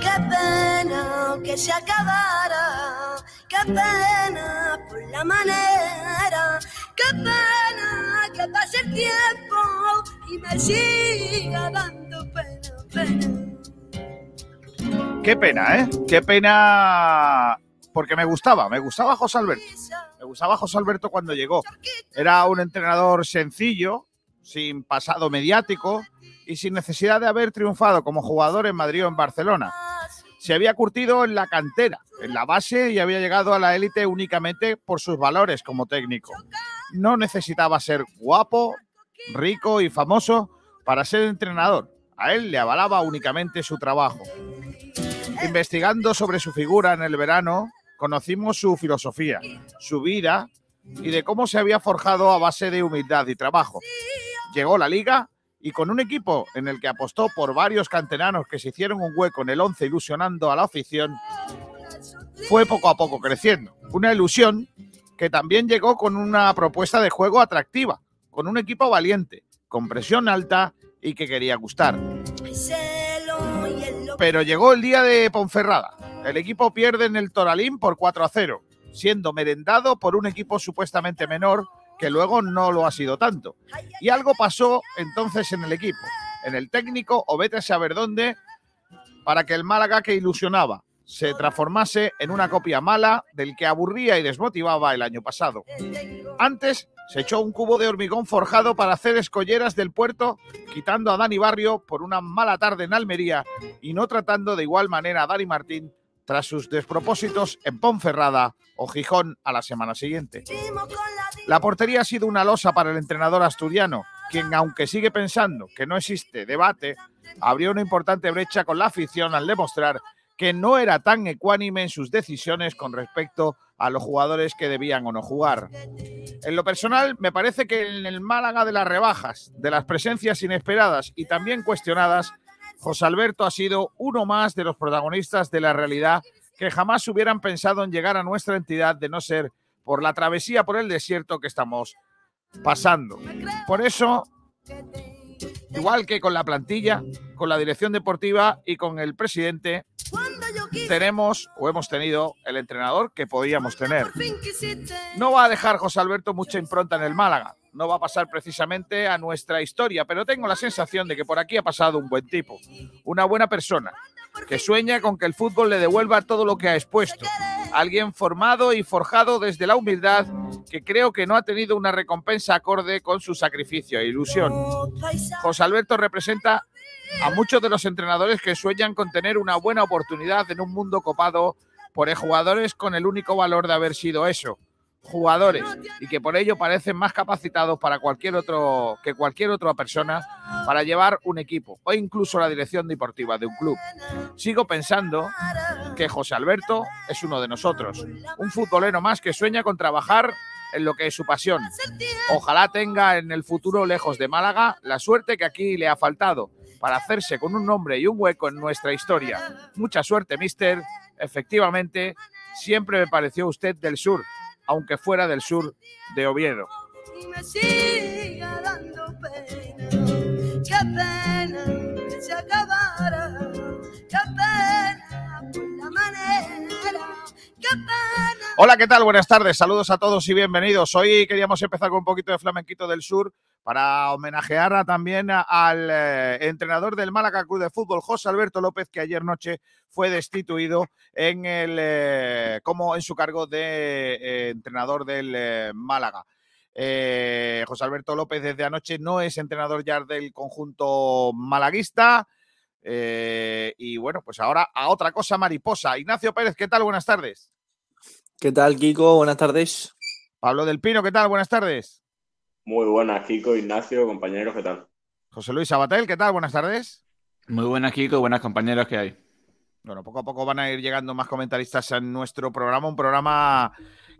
Qué pena que se acabara, qué pena por la manera, qué pena que pase el tiempo y me siga dando pena, pena. Qué pena, ¿eh? Qué pena porque me gustaba, me gustaba José Alberto. Me gustaba José Alberto cuando llegó. Era un entrenador sencillo, sin pasado mediático y sin necesidad de haber triunfado como jugador en Madrid o en Barcelona. Se había curtido en la cantera, en la base y había llegado a la élite únicamente por sus valores como técnico. No necesitaba ser guapo, rico y famoso para ser entrenador. A él le avalaba únicamente su trabajo. Investigando sobre su figura en el verano, conocimos su filosofía, su vida y de cómo se había forjado a base de humildad y trabajo. Llegó la liga y con un equipo en el que apostó por varios canteranos que se hicieron un hueco en el 11 ilusionando a la afición, fue poco a poco creciendo. Una ilusión que también llegó con una propuesta de juego atractiva, con un equipo valiente, con presión alta y que quería gustar. Pero llegó el día de Ponferrada. El equipo pierde en el Toralín por 4 a 0, siendo merendado por un equipo supuestamente menor que luego no lo ha sido tanto. Y algo pasó entonces en el equipo, en el técnico o vete a saber dónde, para que el Málaga que ilusionaba se transformase en una copia mala del que aburría y desmotivaba el año pasado. Antes se echó un cubo de hormigón forjado para hacer escolleras del puerto, quitando a Dani Barrio por una mala tarde en Almería y no tratando de igual manera a Dani Martín tras sus despropósitos en Ponferrada o Gijón a la semana siguiente. La portería ha sido una losa para el entrenador asturiano, quien, aunque sigue pensando que no existe debate, abrió una importante brecha con la afición al demostrar que no era tan ecuánime en sus decisiones con respecto a los jugadores que debían o no jugar. En lo personal, me parece que en el Málaga de las rebajas, de las presencias inesperadas y también cuestionadas, José Alberto ha sido uno más de los protagonistas de la realidad que jamás hubieran pensado en llegar a nuestra entidad de no ser por la travesía por el desierto que estamos pasando. Por eso, igual que con la plantilla, con la dirección deportiva y con el presidente, tenemos o hemos tenido el entrenador que podíamos tener. No va a dejar José Alberto mucha impronta en el Málaga. No va a pasar precisamente a nuestra historia, pero tengo la sensación de que por aquí ha pasado un buen tipo, una buena persona, que sueña con que el fútbol le devuelva todo lo que ha expuesto. Alguien formado y forjado desde la humildad que creo que no ha tenido una recompensa acorde con su sacrificio e ilusión. José Alberto representa a muchos de los entrenadores que sueñan con tener una buena oportunidad en un mundo copado por jugadores con el único valor de haber sido eso, jugadores, y que por ello parecen más capacitados para cualquier otro que cualquier otra persona para llevar un equipo o incluso la dirección deportiva de un club. Sigo pensando que José Alberto es uno de nosotros, un futbolero más que sueña con trabajar en lo que es su pasión. Ojalá tenga en el futuro lejos de Málaga la suerte que aquí le ha faltado para hacerse con un nombre y un hueco en nuestra historia. Mucha suerte, mister. Efectivamente, siempre me pareció usted del sur, aunque fuera del sur de Oviedo. Hola, ¿qué tal? Buenas tardes, saludos a todos y bienvenidos. Hoy queríamos empezar con un poquito de flamenquito del sur para homenajear también al eh, entrenador del Málaga Club de Fútbol, José Alberto López, que ayer noche fue destituido en el, eh, como en su cargo de eh, entrenador del Málaga. José Alberto López desde anoche no es entrenador ya del conjunto malaguista. y bueno, pues ahora a otra cosa mariposa. Ignacio Pérez, ¿qué tal? Buenas tardes. ¿Qué tal, Kiko? Buenas tardes. Pablo del Pino, ¿qué tal? Buenas tardes. Muy buenas, Kiko, Ignacio, compañeros, ¿qué tal? José Luis Sabatel, ¿qué tal? Buenas tardes. Muy buenas, Kiko, buenas compañeros que hay. Bueno, poco a poco van a ir llegando más comentaristas en nuestro programa, un programa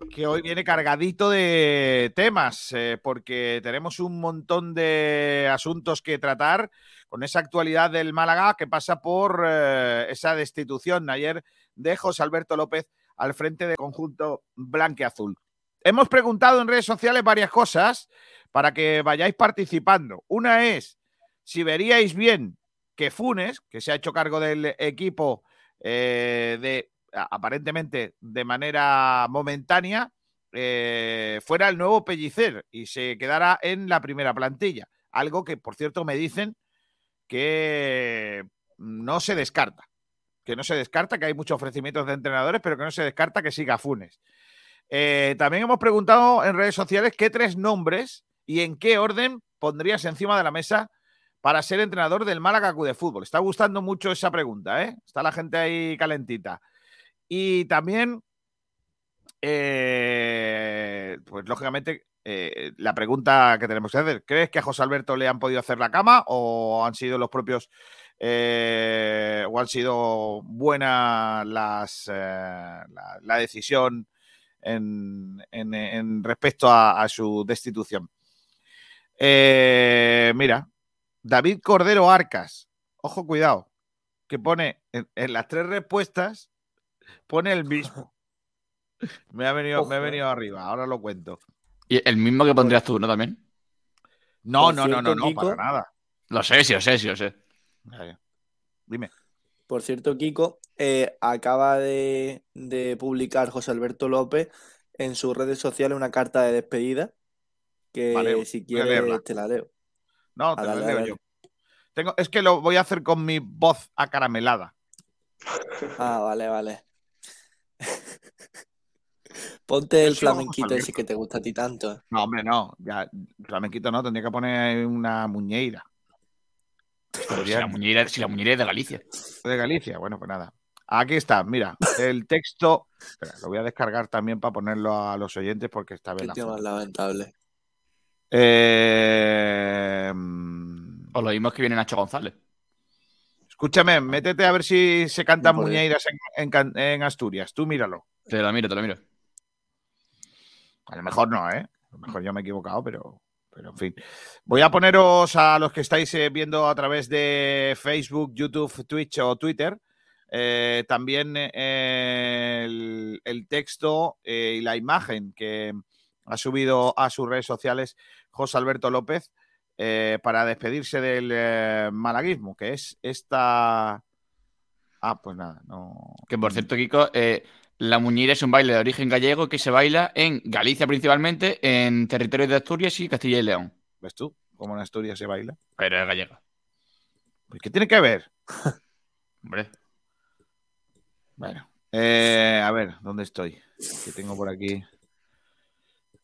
que hoy viene cargadito de temas, eh, porque tenemos un montón de asuntos que tratar con esa actualidad del Málaga que pasa por eh, esa destitución ayer de José Alberto López al frente del conjunto blanqueazul. Hemos preguntado en redes sociales varias cosas para que vayáis participando. Una es si veríais bien que Funes, que se ha hecho cargo del equipo eh, de aparentemente de manera momentánea, eh, fuera el nuevo Pellicer y se quedara en la primera plantilla. Algo que, por cierto, me dicen que no se descarta. Que no se descarta, que hay muchos ofrecimientos de entrenadores, pero que no se descarta que siga Funes. Eh, también hemos preguntado en redes sociales qué tres nombres y en qué orden pondrías encima de la mesa para ser entrenador del Málaga de Fútbol. Está gustando mucho esa pregunta, ¿eh? Está la gente ahí calentita. Y también, eh, pues lógicamente, eh, la pregunta que tenemos que hacer, ¿crees que a José Alberto le han podido hacer la cama o han sido los propios, o han sido buenas las, la, decisión en, respecto a, su destitución? mira, David Cordero Arcas, ojo, cuidado, que pone en, las tres respuestas, pone el mismo. Me ha venido, me venido arriba, ahora lo cuento. ¿Y el mismo que pondrías tú, no también? No, no, no, no, no, para nada. Lo sé, sí, lo sé, sí, lo sé. Dime. Por cierto, Kiko, eh, acaba de, publicar José Alberto López en sus redes sociales una carta de despedida que si quieres te la leo. No, te lo leo yo. Tengo, es que lo voy a hacer con mi voz acaramelada. Ah, vale, vale. Ponte el flamenquito ese que te gusta a ti tanto. No, hombre, no. Ya, flamenquito no, tendría que poner una muñeira. Si, la muñeira si la muñeira es de Galicia. De Galicia, bueno, pues nada. Aquí está, mira, el texto. lo voy a descargar también para ponerlo a los oyentes porque está bien. Qué más lamentable. Eh... O lo mismo que viene Nacho González. Escúchame, métete a ver si se cantan muñeiras en, Asturias. Tú míralo. Te lo miro, te lo miro. A lo mejor no, ¿eh? A lo mejor yo me he equivocado, pero, pero en fin. Voy a poneros a los que estáis eh, viendo a través de Facebook, YouTube, Twitch o Twitter. Eh, también eh, el, texto y la imagen que ha subido a sus redes sociales José Alberto López para despedirse del malaguismo, que es esta... Ah, pues nada, no... Que por cierto, Kiko, la muñeira es un baile de origen gallego que se baila en Galicia principalmente, en territorios de Asturias y Castilla y León. ¿Ves tú cómo en Asturias se baila? Pero es gallega. Pues, ¿Qué tiene que ver? Hombre. Bueno, a ver, ¿dónde estoy? Que tengo por aquí.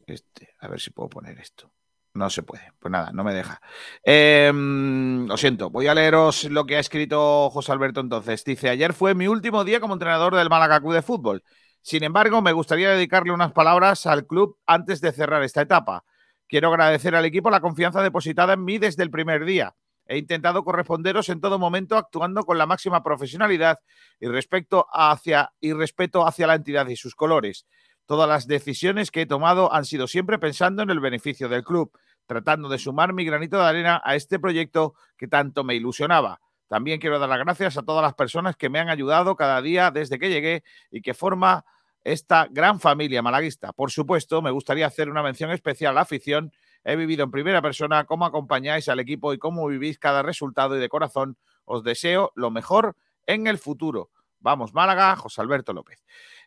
Este, a ver si puedo poner esto. No se puede. Pues nada, no me deja. Em, lo siento, voy a leeros lo que ha escrito José Alberto entonces. Dice, ayer fue mi último día como entrenador del Málaga de Fútbol. Sin embargo, me gustaría dedicarle unas palabras al club antes de cerrar esta etapa. Quiero agradecer al equipo la confianza depositada en mí desde el primer día. He intentado corresponderos en todo momento actuando con la máxima profesionalidad y, respecto hacia, y respeto hacia la entidad y sus colores. Todas las decisiones que he tomado han sido siempre pensando en el beneficio del club, tratando de sumar mi granito de arena a este proyecto que tanto me ilusionaba. También quiero dar las gracias a todas las personas que me han ayudado cada día desde que llegué y que forma esta gran familia malaguista. Por supuesto, me gustaría hacer una mención especial a la afición. He vivido en primera persona cómo acompañáis al equipo y cómo vivís cada resultado y de corazón os deseo lo mejor en el futuro. Vamos, Málaga, José Alberto López.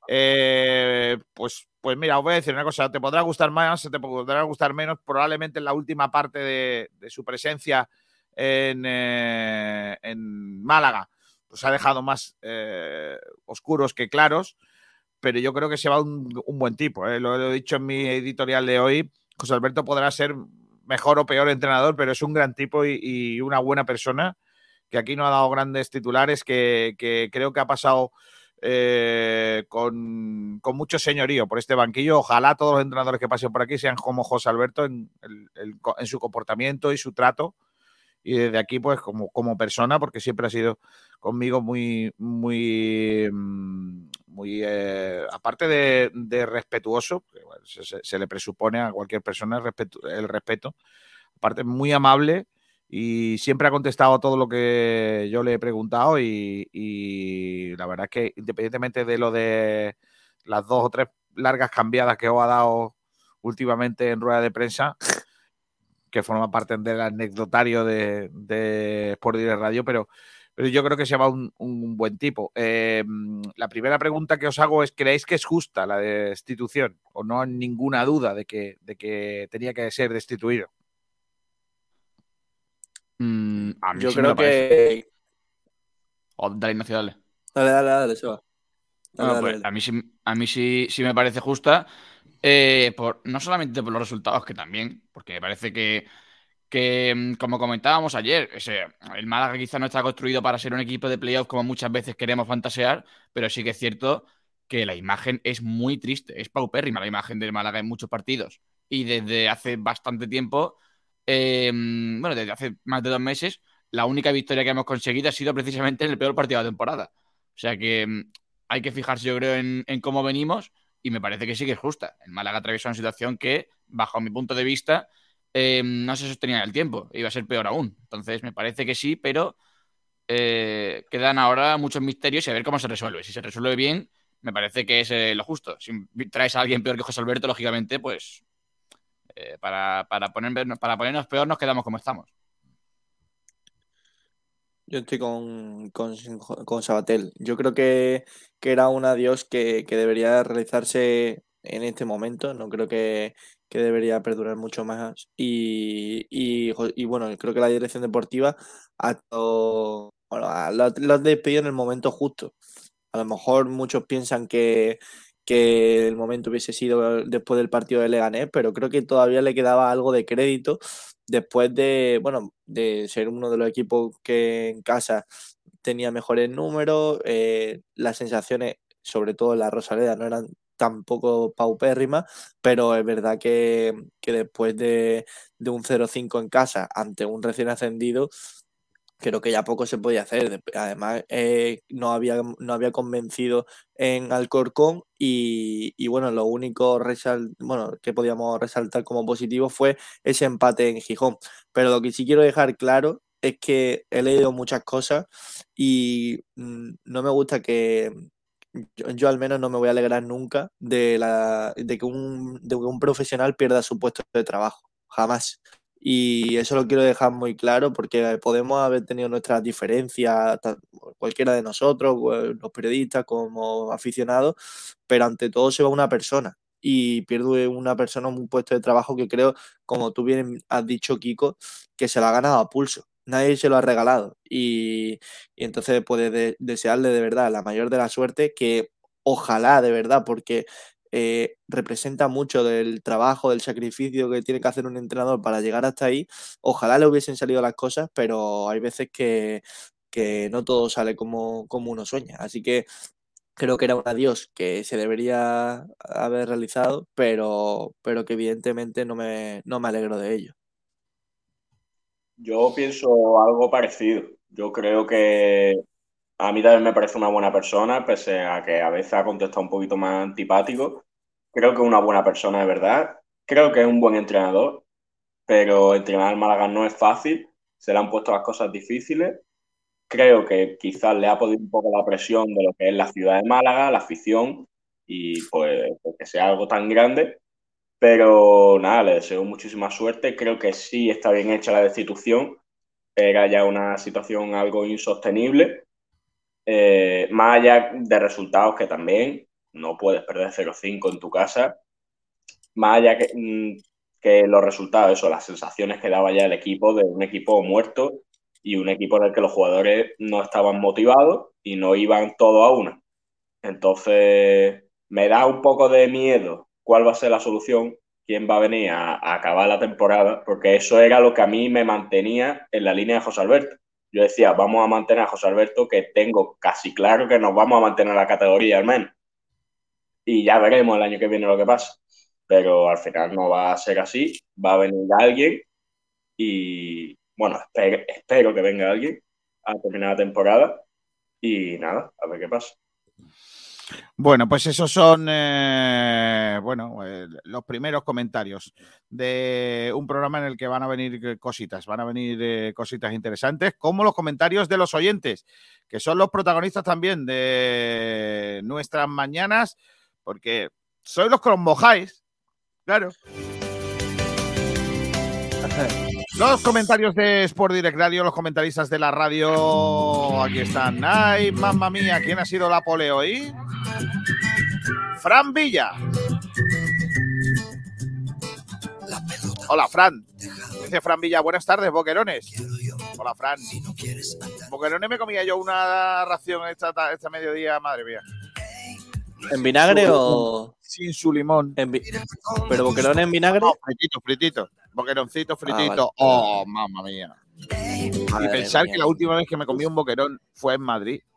Eh, pues, pues mira, os voy a decir una cosa, te podrá gustar más, te podrá gustar menos, probablemente en la última parte de, su presencia en, eh, Málaga, pues ha dejado más eh, oscuros que claros, pero yo creo que se va un, buen tipo, lo, he dicho en mi editorial de hoy, José Alberto podrá ser mejor o peor entrenador, pero es un gran tipo y, una buena persona que aquí no ha dado grandes titulares, que creo que ha pasado eh, con, mucho señorío por este banquillo. Ojalá todos los entrenadores que pasen por aquí sean como José Alberto en, su comportamiento y su trato. Y desde aquí, pues, como, como persona, porque siempre ha sido conmigo muy, muy, mm, muy, eh, aparte de, respetuoso, se, le presupone a cualquier persona el respeto, aparte muy amable y siempre ha contestado todo lo que yo le he preguntado y, la verdad es que independientemente de lo de las dos o tres largas cambiadas que os ha dado últimamente en rueda de prensa, que forma parte del anecdotario de, de Sport Direct Radio, pero, pero yo creo que se llama un, un buen tipo. Eh, la primera pregunta que os hago es, ¿creéis que es justa la destitución? ¿O no hay ninguna duda de que, de que tenía que ser destituido? Mm, a mí Yo sí me creo lo parece. que. O dale, Ignacio, dale. Dale, dale, dale, Seba. Dale, Bueno, pues dale. a mí sí, a mí sí, sí me parece justa, eh, por, no solamente por los resultados, que también, porque me parece que, que, mm, como comentábamos ayer, ese, el Málaga quizá no está construido para ser un equipo de playoff como muchas veces queremos fantasear, pero sí que es cierto que la imagen es muy triste, es paupérrima la imagen del Málaga en muchos partidos. Y desde hace bastante tiempo, eh, bueno, desde hace más de dos meses, la única victoria que hemos conseguido ha sido precisamente en el peor partido de la temporada. O sea que mm, hay que fijarse, yo creo, en, cómo venimos y me parece que sí que es justa. El Málaga atravesó una situación que, bajo mi punto de vista, eh, no se sostenía en el tiempo, iba a ser peor aún. Entonces, me parece que sí, pero eh, quedan ahora muchos misterios y a ver cómo se resuelve. Si se resuelve bien, me parece que es eh, lo justo. Si traes a alguien peor que José Alberto, lógicamente, pues eh, para, para, poner, para ponernos peor nos quedamos como estamos. Yo estoy con, con, Sabatel. Yo creo que, que era un adiós que, que debería realizarse en este momento. No creo que, que debería perdurar mucho más. Y, y, bueno, creo que la dirección deportiva ha, lo ha despedido en el momento justo. A lo mejor muchos piensan que, que el momento hubiese sido después del partido de Leganés, pero creo que todavía le quedaba algo de crédito después de, bueno, de ser uno de los equipos que en casa tenía mejores números, eh, las sensaciones, sobre todo en la Rosaleda, no eran tampoco paupérrimas, pero es verdad que, que después de, de un 0-5 en casa ante un recién ascendido, creo que ya poco se podía hacer. Además, eh, no, había, no había convencido en Alcorcón y, y bueno, lo único bueno, que podíamos resaltar como positivo fue ese empate en Gijón. Pero lo que sí quiero dejar claro es que he leído muchas cosas y mm, no me gusta que... Yo, yo, al menos no me voy a alegrar nunca de, la, de, que un, de que un profesional pierda su puesto de trabajo. Jamás. Y eso lo quiero dejar muy claro porque podemos haber tenido nuestras diferencias, cualquiera de nosotros, los periodistas como aficionados, pero ante todo se va una persona y pierde una persona un puesto de trabajo que creo, como tú bien has dicho, Kiko, que se lo ha ganado a pulso. Nadie se lo ha regalado. Y, entonces puedes de, desearle de verdad la mayor de la suerte que ojalá de verdad, porque eh, representa mucho del trabajo, del sacrificio que tiene que hacer un entrenador para llegar hasta ahí. Ojalá le hubiesen salido las cosas, pero hay veces que, que no todo sale como, como uno sueña. Así que creo que era un adiós que se debería haber realizado, pero, pero que evidentemente no me, no me alegro de ello. Yo pienso algo parecido. Yo creo que a mí también me parece una buena persona, pese a que a veces ha contestado un poquito más antipático. Creo que es una buena persona de verdad. Creo que es un buen entrenador, pero entrenar al Málaga no es fácil. Se le han puesto las cosas difíciles. Creo que quizás le ha podido un poco la presión de lo que es la ciudad de Málaga, la afición, y pues que sea algo tan grande. Pero nada, le deseo muchísima suerte. Creo que sí está bien hecha la destitución. Era ya una situación algo insostenible. Eh, más allá de resultados que también no puedes perder 0-5 en tu casa, más allá que, mm, que, los resultados, eso, las sensaciones que daba ya el equipo de un equipo muerto y un equipo en el que los jugadores no estaban motivados y no iban todos a una. Entonces, me da un poco de miedo cuál va a ser la solución, quién va a venir a, a acabar la temporada, porque eso era lo que a mí me mantenía en la línea de José Alberto yo decía, vamos a mantener a José Alberto, que tengo casi claro que nos vamos a mantener la categoría al menos. Y ya veremos el año que viene lo que pasa. Pero al final no va a ser así, va a venir alguien y bueno, espero, espero que venga alguien a terminar la temporada y nada, a ver qué pasa. Bueno, pues esos son eh, bueno, eh, los primeros comentarios de un programa en el que van a venir cositas, van a venir eh, cositas interesantes, como los comentarios de los oyentes, que son los protagonistas también de nuestras mañanas, porque sois los que os mojáis. Claro. Los comentarios de Sport Direct Radio, los comentaristas de la radio. Aquí están. Ay, mamma mía, ¿quién ha sido la pole hoy? Fran Villa. Hola, Fran. Dice Fran Villa, buenas tardes, boquerones. Hola, Fran. Boquerones me comía yo una ración esta, esta mediodía, madre mía. ¿En vinagre o...? Sin su limón. En vi- ¿Pero boquerones en vinagre? No, fritito, fritito. Boqueroncito, fritito. Ah, vale. Oh, mamma mía. Y pensar mía. que la última vez que me comí un boquerón fue en Madrid.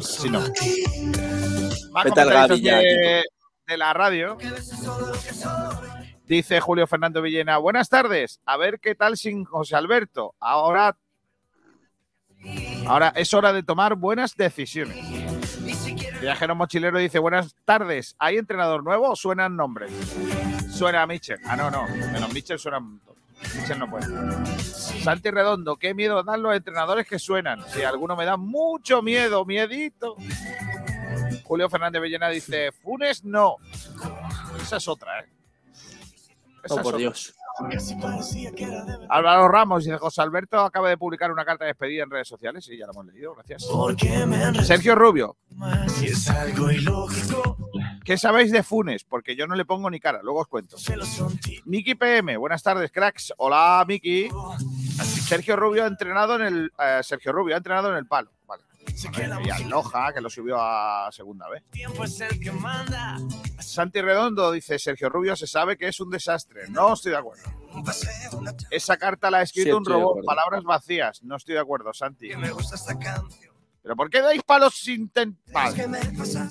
Si no. Más Vete al comentarios Gavi ya, de, de la radio. Dice Julio Fernando Villena, buenas tardes. A ver qué tal sin José Alberto. Ahora, ahora es hora de tomar buenas decisiones. Viajero Mochilero dice, buenas tardes. ¿Hay entrenador nuevo o suenan nombres? Suena a Mitchell. Ah, no, no. Menos Mitchell suenan. Mitchell no puede. Santi Redondo, qué miedo dan los entrenadores que suenan. Si alguno me da mucho miedo, miedito. Julio Fernández Bellena dice, Funes no. Esa es otra, ¿eh? Esa Oh, es por otra. Álvaro Ramos dice, José Alberto acaba de publicar una carta de despedida en redes sociales. Sí, ya lo hemos leído, gracias. Sergio Rubio, ¿qué sabéis de Funes? Porque yo no le pongo ni cara, luego os cuento. Miki PM, buenas tardes, cracks. Hola, Miki. Sergio Rubio ha entrenado en el. eh, Sergio Rubio ha entrenado en el palo. Vale. Y al Loja, que lo subió a segunda vez. Santi Redondo dice: Sergio Rubio se sabe que es un desastre. No estoy de acuerdo. Esa carta la ha escrito Sí, un robot. Palabras vacías. No estoy de acuerdo, Santi. ¿Pero por qué dais palos sin ten... Vale.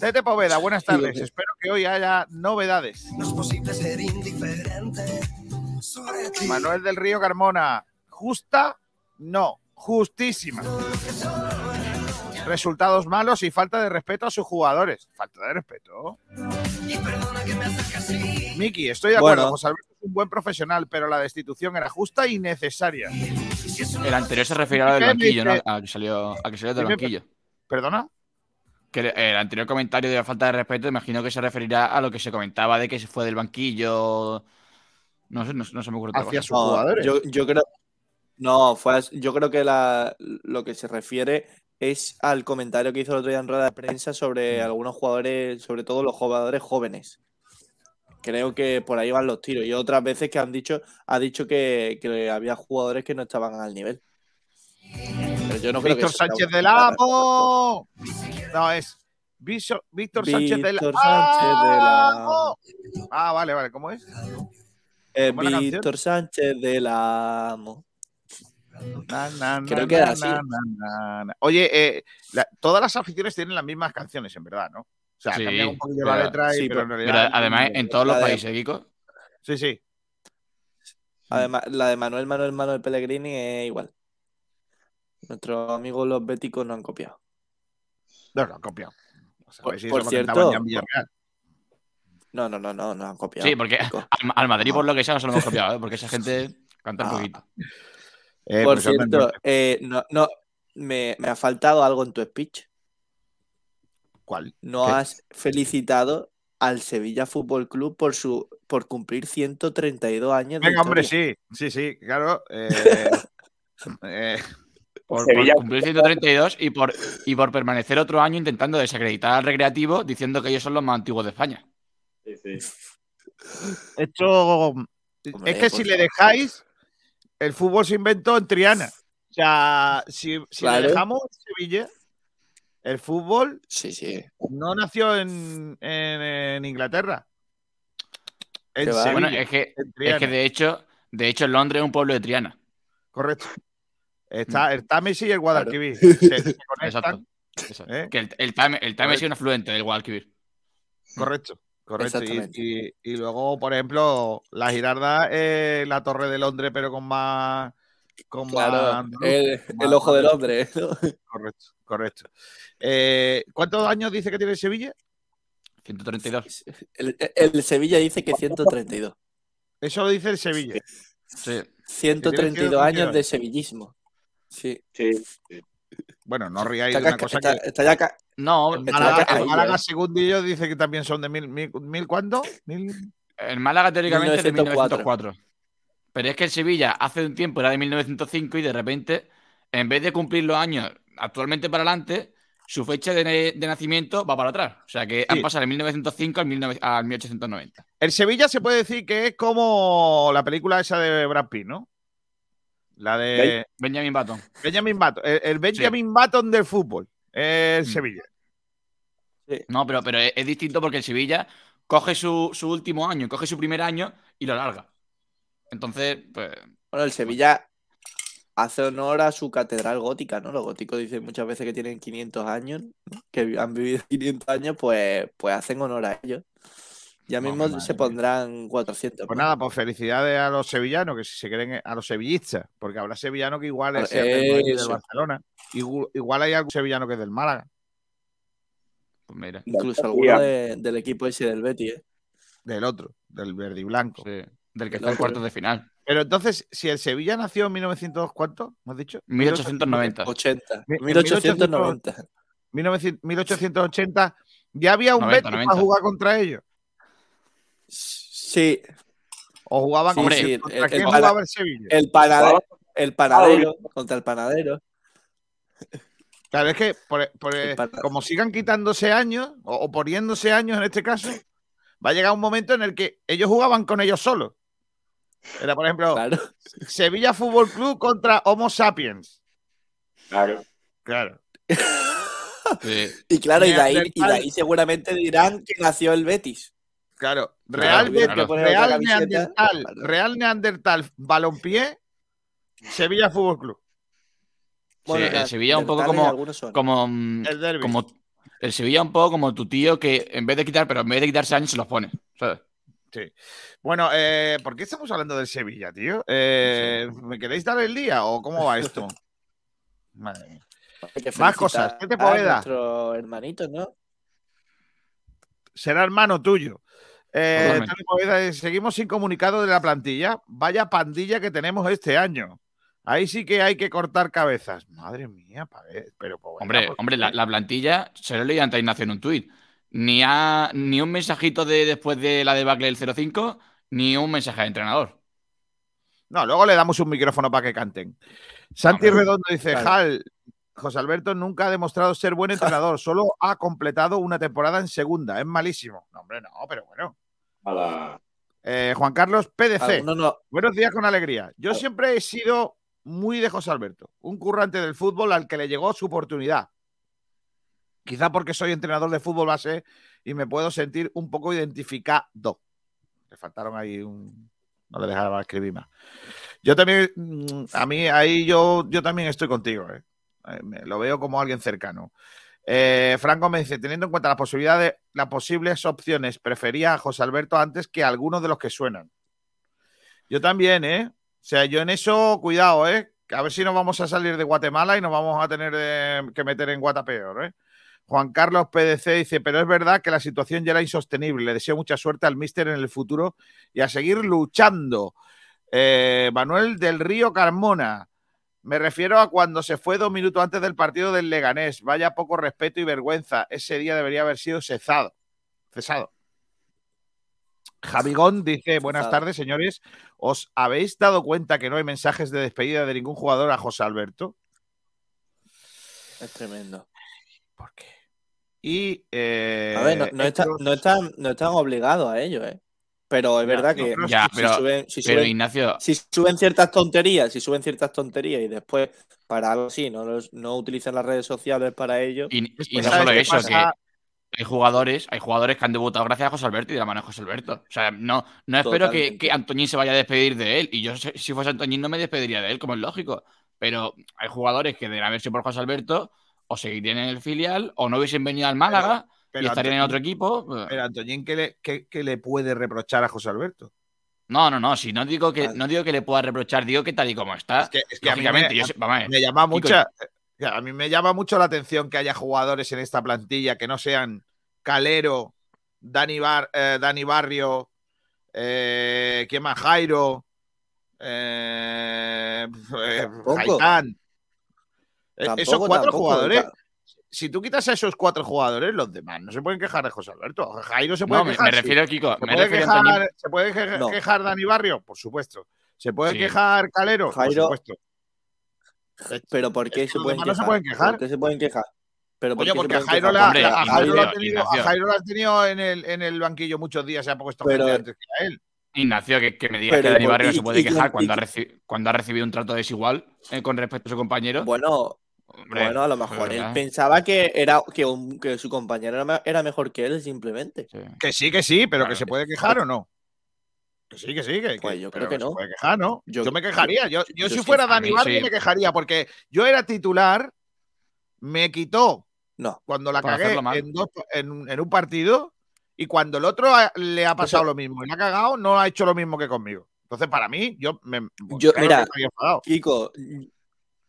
Tete Poveda, buenas tardes. Espero que hoy haya novedades. Manuel del Río Carmona, ¿justa? No, justísima. Resultados malos y falta de respeto a sus jugadores. Falta de respeto. Miki, estoy de acuerdo. Bueno. José Alberto es un buen profesional, pero la destitución era justa y necesaria. El anterior se refería a lo del ¿Qué banquillo, ¿no? A que salió, a que salió del banquillo. ¿Perdona? Que el- anterior comentario de la falta de respeto, imagino que se referirá a lo que se comentaba de que se fue del banquillo. No sé, no, no se me ocurre otra Hacia cosa. sus jugadores. Yo, yo creo. No, fue yo creo que la, lo que se refiere es al comentario que hizo el otro día en rueda de prensa sobre algunos jugadores, sobre todo los jugadores jóvenes. Creo que por ahí van los tiros. Y otras veces que han dicho, ha dicho que, que había jugadores que no estaban al nivel. Pero yo no creo Víctor Sánchez del Amo. No, es Víctor Sánchez del Víctor Sánchez del Amo. Ah, vale, vale. ¿Cómo es? Eh. Víctor Sánchez del Amo. Na, na, Creo na, que así. Oye, eh, la- todas las aficiones tienen las mismas canciones, en verdad, ¿no? O sea, Sí, cambian un poquillo pero- la letra, y, sí, pero en Pero realidad. además, en todos los países, Kiko. Sí, sí. Además, la de Manuel Manuel Manuel Pellegrini es igual. Nuestros amigos los béticos no han copiado. No, lo han copiado. O sea, a Por- ver si por cierto- cantaban ya en Villarreal. No, no, no, no, no han copiado. Sí, porque al, al Madrid, por lo que sea, no se lo hemos copiado, ¿eh? porque esa gente canta un Ah. poquito. Eh, Por pues cierto, eh, no, no, me, me ha faltado algo en tu speech. ¿Cuál? No ¿Qué? has felicitado al Sevilla Fútbol Club por su por cumplir 132 años de Venga, hombre, sí. Sí, sí, claro. eh, eh, Por, por cumplir 132 y por, y por permanecer otro año intentando desacreditar al recreativo diciendo que ellos son los más antiguos de España. Sí, sí. esto. Hombre, es que si le dejáis, el fútbol se inventó en Triana. O sea, si, si Claro. dejamos en Sevilla, el fútbol Sí, sí. no nació en, en- en Inglaterra. En. Sevilla, Bueno, es que, en es Triana. que de hecho, de hecho Londres es un pueblo de Triana. Correcto. Mm. Está el Támesis y el Guadalquivir. Se, se conectan. Exacto. Eso. ¿Eh? Que el, el el Time es un afluente del Guadalquivir. Correcto. Correcto. Y, Exactamente. y- y luego, por ejemplo, la Girarda es la Torre de Londres, pero con más. Con Claro, más andaluz, el, con el más- ojo de Londres. ¿no? Correcto, correcto. Eh, ¿Cuántos años dice que tiene Sevilla? 132. El, el Sevilla dice que 132. Eso lo dice el Sevilla. Sí. 132 132. años de sevillismo. Sí. Sí, Bueno, no ríais Está, de una cosa está- que. está ya ca- No, El está Málaga, ya el caído, Málaga, ¿eh? según ellos, dice que también son de mil, mil, mil ¿cuánto? Mil- el Málaga teóricamente es de 1904. 1904. Pero es que el Sevilla hace un tiempo era de 1905 y de repente, en vez de cumplir los años actualmente para adelante, su fecha de, de nacimiento va para atrás. O sea que han pasado de 1905 al, 19 al 1890. El Sevilla se puede decir que es como la película esa de Brad Pitt, ¿no? La de Benjamin Button. Benjamin Button. El, el Benjamin Button del fútbol. El Mm. Sevilla. No, pero, pero es, es distinto porque el Sevilla coge su, su último año, coge su primer año y lo larga. Entonces, pues, Bueno, el Sevilla hace honor a su catedral gótica, ¿no? Los góticos dicen muchas veces que tienen 500 años, ¿no? que han vivido 500 años, pues, pues hacen honor a ellos. Ya No, mismo se mía. pondrán 400. Pues nada, pues felicidades a los sevillanos, que si se creen a los sevillistas, porque habrá sevillano que igual es el del. Barcelona. Igual, igual hay algún sevillano que es del Málaga, pues mira. Incluso García. alguno de- del equipo ese del Betis, ¿eh? del otro, del verde y blanco. sí, del que está en cuartos de final. Pero entonces, si el Sevilla nació en 1900, ¿cuánto? ¿Me has dicho? 1890. 80. Mi- en 1890. 1900 1880, ¿ya había un 90, Betis 90. para jugar contra ellos? Sí, ¿O jugaban Sí, contra el- quién el jugaba para- el Sevilla? el panadero, el panadero contra el panadero. Claro, es que por- por- como sigan quitándose años, o, o poniéndose años en este caso, va a llegar un momento en el que ellos jugaban con ellos solos. Era, por ejemplo, Claro. Sevilla Fútbol Club contra Homo Sapiens. Claro. Claro. Sí. Y claro, y de, ahí, y de ahí seguramente dirán que nació el Betis. Claro, Real. Neandertal. Real Neandertal, Balompié, Sevilla Fútbol Club. Sí, el Sevilla un poco como- mm, El como el Sevilla un poco como tu tío que en vez de quitar, pero en vez de quitarse años se los pone. ¿sabes? Bueno, eh, ¿por qué estamos hablando del Sevilla, tío? Eh, ¿Me queréis dar el día o cómo va esto? Madre mía. Más cosas. ¿Qué te a Poveda? nuestros hermanitos, ¿no? Será hermano tuyo. Eh, seguimos sin comunicado de la plantilla. Vaya pandilla que tenemos este año. Ahí sí que hay que cortar cabezas. Madre mía, pero Poveda, Hombre, ¿por hombre, la, la plantilla se lo leí antes Ignacio en un tuit. Ni, a, ni un mensajito de después de la debacle del 05, ni un mensaje de entrenador. No, luego le damos un micrófono para que canten. Santi Hombre, Redondo dice, claro. Jal, José Alberto nunca ha demostrado ser buen entrenador, solo ha completado una temporada en segunda, es malísimo. No, hombre, no, pero bueno. A la... Eh, Juan Carlos PDC, no. buenos días con alegría. Yo siempre he sido muy de José Alberto, un currante del fútbol al que le llegó su oportunidad. Quizá porque soy entrenador de fútbol base y me puedo sentir un poco identificado. Le faltaron ahí un... No le dejaba escribir más. Yo también, mm, a mí ahí yo, yo también estoy contigo. ¿eh? Eh, Lo veo como alguien cercano. Eh, Franco me dice, teniendo en cuenta las posibilidades, las posibles opciones, prefería a José Alberto antes que a algunos de los que suenan. Yo también, ¿eh? O sea, yo en eso, cuidado, ¿eh? A ver si nos vamos a salir de Guatemala y nos vamos a tener que meter en Guatapeor, ¿eh? Juan Carlos PDC dice, pero es verdad que la situación ya era insostenible. Le deseo mucha suerte al míster en el futuro y a seguir luchando. Eh, Manuel del Río Carmona. Me refiero a cuando se fue dos minutos antes del partido del Leganés. Vaya poco respeto y vergüenza. Ese día debería haber sido cesado. Cesado. Javigón dice, buenas tardes, señores. ¿Os habéis dado cuenta que no hay mensajes de despedida de ningún jugador a José Alberto? Es tremendo. ¿Por qué? Y... eh, A ver, no, no, está- estos- no están, no están obligados a ello, ¿eh? Pero es verdad que Ya, si, pero- suben, si, Pero suben, Ignacio, si suben ciertas tonterías, si suben ciertas tonterías y después para algo así no, los- no utilizan las redes sociales para ello, y, y Después, no ¿sabes solo eso, pasa? que hay jugadores, hay jugadores que han debutado gracias a José Alberto y de la mano de José Alberto. O sea, no, no espero que, que Antoñín se vaya a despedir de él. Y yo, si si fuese Antoñín, no me despediría de él, como es lógico. Pero hay jugadores que de haber sido por José Alberto, o seguirían en el filial, o no hubiesen venido al Málaga pero y estarían en otro equipo. Pero Antoñín, ¿qué le, qué- qué le puede reprochar a José Alberto? No, no, no. Si no digo que, Vale. no digo que le pueda reprochar, digo que tal y como está. Es que, es que a mí lógicamente, me, yo sé- vamos a ver, me llama mucha, a mí me llama mucho la atención que haya jugadores en esta plantilla que no sean Calero, Dani, Bar- eh, Dani Barrio, eh, ¿quién más? Jairo, eh, eh, Tampoco. Eh, Tampoco, esos cuatro tampoco, jugadores. Si tú quitas a esos cuatro jugadores, los demás no se pueden quejar de José Alberto. Jairo se puede No, me, quejar. me sí. refiero, Kiko, ¿Se me puede, refiero, quejar, Antonio- ¿Se puede que- No. quejar Dani Barrio? Por supuesto. ¿Se puede Sí. quejar Calero? Jairo- Por supuesto. Pero ¿por qué se pueden demás no quejar? se pueden quejar. ¿Por qué se pueden quejar? Pero ¿por se porque a pueden Jairo, quejar? la- Hombre, la- a Jairo lo ha tenido, a Ignacio. Jairo lo ha tenido en el, en el banquillo muchos días, se ha puesto Pero- gente antes que a él. Ignacio, que, que me digas Pero, que Dani ¿por- Barrio no se puede y- quejar y- cuando, y- ha reci- cuando ha recibido un trato desigual eh, con respecto a su compañero. Bueno, Hombre, bueno, a lo mejor él pensaba que era que, un- que su compañero era, me- era mejor que él, simplemente. Sí. Que sí, que sí, pero Claro. que se puede quejar o no. Que sí, que sí, que, Pues yo creo que se no. puede quejar, ¿no? Yo, Yo- me quejaría. Yo, yo, yo si fuera Dani Barrio sí. me quejaría porque yo era titular, me quitó No, cuando la cagué en, dos- en- en un partido y cuando el otro le ha pasado lo mismo y le ha cagado, no ha hecho lo mismo que conmigo. Entonces, para mí, yo me. Yo- claro mira. Kiko,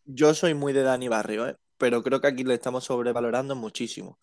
yo soy muy de Dani Barrio, ¿eh? pero creo que aquí le estamos sobrevalorando muchísimo.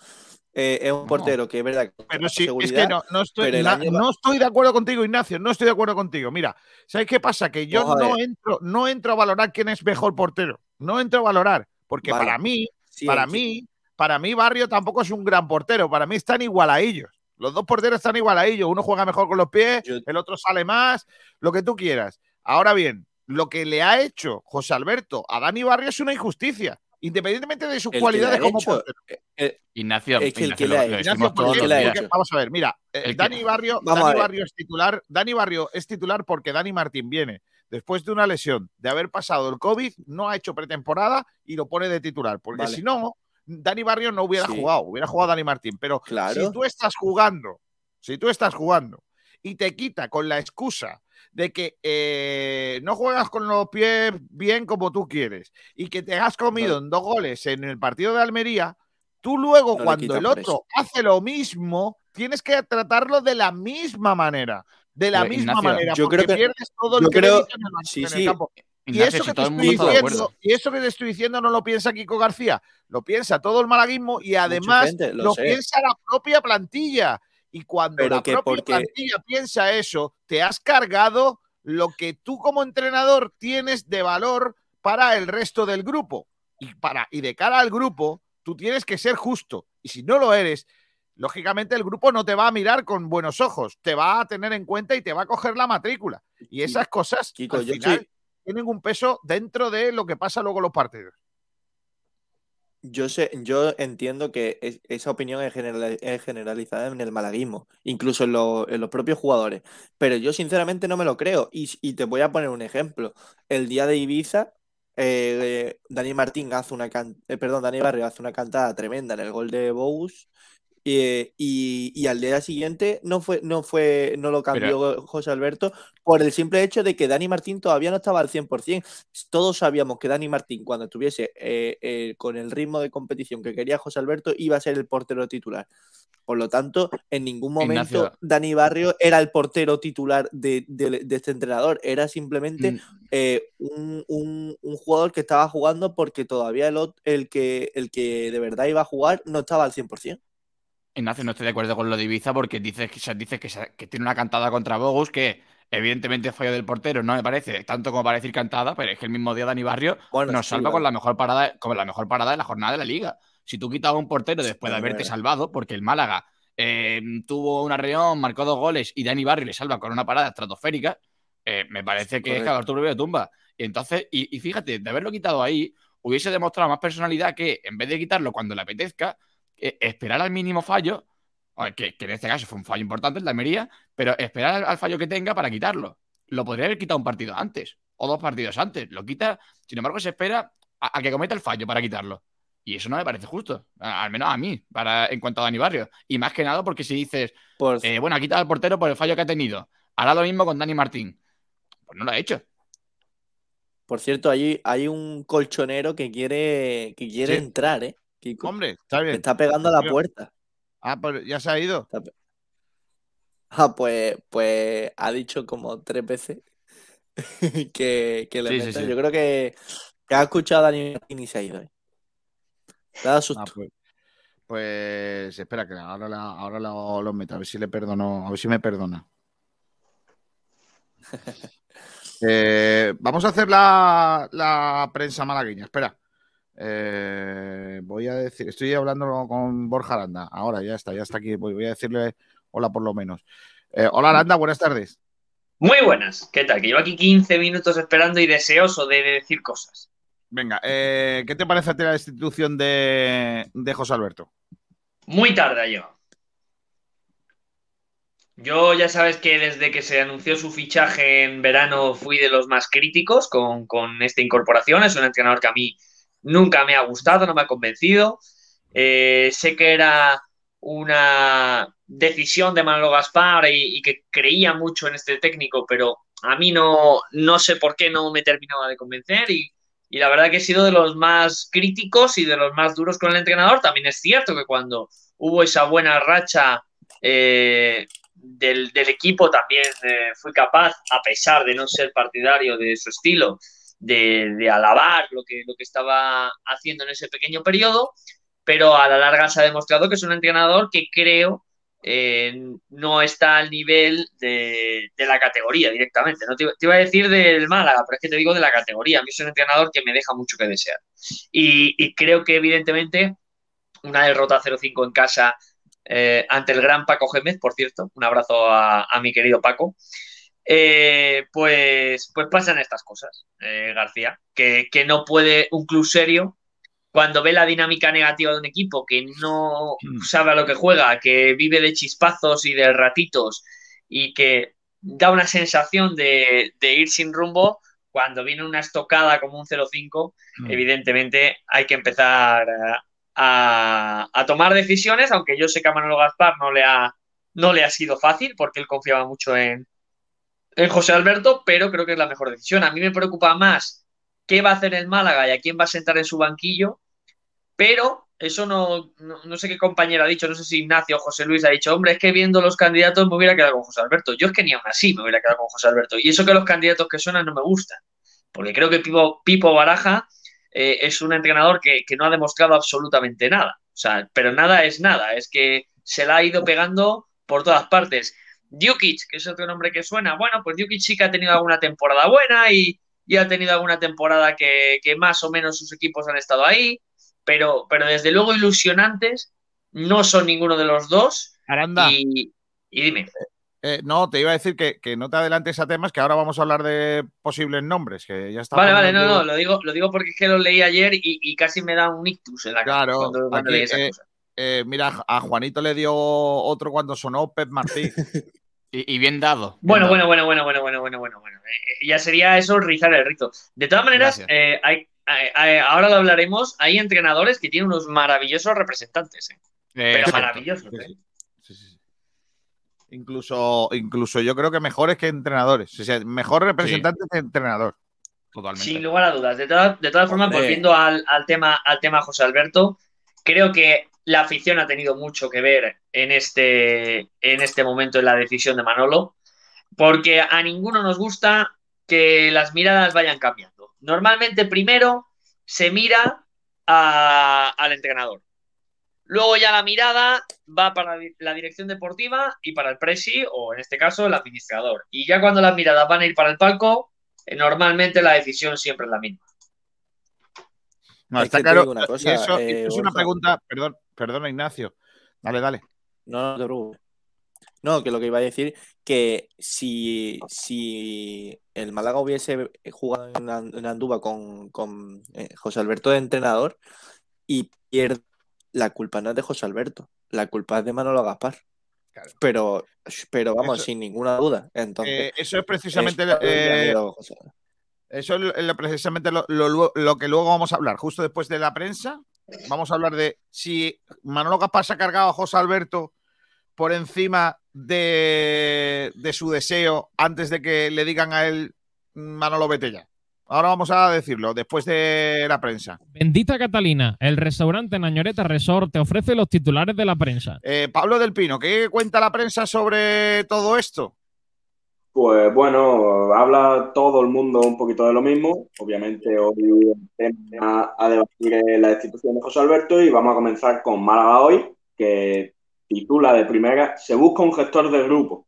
Eh, es un No. portero que es verdad que Pero sí, es que no, no estoy, pero el na- año va- no estoy de acuerdo contigo, Ignacio. No estoy de acuerdo contigo. Mira, ¿sabes qué pasa? Que yo no entro, no entro a valorar quién es mejor portero. No entro a valorar. Porque Vale. para mí, sí, para mí, para mí, Barrio tampoco es un gran portero. Para mí están igual a ellos. Los dos porteros están igual a ellos. Uno juega mejor con los pies, Yo- el otro sale más, lo que tú quieras. Ahora bien, lo que le ha hecho José Alberto a Dani Barrio es una injusticia. Independientemente de sus cualidades como hecho, portero. eh, Ignacio, Es que el Ignacio, que le lo- ha lo hecho- decimos Ignacio, todos porque- ¿qué los le ha días. porque- vamos a ver, mira, eh, Dani Barrio, Vamos Dani. Barrio es titular, Dani Barrio es titular porque Dani Martín viene después de una lesión, de haber pasado el COVID, no ha hecho pretemporada y lo pone de titular, porque Vale. si no, Dani Barrio no hubiera Sí. jugado, hubiera jugado Dani Martín, pero Claro. si tú estás jugando, si tú estás jugando y te quita con la excusa de que eh, no juegas con los pies bien como tú quieres y que te has comido en dos goles en el partido de Almería, tú luego No cuando el otro hace lo mismo, tienes que tratarlo de la misma manera. De la Pero, misma Ignacio, manera, yo porque creo que- pierdes todo el yo creo- crédito en el, sí, en el sí, campo. Y eso, que te estoy diciendo, y eso que te estoy diciendo no lo piensa Kiko García, lo piensa todo el malaguismo y además gente, lo lo, piensa la propia plantilla. Y cuando Pero la que propia porque- plantilla piensa eso, te has cargado lo que tú como entrenador tienes de valor para el resto del grupo. Y, para, y de cara al grupo, tú tienes que ser justo. Y si no lo eres, lógicamente el grupo no te va a mirar con buenos ojos, te va a tener en cuenta y te va a coger la matrícula. Y esas cosas Kiko, al final soy- tienen un peso dentro de lo que pasa luego en los partidos. Yo sé, yo entiendo que es- esa opinión es, general- es generalizada en el malaguismo, incluso en, lo- en los propios jugadores. Pero yo sinceramente no me lo creo. Y, y te voy a poner un ejemplo. El día de Ibiza, eh, Dani Martín hace una can- eh, perdón, Dani Barrio hace una cantada tremenda en el gol de Bous. Eh, y, y al día siguiente no fue, no fue, no lo cambió José Alberto por el simple hecho de que Dani Martín todavía no estaba al 100%. Todos sabíamos que Dani Martín, cuando estuviese eh, eh, con el ritmo de competición que quería José Alberto, iba a ser el portero titular. Por lo tanto, en ningún momento Ignacio. Dani Barrio era el portero titular de, de- de este entrenador. Era simplemente Mm, eh, un, un- un jugador que estaba jugando porque todavía el, el, que, el que de verdad iba a jugar no estaba al 100%. Ignacio, no estoy de acuerdo con lo de Ibiza porque dices que, se dice que, que tiene una cantada contra Bogus que evidentemente es fallo del portero, no me parece tanto como para decir cantada, pero es que el mismo día Dani Barrio Bueno, nos sí, salva vale. con la mejor parada, con la mejor parada de la jornada de la liga. Si tú quitas a un portero después de haberte salvado, porque el Málaga eh, tuvo una reón, marcó dos goles y Dani Barrio le salva con una parada estratosférica, eh, me parece que es Correcto. que Arturo de tumba. Y entonces, y, y fíjate, de haberlo quitado ahí, hubiese demostrado más personalidad que en vez de quitarlo cuando le apetezca, eh, esperar al mínimo fallo, que, que en este caso fue un fallo importante el de Almería, pero esperar al, al fallo que tenga para quitarlo. Lo podría haber quitado un partido antes o dos partidos antes. Lo quita, sin embargo, se espera a, a que cometa el fallo para quitarlo. Y eso no me parece justo, al menos a mí, para, en cuanto a Dani Barrio. Y más que nada porque si dices, Por, eh, bueno, ha quitado al portero por el fallo que ha tenido, hará lo mismo con Dani Martín. Pues no lo ha hecho. por cierto, hay, hay un colchonero que quiere, que quiere Sí. entrar, ¿eh? Kiko. Hombre, está Me bien. está pegando a la puerta. Ah, pero ya se ha ido. Ah, pues, pues ha dicho como tres veces que, que le Sí, sí. Yo creo que, que ha escuchado a Dani y se ha ido. ¿eh? Le ha Ah, pues, pues espera, que ahora, la- ahora lo, lo meto, a ver si le perdono, a ver si me perdona. Eh, vamos a hacer la, la prensa malagueña, espera. Eh, voy a decir, estoy hablando con Borja Aranda. Ahora ya está, ya está aquí. Voy, a decirle hola por lo menos. Eh, hola Aranda, buenas tardes. Muy buenas, ¿qué tal? Que llevo aquí 15 minutos esperando y deseoso de decir cosas. Venga, eh, ¿qué te parece a ti la destitución de, de José Alberto? Muy tarde yo. Yo ya sabes que desde que se anunció su fichaje en verano fui de los más críticos con, con esta incorporación. Es un entrenador que a mí nunca me ha gustado, no me ha convencido. Eh, sé que era una decisión de Manolo Gaspar y, que creía mucho en este técnico, pero a mí no, no sé por qué no me terminaba de convencer y, la verdad que he sido de los más críticos y de los más duros con el entrenador. También es cierto que cuando hubo esa buena racha eh, del, equipo también eh, fui capaz, a pesar de no ser partidario de su estilo, de, alabar lo que, lo que estaba haciendo en ese pequeño periodo, pero a la larga se ha demostrado que es un entrenador que creo eh, no está al nivel de, la categoría directamente. No te, iba a decir del Málaga, pero es que te digo de la categoría. A mí es un entrenador que me deja mucho que desear. Y, creo que evidentemente una derrota 0-5 en casa eh, ante el gran Paco Gémez, por cierto, un abrazo a mi querido Paco, eh, pues, pues pasan estas cosas, eh, García, que, no puede un club serio, cuando ve la dinámica negativa de un equipo que no hmm. sabe a lo que juega, que vive de chispazos y de ratitos y que da una sensación de, ir sin rumbo, cuando viene una estocada como un 0-5, hmm. evidentemente hay que empezar a, a, tomar decisiones, aunque yo sé que a Manolo Gaspar no le ha, no le ha sido fácil porque él confiaba mucho en, en José Alberto, pero creo que es la mejor decisión. A mí me preocupa más qué va a hacer el Málaga y a quién va a sentar en su banquillo, pero eso no, no, sé qué compañero ha dicho, no sé si Ignacio o José Luis ha dicho, hombre, es que viendo los candidatos me hubiera quedado con José Alberto. Yo es que ni aún así me hubiera quedado con José Alberto. Y eso que los candidatos que suenan no me gustan, porque creo que Pipo, Baraja eh, es un entrenador que, que no ha demostrado absolutamente nada. O sea, pero nada es nada, es que se la ha ido pegando por todas partes. Djukic, que es otro nombre que suena. Bueno, pues Djukic sí que ha tenido alguna temporada buena y, ha tenido alguna temporada que, más o menos sus equipos han estado ahí, pero, pero desde luego ilusionantes no son ninguno de los dos. Aranda. Y, dime. Eh, no, te iba a decir que, no te adelantes a temas, que ahora vamos a hablar de posibles nombres, que ya está. Vale, vale, no, no, lo digo, lo digo porque es que lo leí ayer y, casi me da un ictus en la cara cuando, eh, eh, mira, a Juanito le dio otro cuando sonó Pep Martí. Y, bien dado. Bueno, bien bueno, bueno, bueno, bueno, bueno, bueno, bueno, eh, eh, ya sería eso rizar el rito. De todas maneras, eh, hay, ahora lo hablaremos. Hay entrenadores que tienen unos maravillosos representantes. Eh. Pero maravillosos. Sí, sí, sí. Incluso, incluso yo creo que mejores que entrenadores. Mejor representantes que entrenador. Totalmente. Sin lugar a dudas. De, todas, de todas formas, volviendo al, al, tema, al tema José Alberto, creo que la afición ha tenido mucho que ver en este, en este momento en la decisión de Manolo, porque a ninguno nos gusta que las miradas vayan cambiando. Normalmente primero se mira al entrenador. Luego ya la mirada va para la dirección deportiva y para el presi, o en este caso el administrador. Y ya cuando las miradas van a ir para el palco, eh, normalmente la decisión siempre es la misma. No, está claro. eso, eh, es una pregunta, perdón, Perdona, Ignacio. Dale, dale. No, no No, que lo que iba a decir, que si, si el Málaga hubiese jugado en, Andúba con, eh, José Alberto de entrenador y pierde, la culpa no es de José Alberto, la culpa es de Manolo Gaspar. Pero, pero vamos, sin ninguna duda. Entonces, eh, eso es precisamente eh, eso es precisamente lo, que luego vamos a hablar, justo después de la prensa, vamos a hablar de si Manolo Gaspar se ha cargado a José Alberto por encima de, su deseo antes de que le digan a él Manolo vete ya. Ahora vamos a decirlo, después de la prensa. Bendita Catalina, el restaurante Nañoreta Resort te ofrece los titulares de la prensa. Eh, Pablo del Pino, ¿qué cuenta la prensa sobre todo esto? Pues bueno, habla todo el mundo un poquito de lo mismo. Obviamente hoy el tema a debatir la destitución de José Alberto y vamos a comenzar con Málaga hoy, que titula de primera, se busca un gestor del grupo,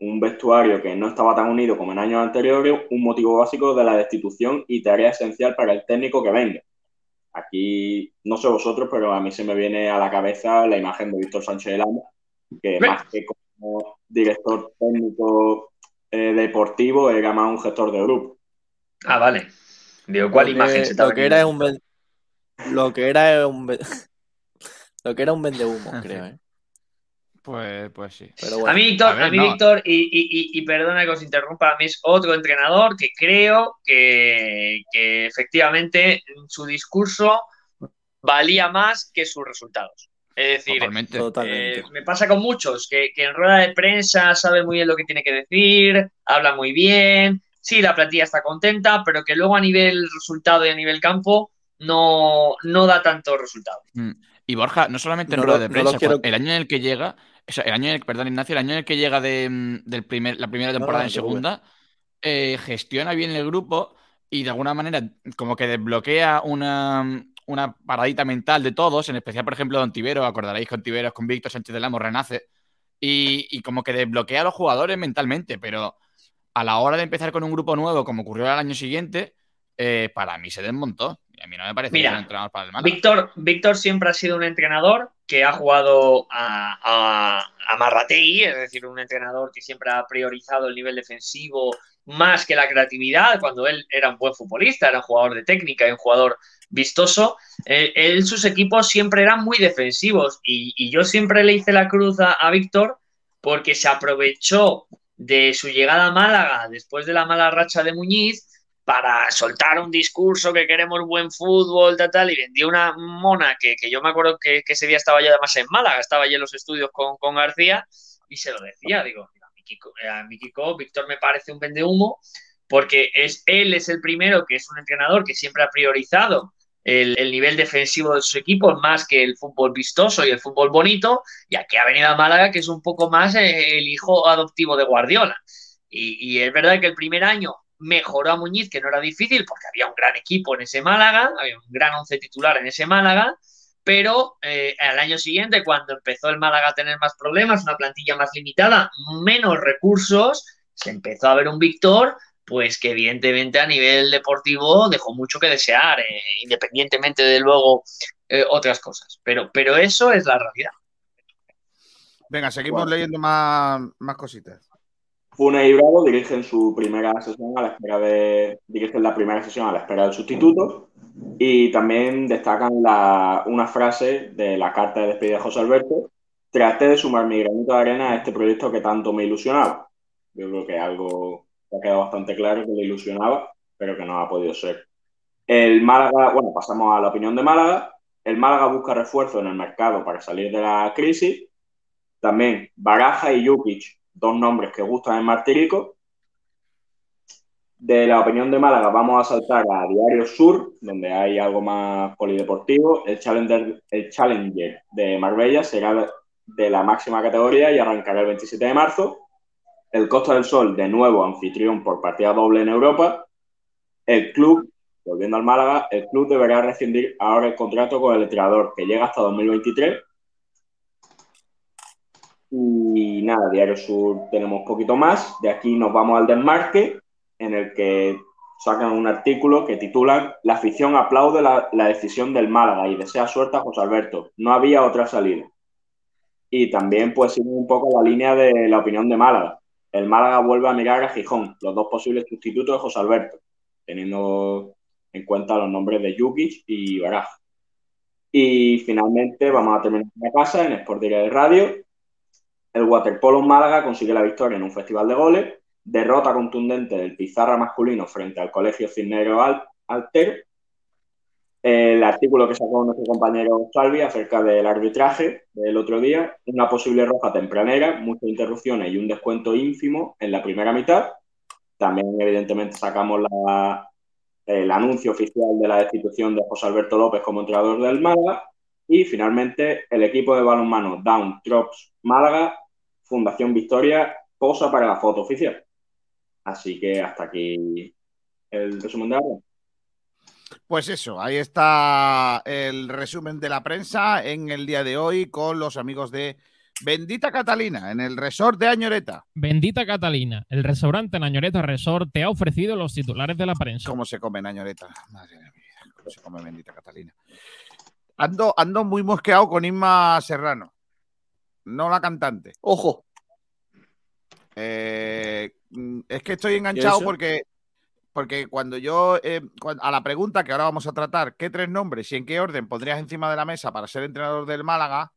un vestuario que no estaba tan unido como en años anteriores, un motivo básico de la destitución y tarea esencial para el técnico que venga. Aquí, no sé vosotros, pero a mí se me viene a la cabeza la imagen de Víctor Sánchez Lama, que más que como director técnico eh, deportivo era más un gestor de grupo. Ah, vale. Digo, ¿cuál Lo imagen que- se te lo que era un ven- lo que era un lo que era un vendehumo, En creo. ¿eh? Pues, pues sí. Pero A mí, Víctor, a ver, a mí, no. Víctor, y, y- y- y perdona que os interrumpa, a mí es otro entrenador que creo que, que efectivamente su discurso valía más que sus resultados. Es decir, Totalmente. totalmente. eh, me pasa con muchos, que, que en rueda de prensa sabe muy bien lo que tiene que decir, habla muy bien, sí, la plantilla está contenta, pero que luego a nivel resultado y a nivel campo no, no da tanto resultado. Mm. Y Borja, no solamente en No rueda lo- de no prensa, quiero- el año en el que llega, o sea, el año en el, perdón, Ignacio, el año en el que llega de, mm, del primer, la primera No, temporada no, en segunda, eh, gestiona bien el grupo y de alguna manera como que desbloquea una, una paradita mental de todos, en especial, por ejemplo, Don Tibero, acordaréis con Tiberos, con Víctor Sánchez del Amo, renace, y, y como que desbloquea a los jugadores mentalmente, pero a la hora de empezar con un grupo nuevo, como ocurrió el año siguiente, eh, para mí se desmontó. Y a mí no me parece Mira, un entrenador para el. Víctor, Víctor siempre ha sido un entrenador que ha jugado a, a, a Marrategui, es decir, un entrenador que siempre ha priorizado el nivel defensivo más que la creatividad, cuando él era un buen futbolista, era un jugador de técnica y un jugador vistoso. Eh, él, sus equipos siempre eran muy defensivos y, yo siempre le hice la cruz a, Víctor porque se aprovechó de su llegada a Málaga después de la mala racha de Muñiz para soltar un discurso que queremos buen fútbol, tal, y vendió una mona que, yo me acuerdo que, ese día estaba ya además en Málaga, estaba allí en los estudios con, con García, y se lo decía, digo, eh, a mi Kiko, Víctor me parece un vendehumo, porque es, él es el primero que es un entrenador que siempre ha priorizado el, el nivel defensivo de sus equipos más que el fútbol vistoso y el fútbol bonito, y aquí ha venido a Málaga, que es un poco más eh, el hijo adoptivo de Guardiola. Y, y es verdad que el primer año mejoró a Muñiz, que no era difícil, porque había un gran equipo en ese Málaga, había un gran once titular en ese Málaga, pero eh, al año siguiente, cuando empezó el Málaga a tener más problemas, una plantilla más limitada, menos recursos, se empezó a ver un Víctor, pues que evidentemente a nivel deportivo dejó mucho que desear, eh, independientemente de luego eh, otras cosas. Pero, pero eso es la realidad. Venga, seguimos Bueno. leyendo más, más cositas. Funes y Bravo dirigen su primera sesión a la espera de. dirigen la primera sesión a la espera del sustituto. Y también destacan la, una frase de la carta de despedida de José Alberto. Traté de sumar mi granito de arena a este proyecto que tanto me ilusionaba. Yo creo que algo ha quedado bastante claro que le ilusionaba, pero que no ha podido ser. El Málaga, bueno, pasamos a la opinión de Málaga. El Málaga busca refuerzo en el mercado para salir de la crisis. También Baraja y Jukic dos nombres que gustan en Martirico. De la opinión de Málaga vamos a saltar a Diario Sur, donde hay algo más polideportivo. El Challenger, el Challenger de Marbella será de la máxima categoría y arrancará el 27 de marzo. El Costa del Sol, de nuevo anfitrión por partida doble en Europa. El club, volviendo al Málaga, el club deberá rescindir ahora el contrato con el entrenador, que llega hasta 2023 y nada, Diario Sur tenemos un poquito más. De aquí nos vamos al desmarque, en el que sacan un artículo que titulan La afición aplaude la, decisión del Málaga y desea suerte a José Alberto. No había otra salida. Y también pues siguen un poco la línea de la opinión de Málaga. El Málaga vuelve a mirar a Gijón, los dos posibles sustitutos de José Alberto, teniendo en cuenta los nombres de Jukic y Baraja. Y finalmente vamos a terminar la casa en Sport Direct de Radio, el waterpolo Málaga consigue la victoria en un festival de goles, derrota contundente del Pizarra masculino frente al Colegio Cisnero Al Alter. El artículo que sacó nuestro compañero Salvi acerca del arbitraje del otro día, una posible roja tempranera, muchas interrupciones y un descuento ínfimo en la primera mitad. También, evidentemente, sacamos la, el anuncio oficial de la destitución de José Alberto López como entrenador del Málaga. Y finalmente, el equipo de balonmano Down Trops Málaga Fundación Victoria posa para la foto oficial. Así que hasta aquí el resumen de ahora. Pues eso, ahí está el resumen de la prensa en el día de hoy con los amigos de Bendita Catalina en el resort de Añoreta. Bendita Catalina, el restaurante Nañoreta Resort te ha ofrecido los titulares de la prensa. ¿Cómo se come en Añoreta? Madre vida. no se come bendita Catalina. Ando, ando muy mosqueado con Inma Serrano, no la cantante. Ojo. Eh, es que estoy enganchado porque, porque cuando yo, eh, a la pregunta que ahora vamos a tratar, ¿qué tres nombres y en qué orden pondrías encima de la mesa para ser entrenador del Málaga?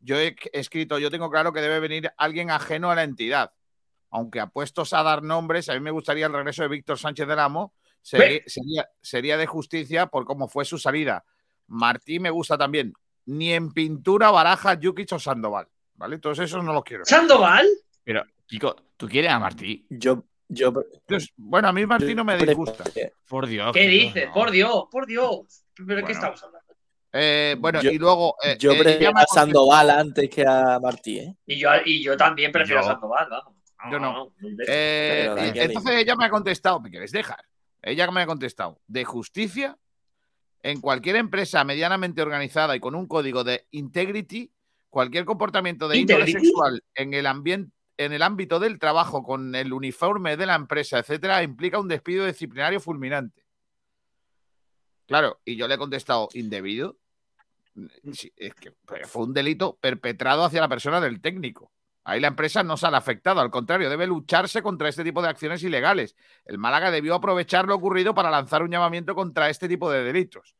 Yo he escrito, yo tengo claro que debe venir alguien ajeno a la entidad. Aunque apuestos a dar nombres, a mí me gustaría el regreso de Víctor Sánchez del Amo. Sería, sería, sería de justicia por cómo fue su salida. Martí me gusta también. Ni en pintura, Baraja, Jukic o Sandoval. ¿Vale? Todos esos no los quiero. ¿Sandoval? Pero, Kiko, ¿tú quieres a Martí? Yo, yo Entonces, bueno, a mí Martí no me disgusta. Por Dios. ¿Qué dices? no. Por Dios, por Dios. ¿Pero Bueno. qué estamos hablando? Eh, bueno, Yo- y luego. eh, Yo eh, prefiero a Sandoval antes que a Martí, ¿eh? Y yo, y yo también prefiero Yo- a Sandoval, vamos. Yo no. Eh, Dani, entonces ella me ha contestado, ¿me quieres dejar? Ella me ha contestado, de justicia, en cualquier empresa medianamente organizada y con un código de integrity, cualquier comportamiento de índole sexual en el ambiente en el ámbito del trabajo con el uniforme de la empresa, etcétera, implica un despido disciplinario fulminante. Claro, y yo le he contestado, ¿indebido? Sí, es que fue un delito perpetrado hacia la persona del técnico. Ahí la empresa no sale afectada, al contrario, debe lucharse contra este tipo de acciones ilegales. El Málaga debió aprovechar lo ocurrido para lanzar un llamamiento contra este tipo de delitos.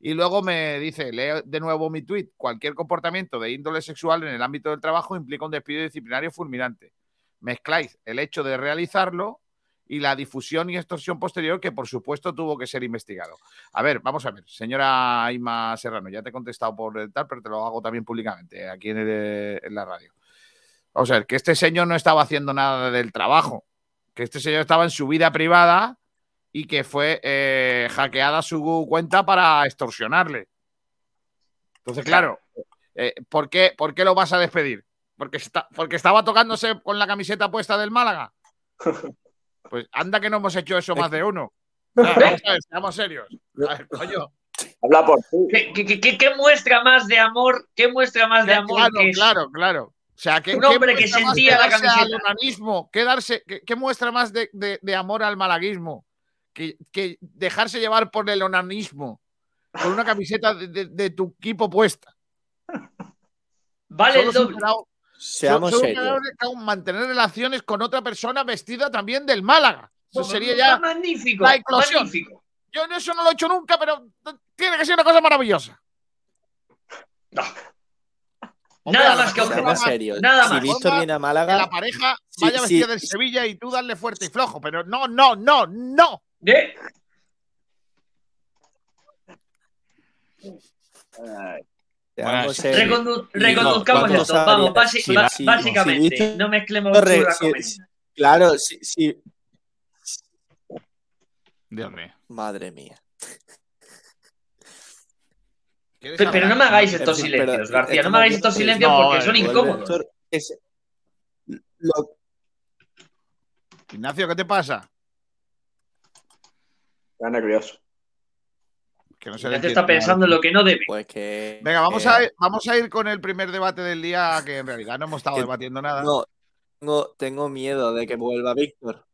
Y luego me dice, leo de nuevo mi tuit, cualquier comportamiento de índole sexual en el ámbito del trabajo implica un despido disciplinario fulminante. Mezcláis el hecho de realizarlo y la difusión y extorsión posterior que por supuesto tuvo que ser investigado. A ver, vamos a ver, señora Ima Serrano, ya te he contestado por tal, pero te lo hago también públicamente eh, aquí en, en la radio. Vamos a ver, que este señor no estaba haciendo nada del trabajo, que este señor estaba en su vida privada y que fue eh, hackeada su cuenta para extorsionarle. Entonces, claro, eh, ¿por, qué, ¿por qué lo vas a despedir? ¿Porque, está, ¿Porque estaba tocándose con la camiseta puesta del Málaga? Pues anda que no hemos hecho eso más de uno. O sea, vamos a ver, seamos serios. A ver, coño. Habla por ti. ¿Qué, qué- qué- qué muestra más de amor? ¿Qué muestra más de amor claro, que claro, claro. O sea, ¿qué, Un qué hombre que muestra más sentía de la camiseta. al? ¿Qué, darse, qué, qué muestra más de, de- de amor al malaguismo? Que, que dejarse llevar por el onanismo con una camiseta de, de- de tu equipo puesta. Vale Solo el doble. superado- Seamos solo serios. mantener relaciones con otra persona vestida también del Málaga. Eso sería ya. magnífico. la eclosión. Magnífico. Yo en eso no lo he hecho nunca, pero tiene que ser una cosa maravillosa. No. Hombre, Nada más que objetar. Seamos serios. Nada si más. Víctor Forma viene a Que la Málaga, pareja vaya sí. vestida del Sevilla y tú darle fuerte y flojo, pero no, no, no, no. ¿Eh? sí. serios. Recondu- reconduzcamos ¿cuánto esto. Vamos, Si- si- básicamente, si no mezclemos comedia. Claro, sí, sí. Dios mío. Madre mía. ¿Quieres Pero, pero no me hagáis estos pero silencios, García. No me hagáis estos silencios No, porque son incómodos. Es- lo- Ignacio, ¿qué te pasa? Está nervioso. Que no se está pensando en lo que no debe. pues que. Venga, vamos a, ir, vamos a ir con el primer debate del día, que en realidad no hemos estado debatiendo nada. No, tengo, tengo miedo de que vuelva Víctor.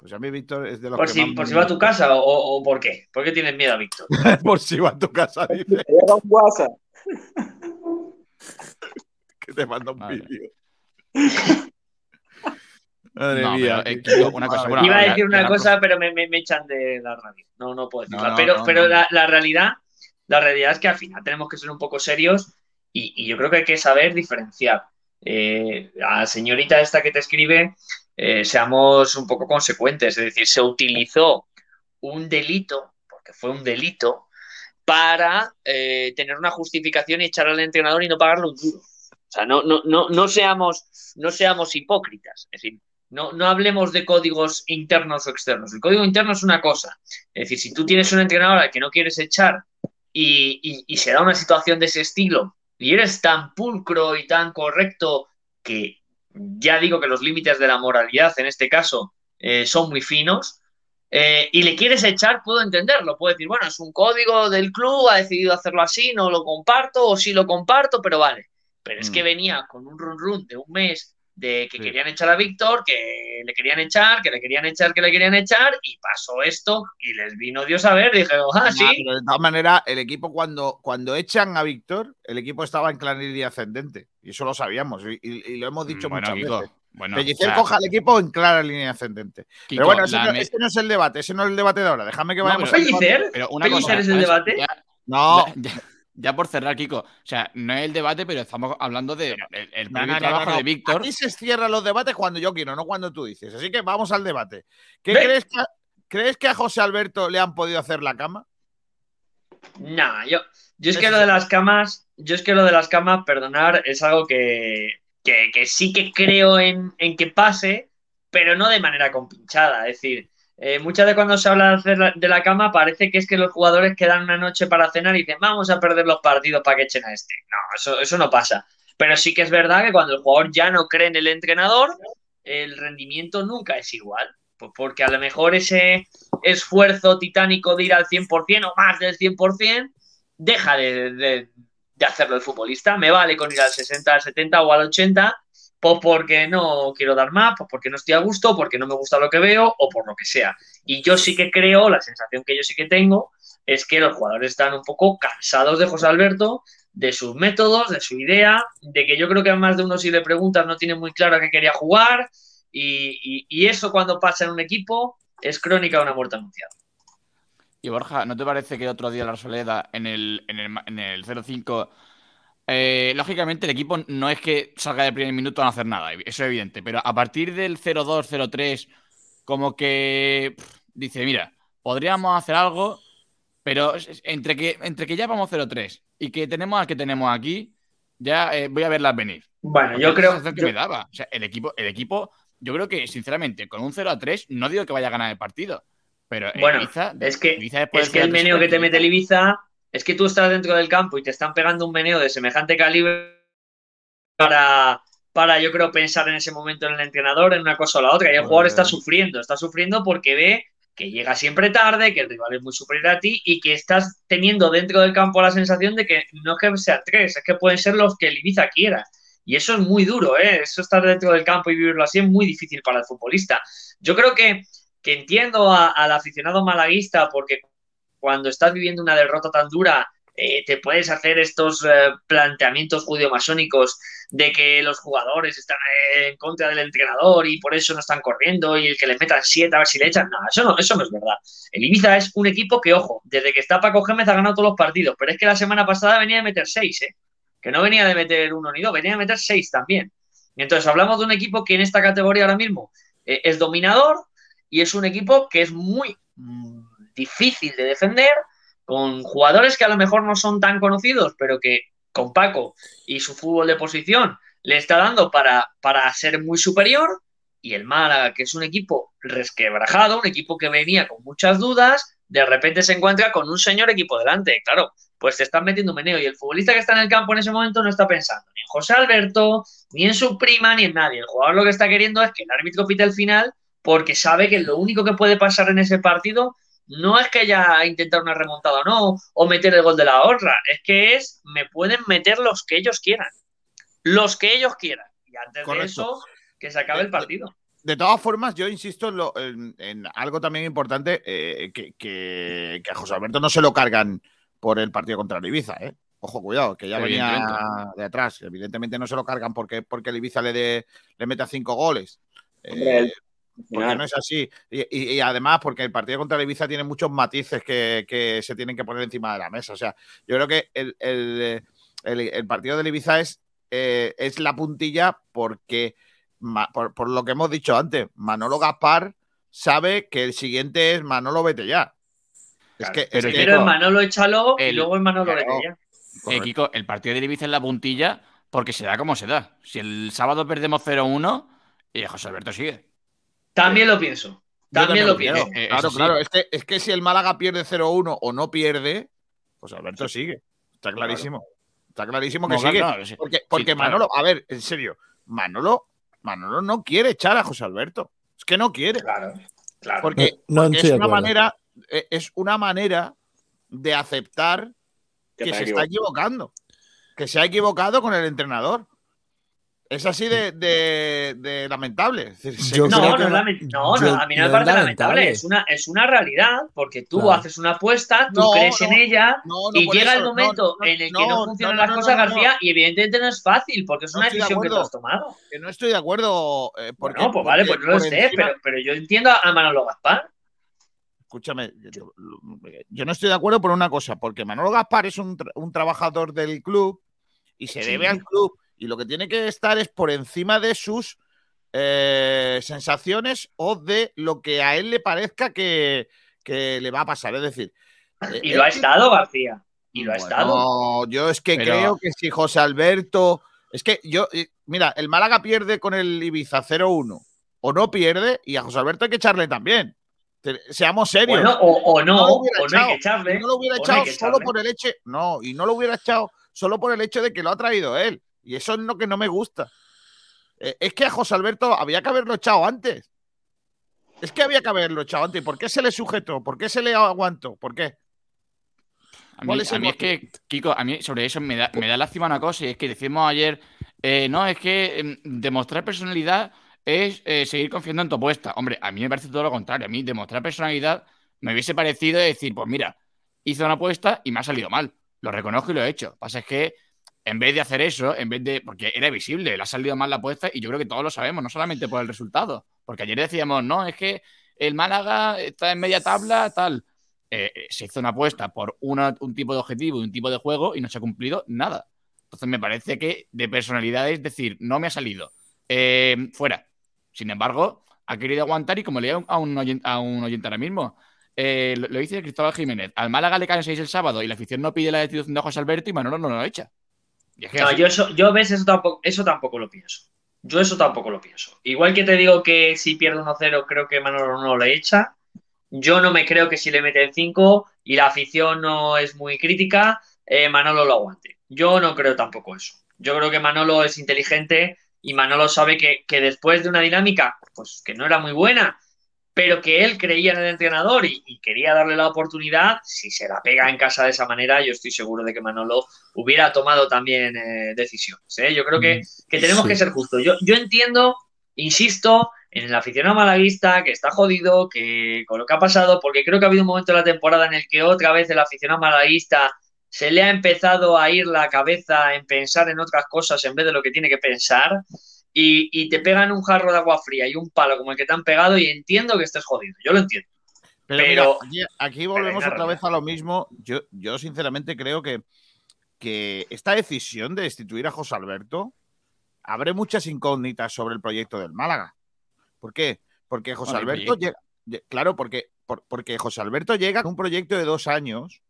Pues a mí, Víctor, es de los Por que si, más por si va a tu casa o, o por qué. ¿Por qué tienes miedo a Víctor? por si va a tu casa, dice Te un WhatsApp. que te manda un vídeo. Madre No, mía. pero, eh, una cosa, bueno. Iba a decir una cosa, pero me, me- me echan de la radio. No, no puedo decirla. No, no, pero no, pero no. La, la realidad, la realidad es que al final tenemos que ser un poco serios y, y yo creo que hay que saber diferenciar. Eh, a la señorita esta que te escribe, eh, seamos un poco consecuentes. Es decir, se utilizó un delito, porque fue un delito, para eh, tener una justificación y echar al entrenador y no pagarle un duro. O sea, no, no, no, no, seamos, no seamos hipócritas. Es decir, no, no hablemos de códigos internos o externos. El código interno es una cosa. Es decir, si tú tienes un entrenador al que no quieres echar y, y- y se da una situación de ese estilo y eres tan pulcro y tan correcto que ya digo que los límites de la moralidad en este caso eh, son muy finos eh, y le quieres echar, puedo entenderlo. Puedo decir, bueno, es un código del club, ha decidido hacerlo así, no lo comparto o sí lo comparto, pero vale. Pero es Mm. que venía con un run run de un mes de que Sí. querían echar a Víctor, que le querían echar, que le querían echar, que le querían echar, y pasó esto, y les vino Dios a ver, y dijeron, ah, Nah, sí, pero de todas maneras, el equipo cuando, cuando echan a Víctor, el equipo estaba en claridad ascendente. Y eso lo sabíamos. Y, y- y lo hemos dicho Mm, bueno, muchas Kiko, veces. bueno, Pellicer coja al equipo en clara línea ascendente. Kiko, pero bueno, ese no, me- ese no es el debate, ese no es el debate de ahora. Déjame que No, vayamos pero- al debate. Pellicer, pero una Pellicer cosa, es el ¿sabes? debate. Ya- No, Ya, ya- ya por cerrar, Kiko. O sea, no es el debate, pero estamos hablando del el, el No, previo no, no, trabajo no, no. de Víctor. Aquí se cierran los debates cuando yo quiero, no cuando tú dices. Así que vamos al debate. ¿Qué Ve. crees que, a- crees que a José Alberto le han podido hacer la cama? Nah, yo, yo es que lo de las camas, yo es que lo de las camas, perdonar, es algo que, que, que sí que creo en, en que pase, pero no de manera compinchada. Es decir, eh, muchas veces cuando se habla de, la- de la cama parece que es que los jugadores quedan una noche para cenar y dicen, vamos a perder los partidos para que echen a este. No, eso, eso no pasa. Pero sí que es verdad que cuando el jugador ya no cree en el entrenador, el rendimiento nunca es igual. Pues porque a lo mejor ese esfuerzo titánico de ir al 100% o más del 100%, deja de, de- de hacerlo el futbolista. Me vale con ir al 60, al 70 o al 80, pues porque no quiero dar más, pues porque no estoy a gusto, porque no me gusta lo que veo o por lo que sea. Y yo sí que creo, la sensación que yo sí que tengo, es que los jugadores están un poco cansados de José Alberto, de sus métodos, de su idea, de que yo creo que a más de uno si le preguntas no tiene muy claro a qué quería jugar. Y, eso cuando pasa en un equipo es crónica de una muerte anunciada. Y Borja, ¿no te parece que otro día la Rosaleda en el, en el, en el 0-5, eh, lógicamente el equipo no es que salga del primer minuto a no hacer nada, eso es evidente, pero a partir del 0-2, 0-3, como que pff, dice, mira, podríamos hacer algo, pero entre que, entre que ya vamos 0-3 y que tenemos al que tenemos aquí, ya eh, voy a verlas venir. Bueno, Porque yo es la creo. que yo- me daba. O sea, el equipo, el equipo, yo creo que, sinceramente, con un 0 a 3, no digo que vaya a ganar el partido. Pero el Bueno, Ibiza- es que, Ibiza es que el 0-3 meneo que te mete el. Ibiza es que tú estás dentro del campo y te están pegando un meneo de semejante calibre para, para yo creo, pensar en ese momento en el entrenador, en una cosa o la otra. Y el jugador está sufriendo, está sufriendo porque ve que llega siempre tarde, que el rival es muy superior a ti y que estás teniendo dentro del campo la sensación de que no es que sea tres, es que pueden ser los que el Ibiza quiera. Y eso es muy duro, ¿eh? Eso estar dentro del campo y vivirlo así es muy difícil para el futbolista. Yo creo que, que entiendo a- al aficionado malaguista porque cuando estás viviendo una derrota tan dura, eh, te puedes hacer estos eh, planteamientos judío-masónicos de que los jugadores están eh, en contra del entrenador y por eso no están corriendo y el que les metan siete a ver si le echan. No, eso no, eso no es verdad. El Ibiza es un equipo que, ojo, desde que está Paco Gémez ha ganado todos los partidos, pero es que la semana pasada venía de meter seis, ¿eh? que no venía de meter uno ni dos, venía de meter seis también. Entonces hablamos de un equipo que en esta categoría ahora mismo eh, es dominador y es un equipo que es muy difícil de defender, con jugadores que a lo mejor no son tan conocidos, pero que con Paco y su fútbol de posición le está dando para, para ser muy superior. Y el Málaga, que es un equipo resquebrajado, un equipo que venía con muchas dudas, de repente se encuentra con un señor equipo delante. Claro, pues te están metiendo un meneo. Y el futbolista que está en el campo en ese momento no está pensando ni en José Alberto, ni en su prima, ni en nadie. El jugador lo que está queriendo es que el árbitro pite el final porque sabe que lo único que puede pasar en ese partido no es que haya intentado una remontada o no, o meter el gol de la honra, es que es, me pueden meter los que ellos quieran. Los que ellos quieran. Y antes Correcto. de eso, que se acabe el partido. De todas formas, yo insisto en, lo- en- en algo también importante, eh, que, que- que a José Alberto no se lo cargan por el partido contra el Ibiza, ¿eh? Ojo, cuidado, que ya venía de atrás. Evidentemente no se lo cargan porque, porque el Ibiza le, dé- le meta cinco goles. Eh, porque no es así. Y, y- y además, porque el partido contra el Ibiza tiene muchos matices que, que se tienen que poner encima de la mesa. O sea, yo creo que el, el- el- el partido del Ibiza es, eh, es la puntilla porque, ma- por, por lo que hemos dicho antes, Manolo Gaspar sabe que el siguiente es Manolo Vete ya. Es que, es pero que- el Manolo échalo y luego el Manolo claro. vete ya. Eh. Kiko, el partido del Ibiza es la puntilla porque se da como se da. Si el sábado perdemos 0-1, y José Alberto sigue. También lo pienso. También lo pienso. Eh, claro, sí. claro. Es que, es que si el Málaga pierde 0-1 o no pierde, pues Alberto sigue. Está clarísimo. Está clarísimo que No, sigue. claro, sí. Porque, porque claro. Manolo, a ver, en serio, Manolo, Manolo no quiere echar a José Alberto. Es que no quiere. Claro, claro. Porque, No, no porque es una manera, eh, es una manera de aceptar Que se está equivocando. Que se ha equivocado con el entrenador. Es así de, de- de lamentable. Yo No, creo no, que no- yo- a mí no no me parece lamentable, lamentable. es una, es una realidad, porque tú Claro. haces una apuesta, tú No, crees en ella, no, no, y llega eso, el momento no, en el que no, no, funcionan no, las no, cosas, no, no, García, y evidentemente no es fácil, porque es No una de decisión que tú has tomado. que no estoy de acuerdo. eh, porque, Bueno, pues vale, pues no lo sé, encima- pero, pero yo entiendo a Manolo Gaspar. Escúchame, yo, yo no estoy de acuerdo por una cosa, porque Manolo Gaspar es un, tra- un trabajador del club y se Sí. debe al club y lo que tiene que estar es por encima de sus eh, sensaciones o de lo que a él le parezca que, que le va a pasar. Es decir, eh, Y lo ha que- estado, García. Y lo ha Bueno, estado. yo es que Pero- creo que si José Alberto. Es que yo. eh, Mira, el Málaga pierde con el Ibiza 0-1 o no pierde y a José Alberto hay que echarle también. Seamos serios. Bueno, o, o no, No lo hubiera o no hay echado. que echarle. No lo hubiera no echado solo por el hecho. No, y no lo hubiera echado solo por el hecho de que lo ha traído él. Y eso es lo que no me gusta. Eh, es que a José Alberto había que haberlo echado antes. Es que había que haberlo echado antes. ¿Por qué se le sujetó? ¿Por qué se le aguantó? ¿Por qué? A mí, ¿Cuál es a el mí es motivo? que, Kiko, a mí sobre eso me da, me da lástima una cosa y es que decimos ayer, eh, no, es que em, demostrar personalidad es eh, seguir confiando en tu apuesta. Hombre, a mí me parece todo lo contrario. A mí demostrar personalidad me hubiese parecido decir, pues mira, hice una apuesta y me ha salido mal. Lo reconozco y lo he hecho. Lo que pasa es que en vez de hacer eso, en vez de. Porque era visible, le ha salido mal la apuesta y yo creo que todos lo sabemos, no solamente por el resultado. Porque ayer decíamos, no, es que el Málaga está en media tabla, tal. Eh, eh, se hizo una apuesta por un tipo de objetivo y un tipo de juego y no se ha cumplido nada. Entonces me parece que de personalidad es decir, no me ha salido. Eh, fuera. Sin embargo, ha querido aguantar y como leía a un oyente, a un oyente ahora mismo, eh, lo, lo dice Cristóbal Jiménez. Al Málaga le caen seis el sábado y la afición no pide la destitución de José Alberto y Manolo no lo echa. Y es que No, así- yo eso, yo ves, eso tampoco, eso tampoco lo pienso. Yo eso tampoco lo pienso. Igual que te digo que si pierde 1-0, creo que Manolo no le echa. Yo no me creo que si le meten 5 y la afición no es muy crítica, eh, Manolo lo aguante. Yo no creo tampoco eso. Yo creo que Manolo es inteligente y Manolo sabe que, que después de una dinámica, pues que no era muy buena, pero que él creía en el entrenador y, y quería darle la oportunidad, si se la pega en casa de esa manera, yo estoy seguro de que Manolo hubiera tomado también eh, decisiones. ¿eh? Yo creo que, que tenemos Sí. que ser justos. Yo, yo entiendo, insisto, en el aficionado malaguista que está jodido, que con lo que ha pasado, porque creo que ha habido un momento en la temporada en el que otra vez el aficionado malaguista se le ha empezado a ir la cabeza en pensar en otras cosas en vez de lo que tiene que pensar. Y, y te pegan un jarro de agua fría y un palo como el que te han pegado y entiendo que estés jodido, yo lo entiendo. Pero, Pero- mira, aquí, aquí volvemos otra vez a lo mismo. Yo, yo sinceramente creo que, que esta decisión de destituir a José Alberto abre muchas incógnitas sobre el proyecto del Málaga. ¿Por qué? Porque José Alberto llega. lle- Claro, porque, por- porque José Alberto llega con un proyecto de dos años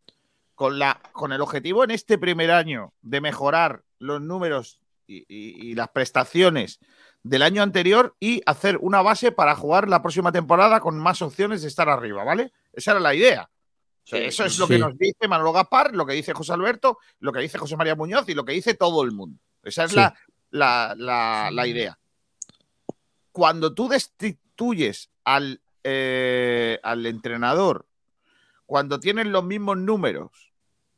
con, la, con el objetivo en este primer año de mejorar los números y, y- y las prestaciones del año anterior y hacer una base para jugar la próxima temporada con más opciones de estar arriba, ¿vale? Esa era la idea. Sí, eso es sí. lo que nos dice Manolo Gaspar, lo que dice José Alberto, lo que dice José María Muñoz y lo que dice todo el mundo. Esa es Sí. la, la- la- la idea. Cuando tú destituyes al, eh, al entrenador, cuando tienes los mismos números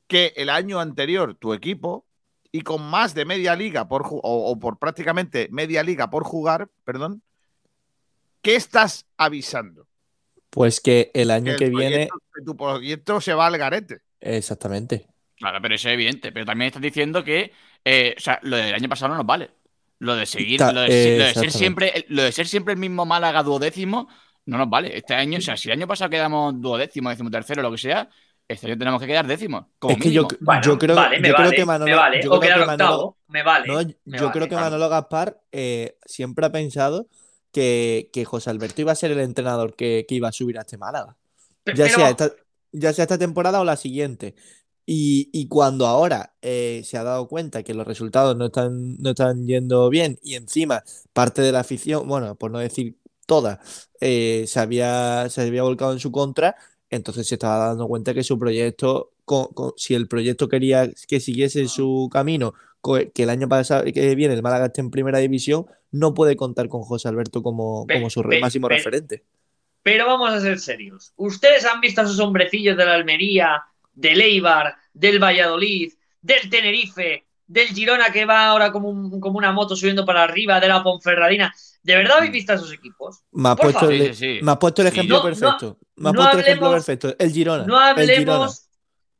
que el año anterior tu equipo y con más de media liga por o, o por prácticamente media liga por jugar, perdón, ¿qué estás avisando? Pues que el año el que viene, proyecto- que tu proyecto se va al garete. exactamente. Claro, pero eso es evidente. Pero también estás diciendo que eh, o sea, lo del año pasado no nos vale. Lo de seguir, Ta- lo de, lo de ser siempre, lo de ser siempre el mismo Málaga duodécimo, no nos vale. Este año, o sea, si el año pasado quedamos duodécimo, décimo tercero, lo que sea, este año tenemos que quedar décimo. Como Es que yo, mínimo. Bueno, yo creo, vale, me yo vale, creo que Manolo, me vale. yo o creo que Manolo- octavo, me vale. No, yo creo que. Manolo Gaspar eh, siempre ha pensado que, que José Alberto iba a ser el entrenador que, que iba a subir a este Málaga. Ya sea, esta, ya sea esta temporada o la siguiente. Y, y cuando ahora eh, se ha dado cuenta que los resultados no están, no están yendo bien y encima parte de la afición, bueno, por no decir toda, eh, se había, se había volcado en su contra, entonces se estaba dando cuenta que su proyecto, co- co- si el proyecto quería que siguiese su camino, que el año pasado que viene el Málaga esté en primera división, no puede contar con José Alberto como, Pe- como su pe- máximo pe- referente. Pero vamos a ser serios. ¿Ustedes han visto a esos hombrecillos de la Almería, del Eibar, del Valladolid, del Tenerife, del Girona que va ahora como, un- como una moto subiendo para arriba, de la Ponferradina. ¿De verdad habéis visto a esos equipos? Me Por puesto, el, Sí, sí, sí. me has puesto el Sí. ejemplo No, perfecto. me has no puesto el ejemplo hablemos- perfecto. El Girona. No el Girona. hablemos,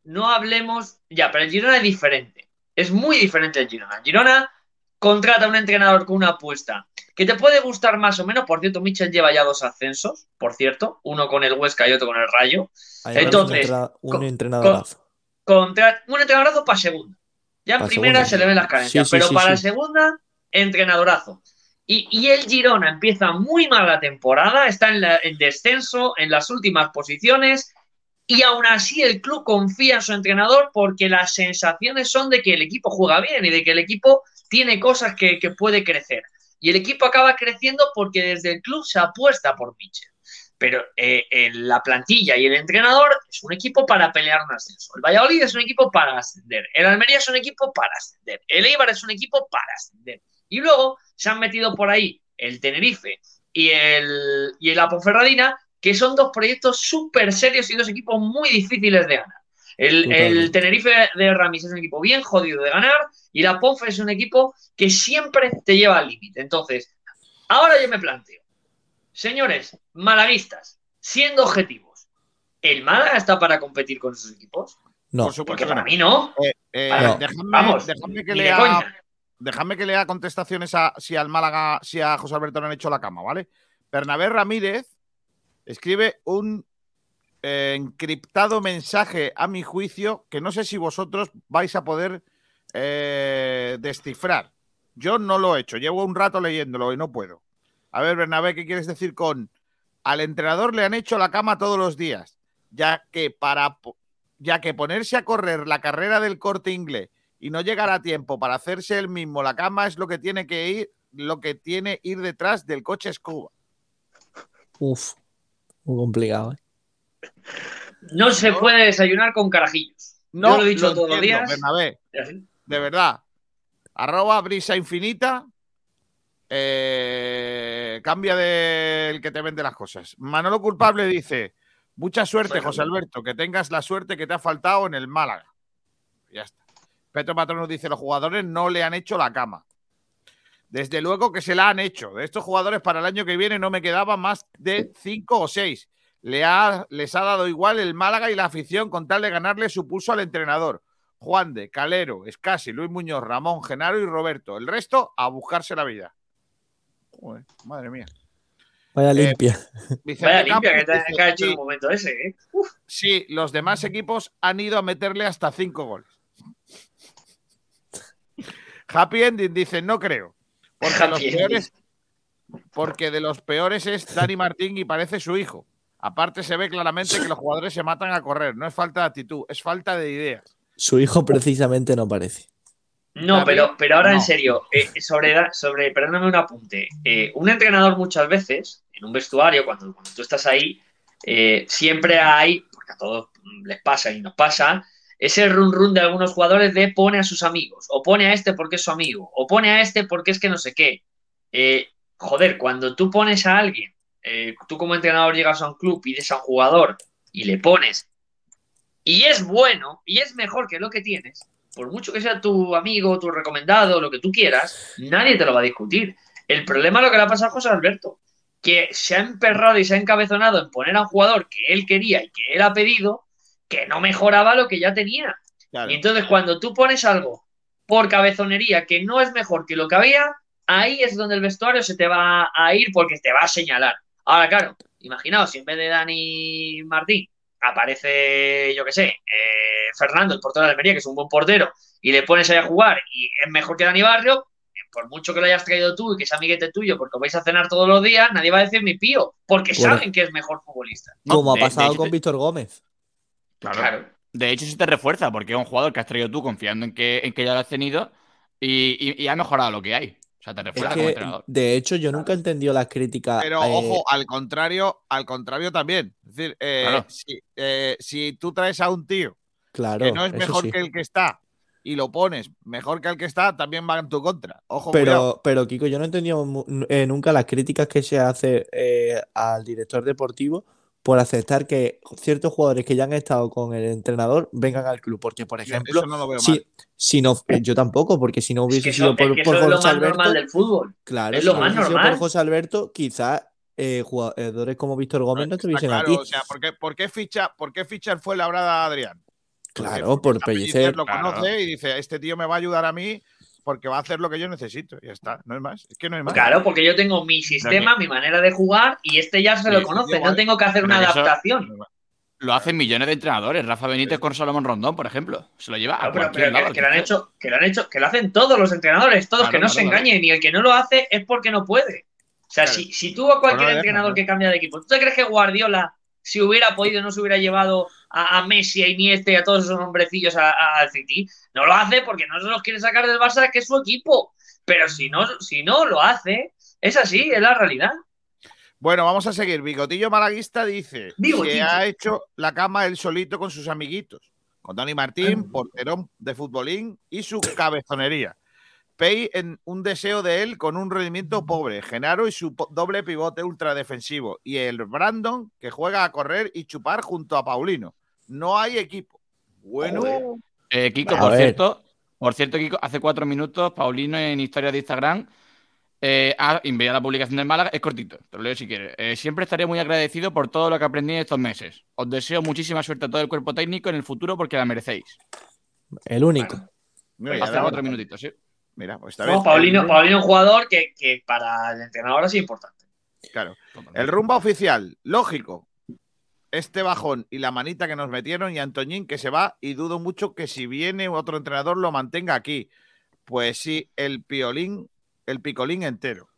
no hablemos, ya, pero el Girona es diferente. Es muy diferente el Girona. El Girona contrata a un entrenador con una apuesta que te puede gustar más o menos. Por cierto, Michel lleva ya dos ascensos, por cierto, uno con el Huesca y otro con el Rayo. Ahí me Entonces, un, con- entrenadorazo. Contra un entrenadorazo para segunda. Ya en primera segunda, se le ven las carencias, sí, sí, pero sí, para sí. segunda, entrenadorazo. Y, el Girona empieza muy mal la temporada, está en, la- en descenso, en las últimas posiciones, y aún así el club confía en su entrenador porque las sensaciones son de que el equipo juega bien y de que el equipo tiene cosas que, que puede crecer. Y el equipo acaba creciendo porque desde el club se apuesta por Michel. Pero eh, el- la plantilla y el entrenador es un equipo para pelear un ascenso. El Valladolid es un equipo para ascender. El Almería es un equipo para ascender. El Eibar es un equipo para ascender. Y luego se han metido por ahí el Tenerife y el, y el Ponferradina, que son dos proyectos súper serios y dos equipos muy difíciles de ganar. El, el Tenerife de Ramis es un equipo bien jodido de ganar y la Ponfe es un equipo que siempre te lleva al límite. Entonces, ahora yo me planteo, señores malaguistas, siendo objetivos, ¿el Málaga está para competir con esos equipos? No, Por supuesto Porque que para no. mí no. Eh, eh, Para- No. dejadme, Vamos, dejadme que lea, coña. Dejadme que lea contestaciones a si al Málaga, si a José Alberto le han hecho la cama, ¿vale? Bernabé Ramírez escribe un eh, encriptado mensaje a mi juicio que no sé si vosotros vais a poder eh, descifrar. Yo no lo he hecho, llevo un rato leyéndolo y no puedo. A ver, Bernabé, ¿qué quieres decir con al entrenador le han hecho la cama todos los días? Ya que para ya que ponerse a correr la carrera del corte inglés y no llegar a tiempo para hacerse él mismo la cama es lo que tiene que ir, lo que tiene ir detrás del coche Scuba. Uf, muy complicado. ¿eh? No se No. puede desayunar con carajillos. No Yo lo he dicho todos los días. Bernabé, de verdad. Arroba brisa infinita. eh, cambia del que te vende las cosas. Manolo Culpable dice: Mucha suerte. José Alberto, que tengas la suerte que te ha faltado en el Málaga. Ya está. Petro Patrono dice: Los jugadores no le han hecho la cama. Desde luego que se la han hecho. De estos jugadores para el año que viene no me quedaba más de cinco o seis. Le ha, les ha dado igual el Málaga y la afición con tal de ganarle su pulso al entrenador. Juan de, Calero, Escasi, Luis Muñoz, Ramón, Genaro y Roberto. El resto a buscarse la vida. Joder, madre mía. Vaya Eh, limpia. Vaya limpia que, te, que ha hecho un momento ese, ¿eh? sí, los demás equipos han ido a meterle hasta cinco goles. Happy Ending dice, no creo. Porque, los Happy ending. peores, porque de los peores es Dani Martín y parece su hijo. Aparte se ve claramente que los jugadores se matan a correr. No es falta de actitud, es falta de ideas. Su hijo precisamente no parece. No, pero, pero ahora en serio, eh, sobre, sobre, perdóname un apunte. Eh, un entrenador muchas veces, en un vestuario, cuando, cuando tú estás ahí, eh, siempre hay, porque a todos les pasa y nos pasa, ese run run de algunos jugadores de pone a sus amigos, o pone a este porque es su amigo, o pone a este porque es que no sé qué. Eh, joder, cuando tú pones a alguien, eh, tú como entrenador llegas a un club, pides a un jugador y le pones, y es bueno, y es mejor que lo que tienes, por mucho que sea tu amigo, tu recomendado, lo que tú quieras, nadie te lo va a discutir. El problema es lo que le ha pasado a José Alberto, que se ha emperrado y se ha encabezonado en poner a un jugador que él quería y que él ha pedido, que no mejoraba lo que ya tenía. Claro. Y entonces cuando tú pones algo por cabezonería que no es mejor que lo que había, ahí es donde el vestuario se te va a ir porque te va a señalar. Ahora, claro, imaginaos si en vez de Dani Martín aparece, yo qué sé, eh, Fernando, el portero de Almería, que es un buen portero, y le pones ahí a jugar y es mejor que Dani Barrio, eh, por mucho que lo hayas traído tú y que sea amiguete tuyo porque os vais a cenar todos los días, nadie va a decir mi pío, porque Bueno. saben que es mejor futbolista. Como ha de pasado con Víctor Gómez. Claro. Claro. De hecho, sí te refuerza porque es un jugador que has traído tú confiando en que, en que ya lo has tenido y, y- y ha mejorado lo que hay. O sea, te Es refuerza como entrenador. de hecho, yo nunca he entendido las críticas. Pero eh, ojo, al contrario, al contrario también. Es decir, eh, Claro. si, eh, si tú traes a un tío claro, que no es mejor sí. que el que está y lo pones mejor que el que está, también va en tu contra. Ojo, cuidado. Pero, pero Kiko, yo no he entendido eh, nunca las críticas que se hace eh, al director deportivo por aceptar que ciertos jugadores que ya han estado con el entrenador vengan al club. Porque, por ejemplo, Eso no lo veo si, mal. si no, yo tampoco, porque si no Es hubiese que sido eso, por, es que por es lo José más Alberto, normal del fútbol. claro, es si lo no más hubiese sido normal. por José Alberto, quizás eh, jugadores como Víctor Gómez no Está estuviesen claro, aquí. O sea, ¿por qué, por qué ficha, por qué ficha el Fuenlabrada a Adrián? claro, por Pellicer Pellicer. lo Claro. conoce y dice, este tío me va a ayudar a mí porque va a hacer lo que yo necesito. Y ya está, no es más. Es que no hay más. Claro, porque yo tengo mi sistema, mi manera de jugar y este ya se lo conoce. igual. No tengo que hacer Pero una eso- adaptación. Lo hacen millones de entrenadores. Rafa Benítez con Salomón Rondón, por ejemplo. Se lo lleva a pero, cualquier pero lado. que, que lo han hecho, que lo han hecho, que lo hacen todos los entrenadores, todos, Claro, que no claro, se claro. engañen, y el que no lo hace es porque no puede. O sea, Claro. si, si tú a cualquier no entrenador que cambia de equipo, ¿tú te crees que Guardiola, si hubiera podido, no se hubiera llevado a, a Messi, a Iniesta y a todos esos hombrecillos al City? No lo hace porque no se los quiere sacar del Barça, que es su equipo. Pero si no, si no lo hace, es así, es la realidad. Bueno, vamos a seguir. Bigotillo Malaguista dice Bigotillo. que ha hecho la cama él solito con sus amiguitos. Con Dani Martín, porterón de futbolín y su cabezonería. Pei en un deseo de él con un rendimiento pobre. Genaro y su doble pivote ultra defensivo. Y el Brandon que juega a correr y chupar junto a Paulino. No hay equipo. Bueno. Eh, Kiko, A por ver. cierto, por cierto, Kiko, hace cuatro minutos, Paulino en historia de Instagram eh, ha enviado la publicación del Málaga. Es cortito, te lo leo si quieres. Eh, siempre estaré muy agradecido por todo lo que aprendí en estos meses. Os deseo muchísima suerte a todo el cuerpo técnico en el futuro porque la merecéis. El único. mira, Hace cuatro minutitos, ¿sí? Mira, pues está No, bien. Paulino, Paulino es un jugador que, que para el entrenador es importante. Claro. El rumba oficial, lógico. Este bajón y la manita que nos metieron y Antoñín que se va y dudo mucho que si viene otro entrenador lo mantenga aquí. Pues sí, el piolín, el picolín entero.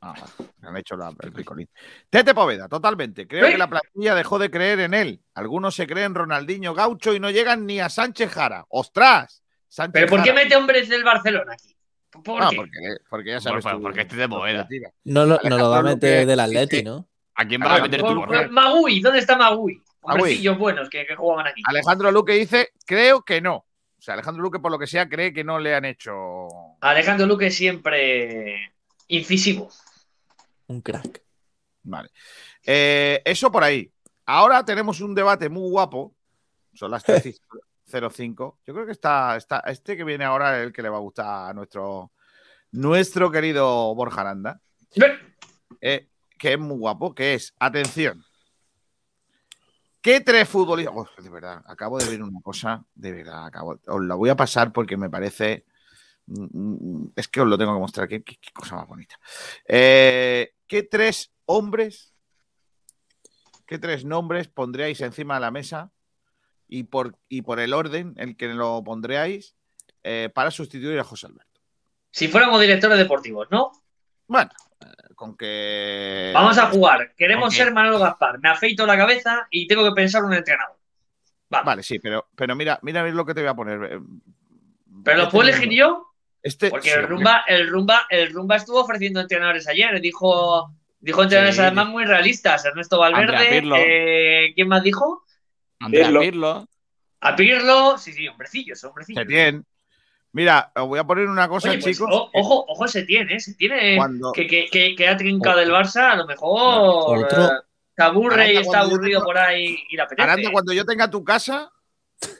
Ah, me han hecho la- el picolín. Tete Poveda, totalmente. Creo que la plantilla dejó de creer en él. Algunos se creen Ronaldinho Gaucho y no llegan ni a Sánchez Jara. ¡Ostras! Sánchez ¿Pero por qué Jara. mete hombres del Barcelona aquí? ¿Por No, qué? porque, porque ya sabes. Por- tú- porque este de Poveda. No lo, no lo va a meter del Atleti, ¿no? ¿A quién vas a meter tú? Magui, ¿dónde está Magui? Hombrecillos buenos que, que jugaban aquí. Alejandro Luque dice, creo que no. O sea, Alejandro Luque, por lo que sea, cree que no le han hecho. Alejandro Luque siempre incisivo. Un crack. Vale. Eh, eso por ahí. Ahora tenemos un debate muy guapo. Son las 13.05. Yo creo que está, está. Este que viene ahora es el que le va a gustar a nuestro, nuestro querido Borja Aranda. eh, que es muy guapo, que es, atención. ¿Qué tres futbolistas? Oh, de verdad, acabo de ver una cosa, de verdad, acabo, os la voy a pasar porque me parece. mm, mm, Es que os lo tengo que mostrar, qué, qué- qué cosa más bonita. Eh, ¿Qué tres hombres, qué tres nombres pondríais encima de la mesa y por, y por el orden en el que lo pondríais eh, para sustituir a José Alberto? Si fuéramos directores deportivos, ¿no? Bueno, con que. Vamos a jugar. Queremos ser Manolo Gaspar. Me afeito la cabeza y tengo que pensar un entrenador. Vale. Vale, sí, pero, pero mira, mira lo que te voy a poner. eh, ¿Pero lo este puedo elegir yo? Este, Porque sí, el. Rumba, el Rumba, el Rumba estuvo ofreciendo entrenadores ayer. Dijo, dijo entrenadores Sí. además muy realistas. Ernesto Valverde. Eh, ¿Quién más dijo? Andrea Pirlo. Pirlo. A Pirlo. Sí, sí, hombrecillos, hombrecillos. Setién. Mira, os voy a poner una cosa, Oye, pues, chicos. o- ojo, ojo, se tiene, se tiene Cuando- que, que, que, que ha trincado el Barça, a lo mejor Otro- eh, se aburre y está aburrido tengo- por ahí y la apetece. Aranda, cuando yo tenga tu casa,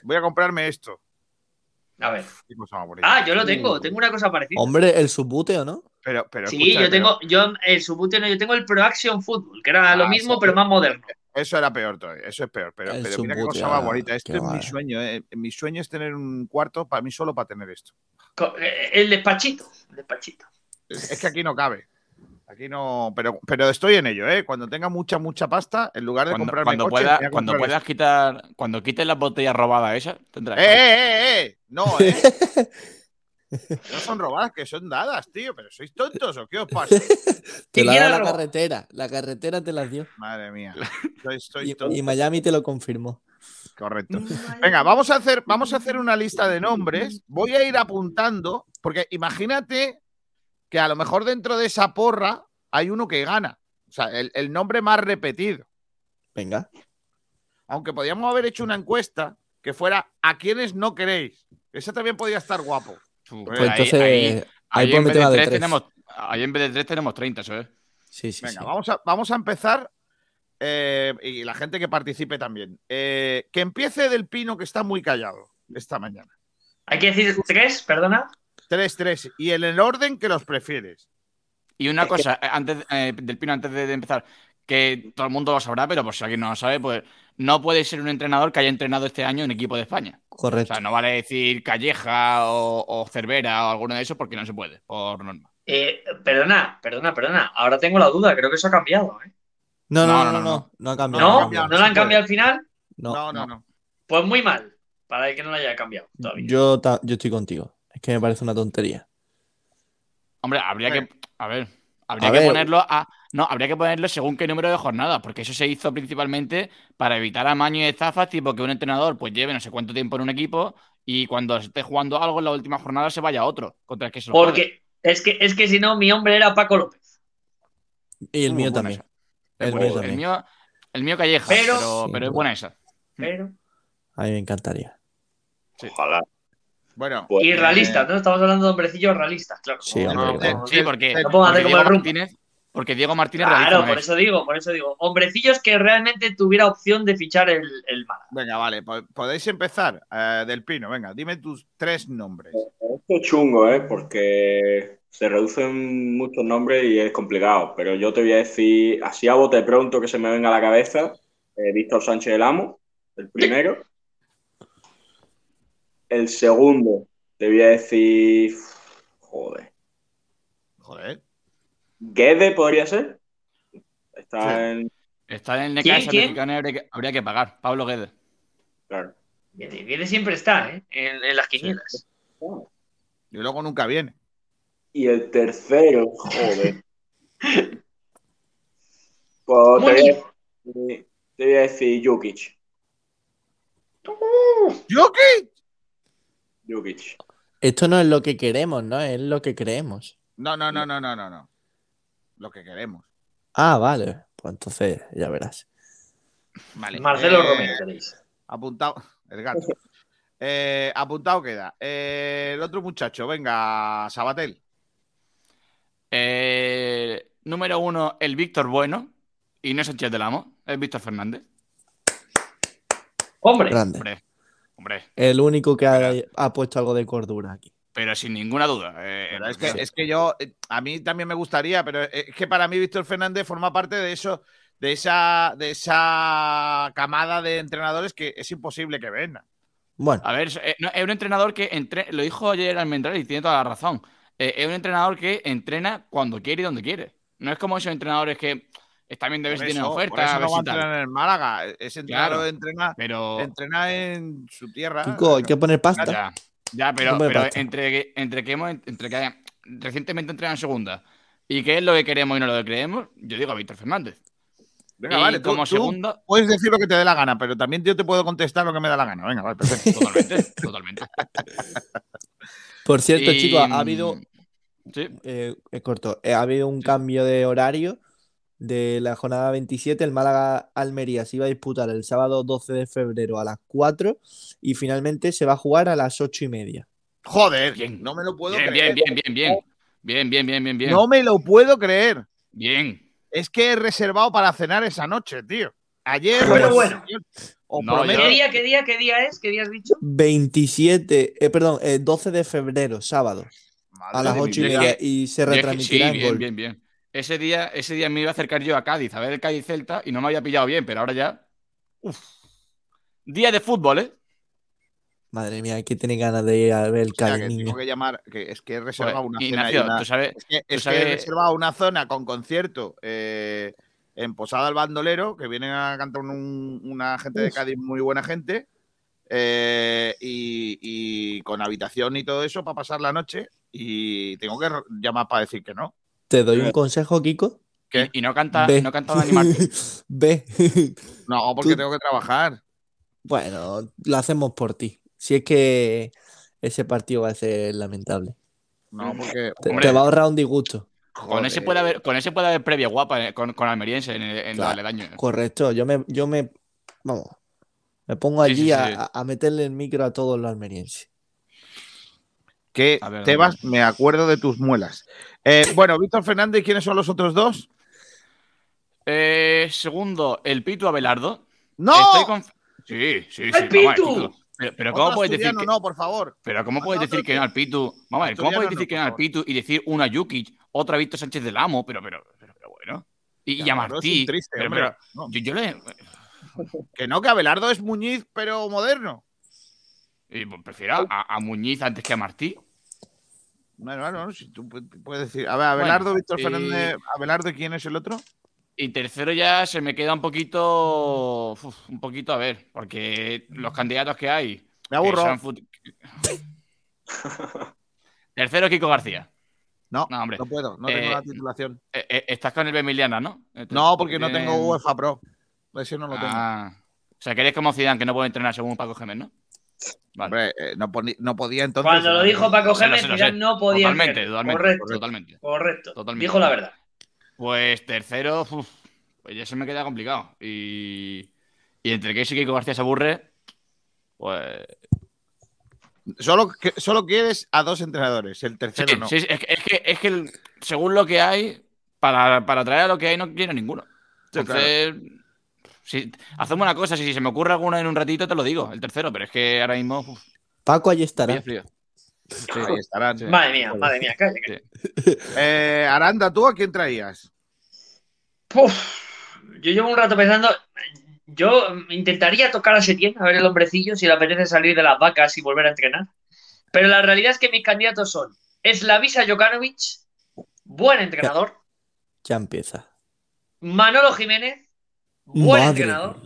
voy a comprarme esto. A ver. Ah, yo lo tengo, tengo una cosa parecida. Hombre, el subbuteo, ¿no? Pero, pero Sí, escucha, yo pero tengo, yo el Subbuteo no, yo tengo el Pro Action Football, que era Ah, lo mismo, sí. pero más moderno. Eso era peor todavía. Eso es peor. Pero, mira qué cosa más bonita. Esto es mi sueño. eh. Mi sueño es tener un cuarto para mí solo para tener esto. Co- eh, El despachito, el despachito. Es es que aquí no cabe. Aquí no. Pero, pero estoy en ello, ¿eh? Cuando tenga mucha, mucha pasta, en lugar de Cuando, comprarme cuando, coche, pueda- a cuando comprar puedas quitar, cuando quites las botellas robadas esas, tendrás. ¡Eh, eh, eh! No, ¿eh? No son robadas, que son dadas, tío. Pero sois tontos o qué os pasa. Te la da la carretera. La carretera te las dio. Madre mía. Sois, sois Y, tontos. y Miami te lo confirmó. Correcto. Venga, vamos a hacer, vamos a hacer una lista de nombres. Voy a ir apuntando, porque imagínate que a lo mejor dentro de esa porra hay uno que gana. O sea, el, el nombre más repetido. Venga. Aunque podíamos haber hecho una encuesta que fuera a quienes no queréis. Esa también podría estar guapo. Pues Pues ahí- entonces, ahí- ahí, ahí por en vez de una de tres tres. tenemos, ahí en vez de tres tenemos 30, eso es. Sí, sí, Venga, sí. vamos, a, vamos a empezar eh, y la gente que participe también. Eh, que empiece del Pino, que está muy callado esta mañana. Hay que decir tres, perdona. Tres, tres. Y en el orden que los prefieres. Y una cosa, eh, antes eh, del Pino, antes de, de empezar, que todo el mundo lo sabrá, pero por si alguien no lo sabe, pues no puede ser un entrenador que haya entrenado este año en equipo de España. O Correcto. sea, no vale decir Calleja o, o Cervera o alguno de esos porque no se puede, por norma. Eh, perdona, perdona, perdona. Ahora tengo la duda, creo que eso ha cambiado. ¿eh? No, no, No, no, no, no, no, no ha cambiado. ¿No? ha ¿No, cambiado, no lo se han cambiado al final? No, No, no, no. Pues muy mal, para que no lo haya cambiado todavía. Yo, yo estoy contigo. Es que me parece una tontería. Hombre, habría que. A ver. Habría A que ver. ponerlo a. No, habría que ponerlo según qué número de jornadas, porque eso se hizo principalmente para evitar amaños y estafas, tipo que un entrenador pues lleve no sé cuánto tiempo en un equipo y cuando esté jugando algo en la última jornada se vaya a otro contra el que se lo juegue. Porque es que, es que si no, mi hombre era Paco López. Y el mío también. El mío el también. mío, el mío Calleja, Pero- pero, Sí, pero es buena esa. Pero... A mí me encantaría. Ojalá. Bueno, Pues, Y realistas, ¿no? Estamos hablando de hombrecillos realistas, claro. Sí, No, hombre, no, no, Sí, porque, Diego. Martínez, porque Diego Martínez Claro, por es. eso digo, por eso digo. Hombrecillos que realmente tuviera opción de fichar el, el Málaga. venga, vale. po- Podéis empezar. eh, del Pino, venga, dime tus tres nombres. Esto es chungo, ¿eh? Porque se reducen muchos nombres y es complicado. Pero yo te voy a decir, así a bote pronto que se me venga a la cabeza, eh, Víctor Sánchez del Amo, el primero. El segundo, te voy a decir, joder, Joder. Guede podría ser. Está Sí. en, Está en el ¿Quién, Necaxa, quién? mexicano, habría que, habría que pagar. Pablo Guedes. claro. Viene, Viene siempre está, ¿eh? En, en las quinielas. Y luego nunca viene. Y el tercero, joder. Pues te voy a decir, te voy a decir Jukic. ¿Yuki? Jukic. Esto no es lo que queremos, ¿no? Es lo que creemos. No, no, no, no, no, no, no. Lo que queremos. Ah, vale. Pues entonces ya verás. Vale. Marcelo eh, Romero, queréis. Apuntado. El gato. Eh, apuntado queda. Eh, el otro muchacho, venga, Sabatel. Eh, número uno, el Víctor Bueno. Y no es Sánchez del Amo, es Víctor Fernández. Hombre, Grande. Hombre, hombre, El único que ha, ha puesto algo de cordura aquí. Pero sin ninguna duda. eh, Pero es, que, porque- es que yo, eh, a mí también me gustaría, pero es que para mí Víctor Fernández forma parte de eso, de esa, de esa camada de entrenadores que es imposible que vengan. Bueno, A ver, es, eh, es un entrenador que entre, lo dijo ayer Almendral y tiene toda la razón. Eh, es un entrenador que entrena cuando quiere y donde quiere. No es como esos entrenadores que están bien de ver Por si tienen eso- por oferta, a no va a entrenar en el Málaga. Ese entrenador Claro. entrena, Pero entrena en su tierra. Kiko, hay que poner pasta. ya, ya, pero, pero entre, que- entre que hemos, entre que recientemente entrenan en segunda y que es lo que queremos y no lo que creemos, yo digo a Víctor Fernández. Venga, y vale, como tú segundo, puedes decir lo que te dé la gana, pero también yo te puedo contestar lo que me da la gana. Venga, vale, perfecto. totalmente, totalmente. Por cierto, Y, chicos, ha habido. Sí, eh, es corto. eh, ha habido un cambio de horario de la jornada 27. El Málaga Almería se iba a disputar el sábado 12 de febrero a las 4 y finalmente se va a jugar a las 8 y media. Joder, Bien. no me lo puedo bien, creer. bien, bien, bien, bien. Bien, bien, bien, bien, bien. No me lo puedo creer. Bien. Es que he reservado para cenar esa noche, tío. Ayer. Pero pues, bueno. Os No. ¿qué día, qué día, qué día es? ¿Qué día has dicho? 27, eh, perdón, eh, 12 de febrero, sábado, Madre a las de mi 8 y media y se retransmitirá sí, en bien, Gol. bien, bien. Ese día, ese día me iba a acercar yo a Cádiz a ver el Cádiz Celta y no me había pillado bien, pero ahora ya. Uf. Día de fútbol, ¿eh? Madre mía, que tiene ganas de ir a ver el O sea, Cádiz, que tengo que llamar, que es que he reservado Pues, una tú sabes, Es que, es que sabes- he reservado una zona con concierto eh, en Posada al Bandolero, que vienen a cantar un- una gente de. Cádiz muy buena gente, eh, y, y con habitación y todo eso para pasar la noche, y tengo que llamar para decir que no. Te doy un consejo, Kiko. ¿Qué? y, no canta, Ve. no canta Dani Martín. Ve. No, porque Tú- tengo que trabajar. bueno, lo hacemos por ti. Si es que ese partido va a ser lamentable. No, porque. Te, Hombre. te va a ahorrar un disgusto. Con ese puede haber, con ese puede haber previa guapa eh, con, con Almeriense en, el- en Claro. aledaños. Correcto. Yo me, yo me, vamos, me pongo allí sí, sí. A, a meterle el micro a todos los almerienses. Que ver, Tebas, me acuerdo de tus muelas. Eh, bueno, Víctor Fernández, ¿quiénes son los otros dos? Eh, segundo, el Pitu Abelardo. ¡No! Estoy Sí, sí, sí. ¡El Pitu! Pero, ¿cómo puedes decir que, no, por favor. pero cómo puedes decir que no al Pitu? Vamos a ver, ¿cómo puedes decir no, que no al. Pitu y decir una Jukic, otra Víctor Sánchez del Amo? Pero, pero, pero, pero bueno. Y, y a Martí. triste, pero, pero No. yo, yo le. Que no, que Abelardo es Muñiz, pero moderno. y, pues, prefiero a, a Muñiz antes que a Martí. Bueno, bueno, si tú pu- puedes decir. A ver, Abelardo, Bueno, Víctor y- Fernández. Abelardo, ¿y quién es el otro? Y tercero ya se me queda un poquito. uf, un poquito a ver. Porque los candidatos que hay. Me aburro. fut- tercero, Kiko García. No, No, hombre. no puedo, no tengo Eh, la titulación. Eh, eh, estás con el Emiliana, ¿no? No, porque no tengo UEFA Pro. Ese no lo tengo. Ah. O sea, que eres como Zidane, que no puede entrenar según Paco Gémez, ¿no? Vale. Hombre, eh, no, podía entonces. Cuando lo dijo Paco Gémez, sé, sé. no podía. Totalmente, totalmente, Correcto, totalmente. correcto. Totalmente. Dijo la verdad. Pues tercero, uf, pues ya se me queda complicado. Y, y entre que y Kiko García se aburre, pues... Solo, solo quieres a dos entrenadores. El Sí, tercero no. sí, es que, es que, es que el- según lo que hay, para, para traer a lo que hay no quiero ninguno. Sí, Entonces, si, hacemos una cosa, si se me ocurre alguno en un ratito te lo digo, el tercero, pero es que ahora mismo... uf, Paco allí estará. frío, frío. Sí. Ahí estarán. Sí. Madre mía, madre mía, calla. Eh, Aranda, ¿tú a quién traías? Uf, yo llevo un rato pensando. Yo intentaría tocar a Setién, a ver el hombrecillo, si le apetece salir de las vacas y volver a entrenar. Pero la realidad es que mis candidatos son Slavisa Jokanovic, buen entrenador, Ya empieza. Manolo Jiménez, buen Madre entrenador,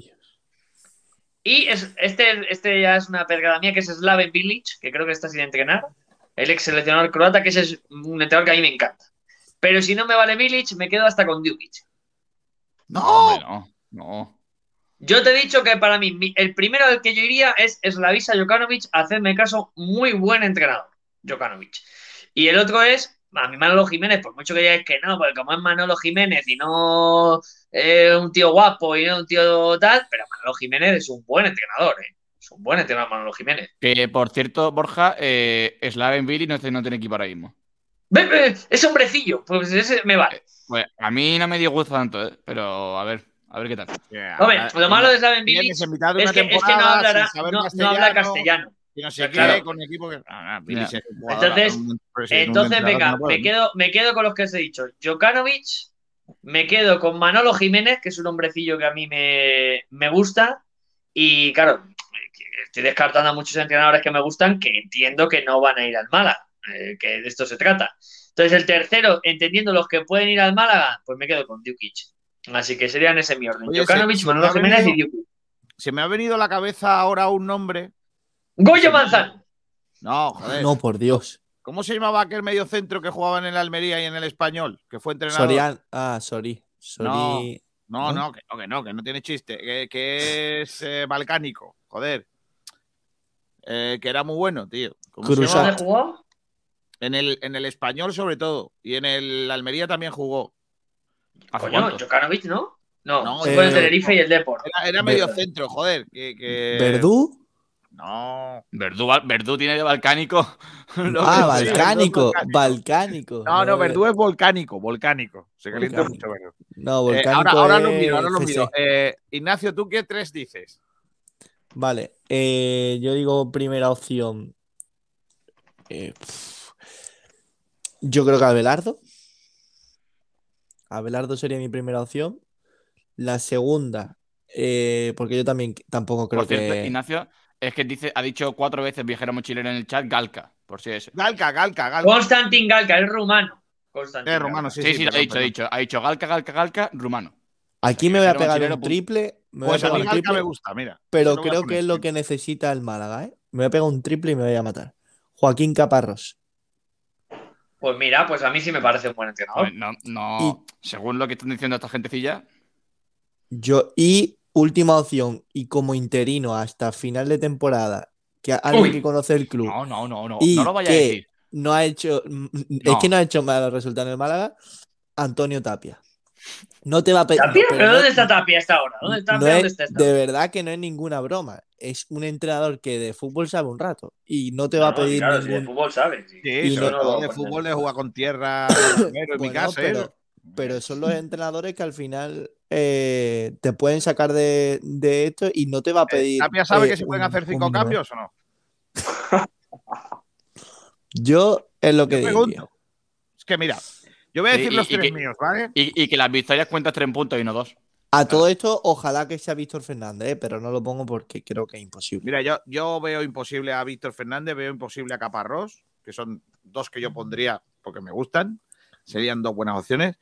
y es- este, este ya es una pergada mía, que es Slaven Bilic, que creo que está sin entrenar, el ex seleccionador croata, que ese es un entrenador que a mí me encanta. Pero si no me vale Bilic, me quedo hasta con Djukic. No, ¡No! no. Yo te he dicho que para mí el primero del que yo iría es Slavisa Jokanovic, hacedme caso, muy buen entrenador, Jokanovic. Y el otro es, a mi Manolo Jiménez, por mucho que digáis que no, porque como es Manolo Jiménez y no eh, un tío guapo y no un tío tal, pero Manolo Jiménez es un buen entrenador, ¿eh? Es un buen entrenador Manolo Jiménez. Que por cierto, Borja, eh, Slaven Billy no, no tiene equipo ahora mismo. Ese hombrecillo, pues ese me vale. Pues a mí no me dio gusto tanto, ¿eh? pero a ver, a ver qué tal. Hombre, lo malo de Slaven Bilic es que, es que hablará, no habla castellano. Y no sé Claro. qué, con equipo que. Ah, Billy Ya. es un jugador, Entonces- un- Entonces, venga, no me quedo, me quedo con los que os he dicho. Jokanovic, me quedo con Manolo Jiménez, que es un hombrecillo que a mí me, me gusta. Y claro, estoy descartando a muchos entrenadores que me gustan que entiendo que no van a ir al Málaga, eh, que de esto se trata. Entonces, el tercero, entendiendo los que pueden ir al Málaga, pues me quedo con Djukic. Así que serían ese mi orden. Oye, Jokanovic, se- Manolo Jiménez y Djukic. Se me ha venido a la cabeza ahora un nombre. Goyo Manzano. No, joder. No, por Dios. ¿Cómo se llamaba aquel medio centro que jugaba en el Almería y en el Español? Que fue entrenador. Sorian. Ah, sorry. Sorry. No, ¿No? no, que no, que no, que no tiene chiste. Que, que es eh, balcánico, joder. Eh, que era muy bueno, tío. ¿Cómo se jugó? En el, en el español, sobre todo. Y en el Almería también jugó. ¿Hace Coño, cuánto? Jokanovic, ¿no? No, No, fue el eh, Tenerife y el Deport. Era, era medio centro, joder. Que, que- ¿Verdú? No. Verdú, Verdú tiene de balcánico. Ah, que balcánico. Balcánico. No, no, Verdú es volcánico, volcánico. Se calienta Volcánico. mucho Verdú. No, Eh, volcánico. ahora, ahora lo miro, ahora lo miro. Eh, Ignacio, ¿tú qué tres dices? Vale, eh, yo digo primera opción. yo creo que Abelardo. Abelardo sería mi primera opción. La segunda, eh, porque yo también tampoco creo Por cierto, que. Ignacio, es que dice, ha dicho cuatro veces viajero mochilero en el chat, Galca, por si es. Galca, Galca, Galca. Constantin Galca, es rumano. Constantin Galca. romano, sí, Sí, sí. sí, lo ha dicho, ha dicho. Ha dicho Galca, Galca, Galca, rumano. Aquí me voy a pegar un triple. Me voy a Pues a mí Galca triple, me gusta, mira. pero creo que es lo que necesita el Málaga, ¿eh? Me voy a pegar un triple y me voy a matar. Joaquín Caparrós. Pues mira, pues a mí sí me parece un buen entrenador. No, no, según lo que están diciendo esta gentecilla, Yo, y última opción, y como interino hasta final de temporada, que alguien Uy. que conoce el club no, no, no, no, Y no lo vaya a que- decir. no ha hecho, mm, es No. que no ha hecho malos resultados en el Málaga, Antonio Tapia. No te va a pedir. ¿Tapia? ¿Pero dónde está Tapia hasta ahora? ¿Dónde está no Tapia? es- ¿Dónde está esta? de verdad que no es ninguna broma. Es un entrenador que de fútbol sabe un rato y no te va a No, pedir claro, sí, de ningún. fútbol sabes. sí. Sí, Y sobre no- todo de no- fútbol de jugar con tierra primero en mi casa. pero- ¿eh? Pero son los entrenadores que al final eh, te pueden sacar de, de esto y no te va a pedir. ¿Tapia sabe eh, que se pueden un- hacer cinco cambios o no? Yo es lo que pregunto. Es que mira, yo voy a Sí, decir y- los y tres que- míos, ¿vale? Y, y que las victorias cuentan tres puntos y no dos. A todo esto, ojalá que sea Víctor Fernández, eh, pero no lo pongo porque creo que es imposible. Mira, yo, yo veo imposible a Víctor Fernández, veo imposible a Caparrós, que son dos que yo pondría porque me gustan. Serían dos buenas opciones.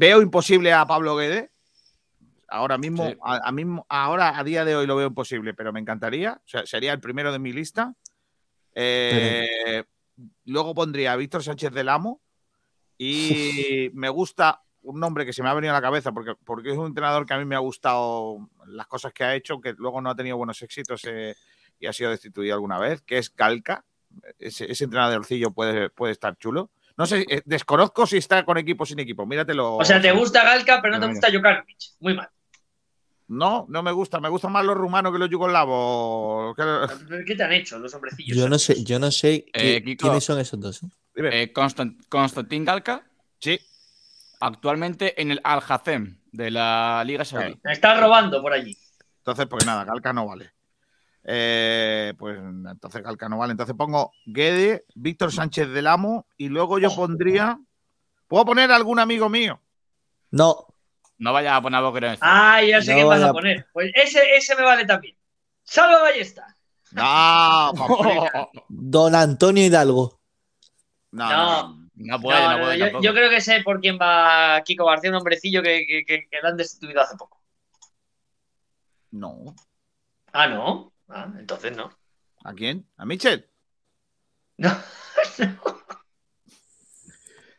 Veo imposible a Pablo Guede. Ahora mismo, Sí. a, a mismo, ahora a día de hoy lo veo imposible, pero me encantaría. O sea, sería el primero de mi lista. Eh, Luego pondría a Víctor Sánchez del Amo. Y me gusta un nombre que se me ha venido a la cabeza porque, porque es un entrenador que a mí me ha gustado las cosas que ha hecho, que luego no ha tenido buenos éxitos eh, y ha sido destituido alguna vez, que es Calca. Ese, ese entrenadorcillo puede, puede estar chulo. No sé, eh, desconozco si está con equipo o sin equipo. Míratelo. O sea, te gusta Galca, pero no te gusta Jokanovic. Muy mal. No, no me gusta. Me gustan más los rumanos que los yugoslavos. ¿Qué te han hecho los hombrecillos? Yo no sé, yo no sé qué- Eh, Kiko. quiénes son esos dos. ¿eh? Eh, Constant- Constantin Galca, Sí, actualmente en el Al Hazem de la Liga Saudí. Me estás robando por allí. entonces pues nada, Calca no vale. Eh, pues entonces Calca no vale. Entonces pongo Guede, Víctor Sánchez del Amo y luego yo pondría. ¿Puedo poner algún amigo mío? No, No vayas a poner a Boquerón. Ah, ya sé No quién vas voy a a- poner. Pues ese, ese me vale también. Salva Ballesta. No. Don Antonio Hidalgo. no, No. no. No puede, No, no, no, puede yo, tampoco. yo creo que sé por quién va Kiko García, un hombrecillo que, que, que, que le han destituido hace poco. No. Ah, no. Ah, entonces no. ¿A quién? ¿A Michel? No.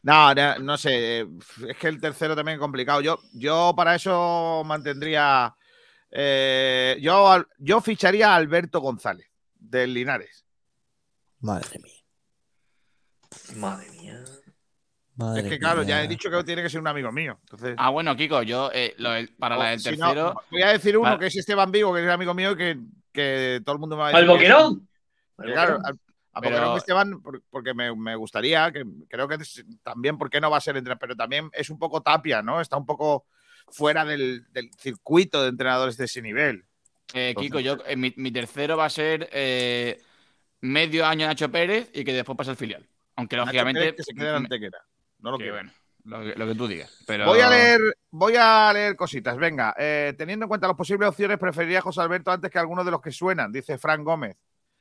No, no, no sé. eh, Es que el tercero también es complicado. Yo, yo para eso mantendría. eh, yo, yo ficharía a Alberto González, del Linares. Madre mía. Madre mía. Madre es que, claro, ya he dicho que tiene que ser un amigo mío. Entonces, Ah, bueno, Kiko, yo eh, lo para la o del si no, tercero. voy a decir uno que es Esteban Vigo, que es amigo mío, que, que todo el mundo me va a decir. boquerón. Al que claro, boquerón. al- a Pero- Boquerón Esteban, por- porque me, me gustaría, que creo que también, ¿por qué no va a ser entrenador? Pero también es un poco tapia, ¿no? Está un poco fuera del, del circuito de entrenadores de ese nivel. Eh, Kiko, yo, eh, mi, mi tercero va a ser eh, medio año Nacho Pérez y que después pase al filial. Aunque Nacho lógicamente. Pérez que se quede en Antequera. No lo que, quiero. bueno, lo, que- lo que tú digas. Pero... Voy a leer, voy a leer cositas. Venga, eh, teniendo en cuenta las posibles opciones, preferiría a José Alberto antes que alguno de los que suenan, dice Frank Gómez.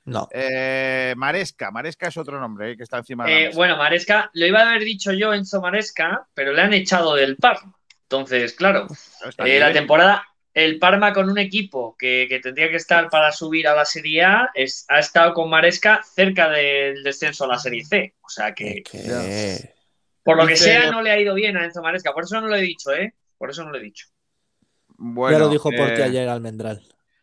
No. Eh, Maresca, Maresca es otro nombre eh, que está encima de la Eh, mesa. bueno, Maresca, lo iba a haber dicho yo Enzo Maresca, pero le han echado del Parma. Entonces, claro, eh, la temporada, el Parma con un equipo que, que tendría que estar para subir a la Serie A, es- ha estado con Maresca cerca del descenso a la Serie C. O sea que, Es que- por lo que sea, no le ha ido bien a Enzo Maresca. Por eso no lo he dicho, ¿eh? Por eso no lo he dicho. Bueno, ya lo dijo porque eh, ayer Almendral.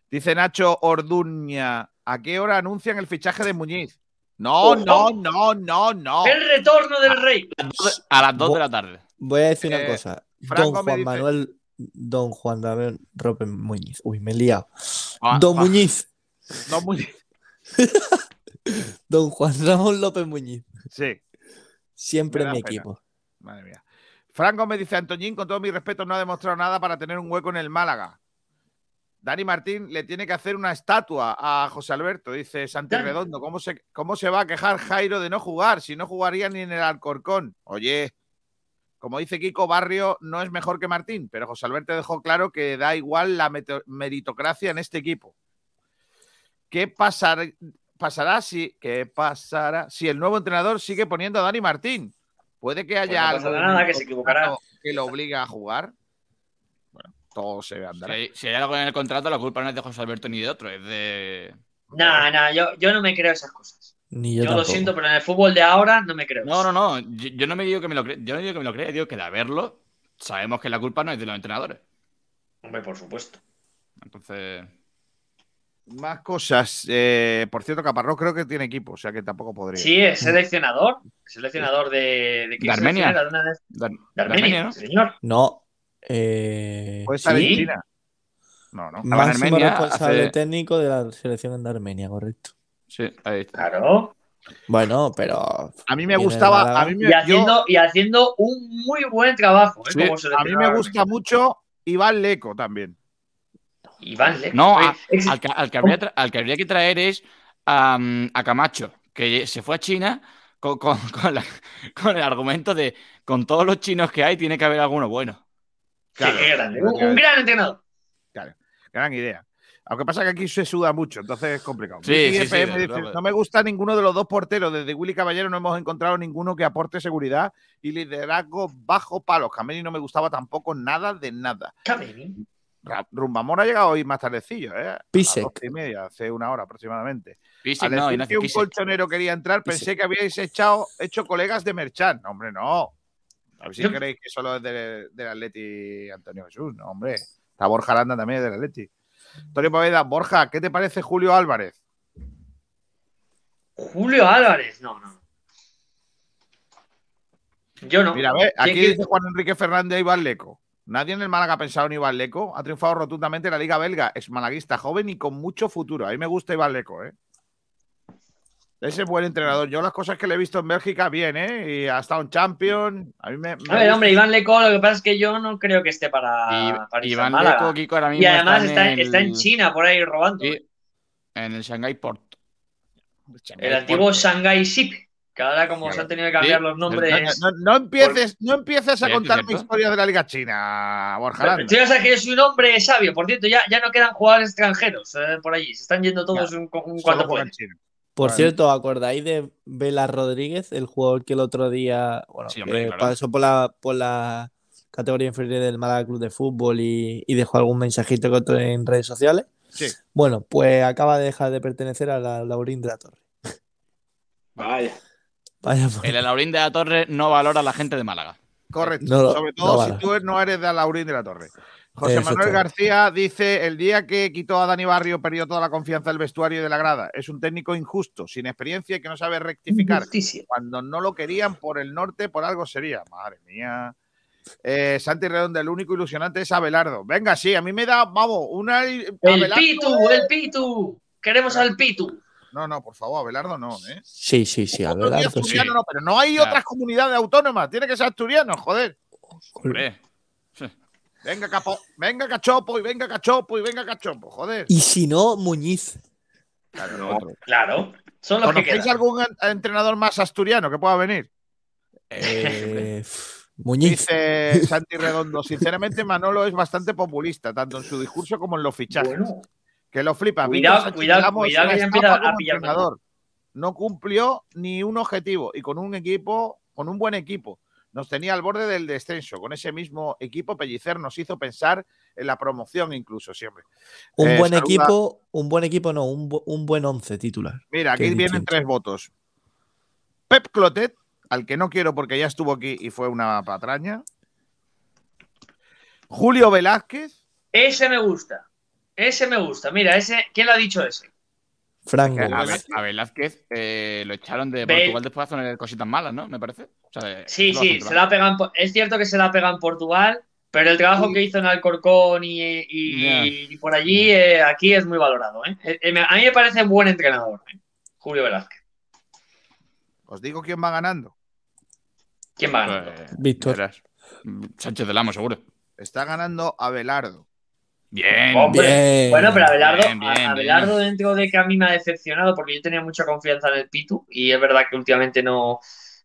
Dice Nacho Orduña, ¿a qué hora anuncian el fichaje de Muñiz? No, no, no, no, no. El retorno del rey. A las 2 Bo- de la tarde. Voy a decir eh, una cosa. Franco Don Juan dice- Manuel. Don Juan Manuel Rope Muñiz. Uy, me he liado. Ah, Don ah, Muñiz. No, Muñiz. Don Juan Ramón López Muñiz. Sí, Siempre Me en mi pena. equipo. madre mía. Franco me dice, Antoñín, con todo mi respeto, no ha demostrado nada para tener un hueco en el Málaga. Dani Martín le tiene que hacer una estatua a José Alberto, dice Santi. Redondo. ¿Cómo se, ¿Cómo se va a quejar Jairo de no jugar si no jugaría ni en el Alcorcón? Oye, como dice Kiko, Barrio no es mejor que Martín, pero José Alberto dejó claro que da igual la meritocracia en este equipo. ¿Qué pasar- pasará si, qué pasará si el nuevo entrenador sigue poniendo a Dani Martín? Puede que haya no algo nada, que se equivocará. que lo obliga a jugar. Bueno, todo se hay, si hay algo en el contrato, la culpa no es de José Alberto ni de otro, es de. Nah, nah, yo, yo no me creo esas cosas. Ni Yo, yo, lo siento, pero en el fútbol de ahora no me creo. No, no, no. Yo, yo no me digo que me lo crea. Yo no digo que me lo crea, digo que de haberlo, sabemos que la culpa no es de los entrenadores. Hombre, por supuesto. Entonces. Más cosas. Eh, por cierto, Caparrós creo que tiene equipo, o sea que tampoco podría. Sí, es seleccionador. Seleccionador de. ¿De, Armenia. De Armenia, ¿no? sí, señor. No. Eh, Puede estar ¿Sí? No, no. Estaba en máximo Armenia responsable hace- técnico de la selección de Armenia, correcto. Sí, ahí está. Claro. Bueno, pero. A mí me gustaba, a mí me, Y yo- haciendo, y haciendo un muy buen trabajo. ¿eh? sí, como a mí me gusta mucho Iván Leco también. Iván. No, a- al, que, al que habría, al que habría que traer es a, a Camacho, que se fue a China con, con- con la- con el argumento de con todos los chinos que hay tiene que haber alguno bueno. sí, claro, qué grande. Un, gran entrenador. Gran idea. Aunque pasa que aquí se suda mucho, entonces es complicado. Sí, sí, FM dice, no me gusta ninguno de los dos porteros. Desde Willy Caballero no hemos encontrado ninguno que aporte seguridad y liderazgo bajo palos. Cameni no me gustaba tampoco nada de nada. Kameni. Rumbamor ha llegado hoy más tardecillo, ¿eh? A las Pisek. doce y media, hace una hora aproximadamente. Pisek, Al no, que un Pisek. colchonero quería entrar, Pisek. pensé que habíais echado, hecho colegas de Merchan. No, hombre, no. A ver si Yo- creéis que solo es de- del Atleti Antonio Jesús. No, hombre. Está Borja Aranda también es del Atleti. Antonio Poveda, Borja, ¿qué te parece Julio Álvarez? Julio Álvarez. No, no. Yo no. Mira, ve, aquí ¿Quién- dice Juan Enrique Fernández Iván Leco. Nadie en el Málaga ha pensado en Iván Leco. Ha triunfado rotundamente en la Liga Belga. Es malaguista, joven y con mucho futuro. A mí me gusta Iván Leco, ¿eh? Ese es buen entrenador. Yo las cosas que le he visto en Bélgica, bien, ¿eh? Y ha estado en Champions. A mí me. me A ver, gusta. hombre, Iván Leco, lo que pasa es que yo no creo que esté para, Y- para Iván Málaga. Leco, Kiko, ahora mismo Y además está, está, en, está en el- China por ahí robando. sí, en el Shanghai Port. El antiguo Shanghai Ship, que ahora como Claro. se han tenido que cambiar Sí, los nombres. No, no empieces, no empieces a contarme historias de la Liga China, Borja Aranda. Tú ya sabes que yo soy un hombre sabio. Por cierto, ya, ya no quedan jugadores extranjeros eh, por allí. Se están yendo todos un, un cuanto pueden. Por Vale. cierto, ¿acordáis de Vela Rodríguez, el jugador que el otro día bueno, Sí, hombre, que claro. pasó por la, por la categoría inferior del Málaga Club de Fútbol y, y dejó algún mensajito que otro en redes sociales? Sí. Bueno, pues acaba de dejar de pertenecer a la Laurín de la Torre. Vaya. Vaya, por- El Alaurín de la Torre no valora a la gente de Málaga. Correcto. No Sobre todo si tú no eres de Alaurín de la Torre. José Manuel. García dice: el día que quitó a Dani Barrio perdió toda la confianza del vestuario y de la grada. Es un técnico injusto, sin experiencia y que no sabe rectificar. Justicia. Cuando no lo querían por el norte, por algo sería. Madre mía. Eh, Santi Redonda, el único ilusionante es Abelardo. Venga, sí, a mí me da, vamos, una. El Abelardo- Pitu, el Pitu. Queremos al Pitu. No, no, por favor, Abelardo no, ¿eh? Sí, sí, sí, Abelardo, sí. no, pero no hay Claro. otras comunidades autónomas, tiene que ser asturiano, joder. Hombre. Venga, capo, venga cachopo y venga cachopo y venga cachopo, joder. Y si no, Muñiz. Claro, claro. Son los ¿Conocéis algún en- entrenador más asturiano que pueda venir? Eh, Muñiz. Dice Santi Redondo. Sinceramente, Manolo es bastante populista, tanto en su discurso como en los fichajes. Bueno, que lo flipa. Cuidado, Sánchez cuidado, Ramos cuidado que ya empieza a como pillar entrenador. No cumplió ni un objetivo y con un equipo, con un buen equipo. Nos tenía al borde del descenso. Con ese mismo equipo, Pellicer nos hizo pensar en la promoción, incluso siempre. Un Eh, buen saluda- equipo, un buen equipo, no, un, bu- un buen once titular. Mira, aquí vienen distinto. tres votos. Pep Clotet, al que no quiero porque ya estuvo aquí y fue una patraña. Julio Velázquez. ese me gusta. Ese me gusta. Mira, ese. ¿Quién lo ha dicho ese? Frank A, Velázquez eh, lo echaron de Portugal después de hacer cosas malas, ¿no? Me parece. O sea, de- Sí, sí, se la pegan. Es cierto que se la pega en Portugal, pero el trabajo Sí. que hizo en Alcorcón y, y- por allí, eh, aquí es muy valorado. ¿eh? Eh, eh, A mí me parece buen entrenador, ¿eh? Julio Velázquez. Os digo quién va ganando. ¿Quién va ganando? Pues, Víctor. Sánchez del Amo, seguro. Está ganando Abelardo. Bien. Hombre, Bien. Bueno, pero Abelardo, Bien, bien, dentro de que a mí me ha decepcionado porque yo tenía mucha confianza en el Pitu y es verdad que últimamente no,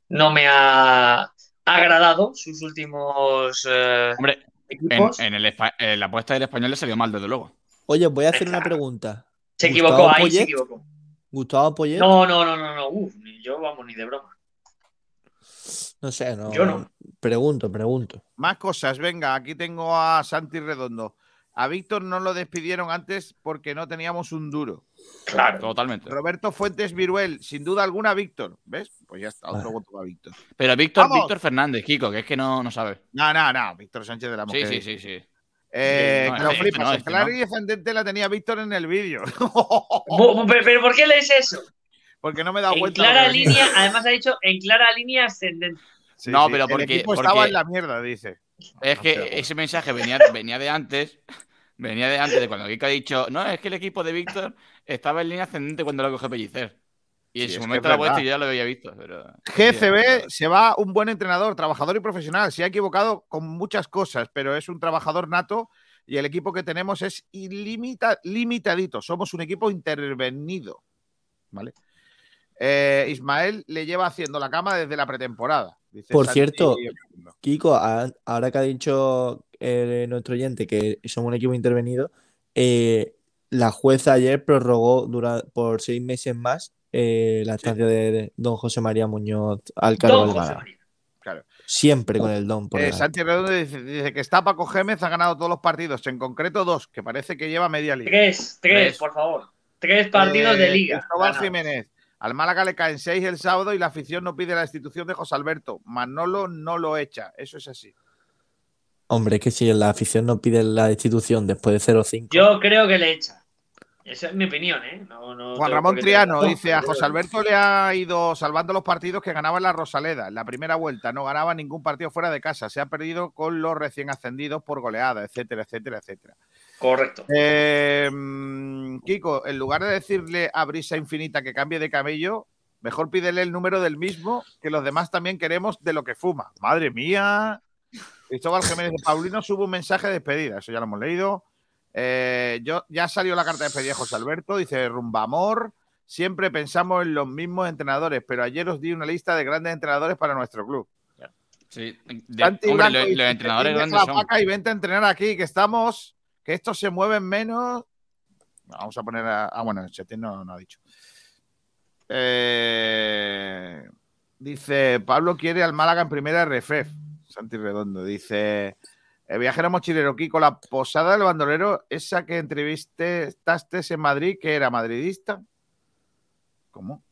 no me ha agradado sus últimos eh, Hombre, en, equipos. en el en la apuesta del español le salió mal, desde luego. Oye, voy a hacer una pregunta. se Gustavo equivocó, ahí se equivocó. Gustavo Poyet. No, no, no, no, no. Uf, ni yo, vamos, ni de broma. No sé, no. Yo no. Pregunto, pregunto. Más cosas, venga, aquí tengo a Santi Redondo. A Víctor no lo despidieron antes porque no teníamos un duro. Claro. Totalmente. Roberto Fuentes Viruel, sin duda alguna, Víctor. ¿Ves? Pues ya está, otro Vale. voto a Víctor. Pero Víctor, ¡Vamos! Víctor Fernández, Kiko, que es que no, no sabe. No, no, no, Víctor Sánchez de la Sí, Mujer. sí, sí, sí. Eh, No, que lo este flipas. no, el este claro no. y descendente la tenía Víctor en el vídeo. Pero, pero ¿por qué lees eso? Porque no me he dado En cuenta. lo clara línea, además ha dicho en clara línea ascendente. Sí, No, sí, pero el porque- equipo porque- estaba en la mierda, dice. Es que ese mensaje venía, venía de antes. Venía de antes de cuando Kiko ha dicho, no, es que el equipo de Víctor estaba en línea ascendente cuando lo coge Pellicer. Y en Sí, su momento la verdad. yo ya lo había visto. Pero... GCB se va un buen entrenador, trabajador y profesional. Se ha equivocado con muchas cosas, pero es un trabajador nato y el equipo que tenemos es ilimita- limitadito. Somos un equipo intervenido. ¿Vale? Eh, Ismael le lleva haciendo la cama desde la pretemporada. dice Por Santi cierto. Kiko, a- ahora que ha dicho eh, nuestro oyente que somos un equipo intervenido, eh, la jueza ayer prorrogó dura- por seis meses más eh, la estancia de, de don José María Muñoz al cargo. Claro. Siempre con el don por Eh. Santi Redondo dice, dice que está Paco Gémez, ha ganado todos los partidos, en concreto dos, que parece que lleva media liga. Tres, tres, Tres. por favor. Tres partidos de liga. Cristóbal. Jiménez. Al Málaga le caen seis el sábado y la afición no pide la destitución de José Alberto. Manolo no lo echa. Eso es así. Hombre, es que si la afición no pide la destitución después de 0-5. Yo creo que le echa. Esa es mi opinión, ¿eh? No, no Juan Ramón Triano dice: A José Alberto le ha ido salvando los partidos que ganaba en la Rosaleda. En la primera vuelta no ganaba ningún partido fuera de casa. Se ha perdido con los recién ascendidos por goleada, etcétera, etcétera, etcétera. Correcto. Eh, Kiko, en lugar de decirle a Brisa Infinita que cambie de cabello, mejor pídele el número del mismo, que los demás también queremos de lo que fuma. Madre mía. Cristóbal Jiménez de Paulino sube un mensaje de despedida, eso ya lo hemos leído. Eh, yo, ya salió la carta de despedida de José Alberto, dice Rumba Amor. Siempre pensamos en los mismos entrenadores, pero ayer os di una lista de grandes entrenadores para nuestro club. Sí, de- hombre, los, dice, los entrenadores "Deja grandes son. y vente a entrenar aquí, que estamos, que estos se mueven menos. Vamos a poner a. Ah, bueno, Chetín no, no ha dicho. Eh, dice, Pablo quiere al Málaga en primera RFF. Santi Redondo. Dice, el viajero mochilero Kiko, la posada del bandolero, esa que entrevistaste en Madrid, que era madridista. ¿Cómo?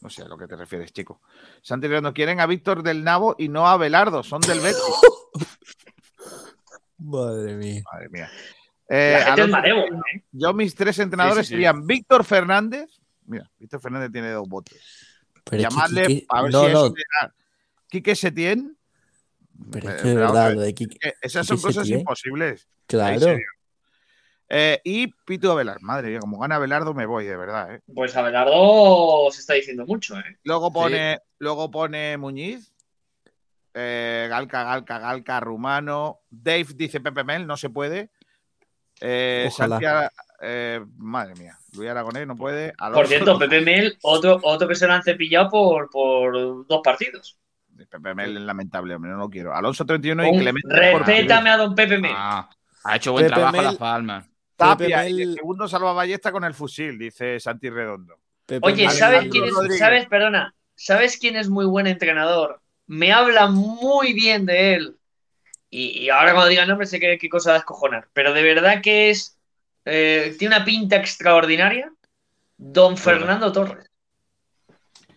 No sé a lo que te refieres, chico. Santi Redondo, quieren a Víctor del Navo y no a Belardo, son del Betis. Madre mía. Madre mía. Eh, ¿eh? yo mis tres entrenadores Sí, sí, sí. serían Víctor Fernández. Mira, Víctor Fernández tiene dos votos. Pero es que Llamadle Quique- a ver no, si no, es Quique Setién. pero es Eh, que de verdad, lo de Quique- que Esas son Quique cosas Setién. imposibles. Claro. Eh, y Pito Velar. Madre mía, como gana Belardo me voy, de verdad. ¿eh? Pues Abelardo se está diciendo mucho, ¿eh? Luego pone, luego pone Muñiz. Eh, Galca, Galca, Galca, Rumano. Dave dice Pepe Mel, no se puede. Eh, eh, madre mía, Luis Aragonés no puede. Por cierto, Pepe Mel, otro, otro que se lo han cepillado por, por dos partidos. Pepe Mel es lamentable, hombre, no lo quiero. Alonso 31 y Un- Clemente por respétame a don Pepe Mel. Ah, ha hecho buen Pepe trabajo Mel- Las Palmas. Tapia Pepe y el segundo salvaballesta con el fusil, dice Santi Redondo. Pepe Oye, ¿sabes quién es? ¿Sabes, perdona? ¿Sabes quién es muy buen entrenador? Me habla muy bien de él. Y, y ahora cuando diga el nombre sé qué cosa va a descojonar. Pero de verdad que es. eh, tiene una pinta extraordinaria. Don Fernando Torres.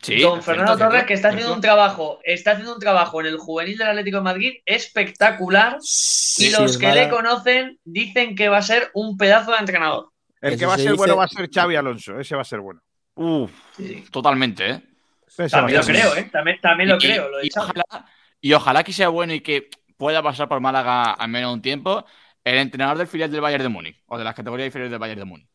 Sí, Don Fernando cierto, Torres, que está haciendo un trabajo, está haciendo un trabajo en el juvenil del Atlético de Madrid espectacular. Y Sí, los que le conocen dicen que va a ser un pedazo de entrenador. El Eso que va a se ser bueno va a ser Xavi Alonso, ese va a ser bueno. Uf, totalmente, ¿eh? También lo creo. ¿eh? También, también lo Y- creo. Lo y, ojalá, y ojalá que sea bueno y que pueda pasar por Málaga al menos un tiempo el entrenador del filial del Bayern de Múnich o de las categorías inferiores del Bayern de Múnich.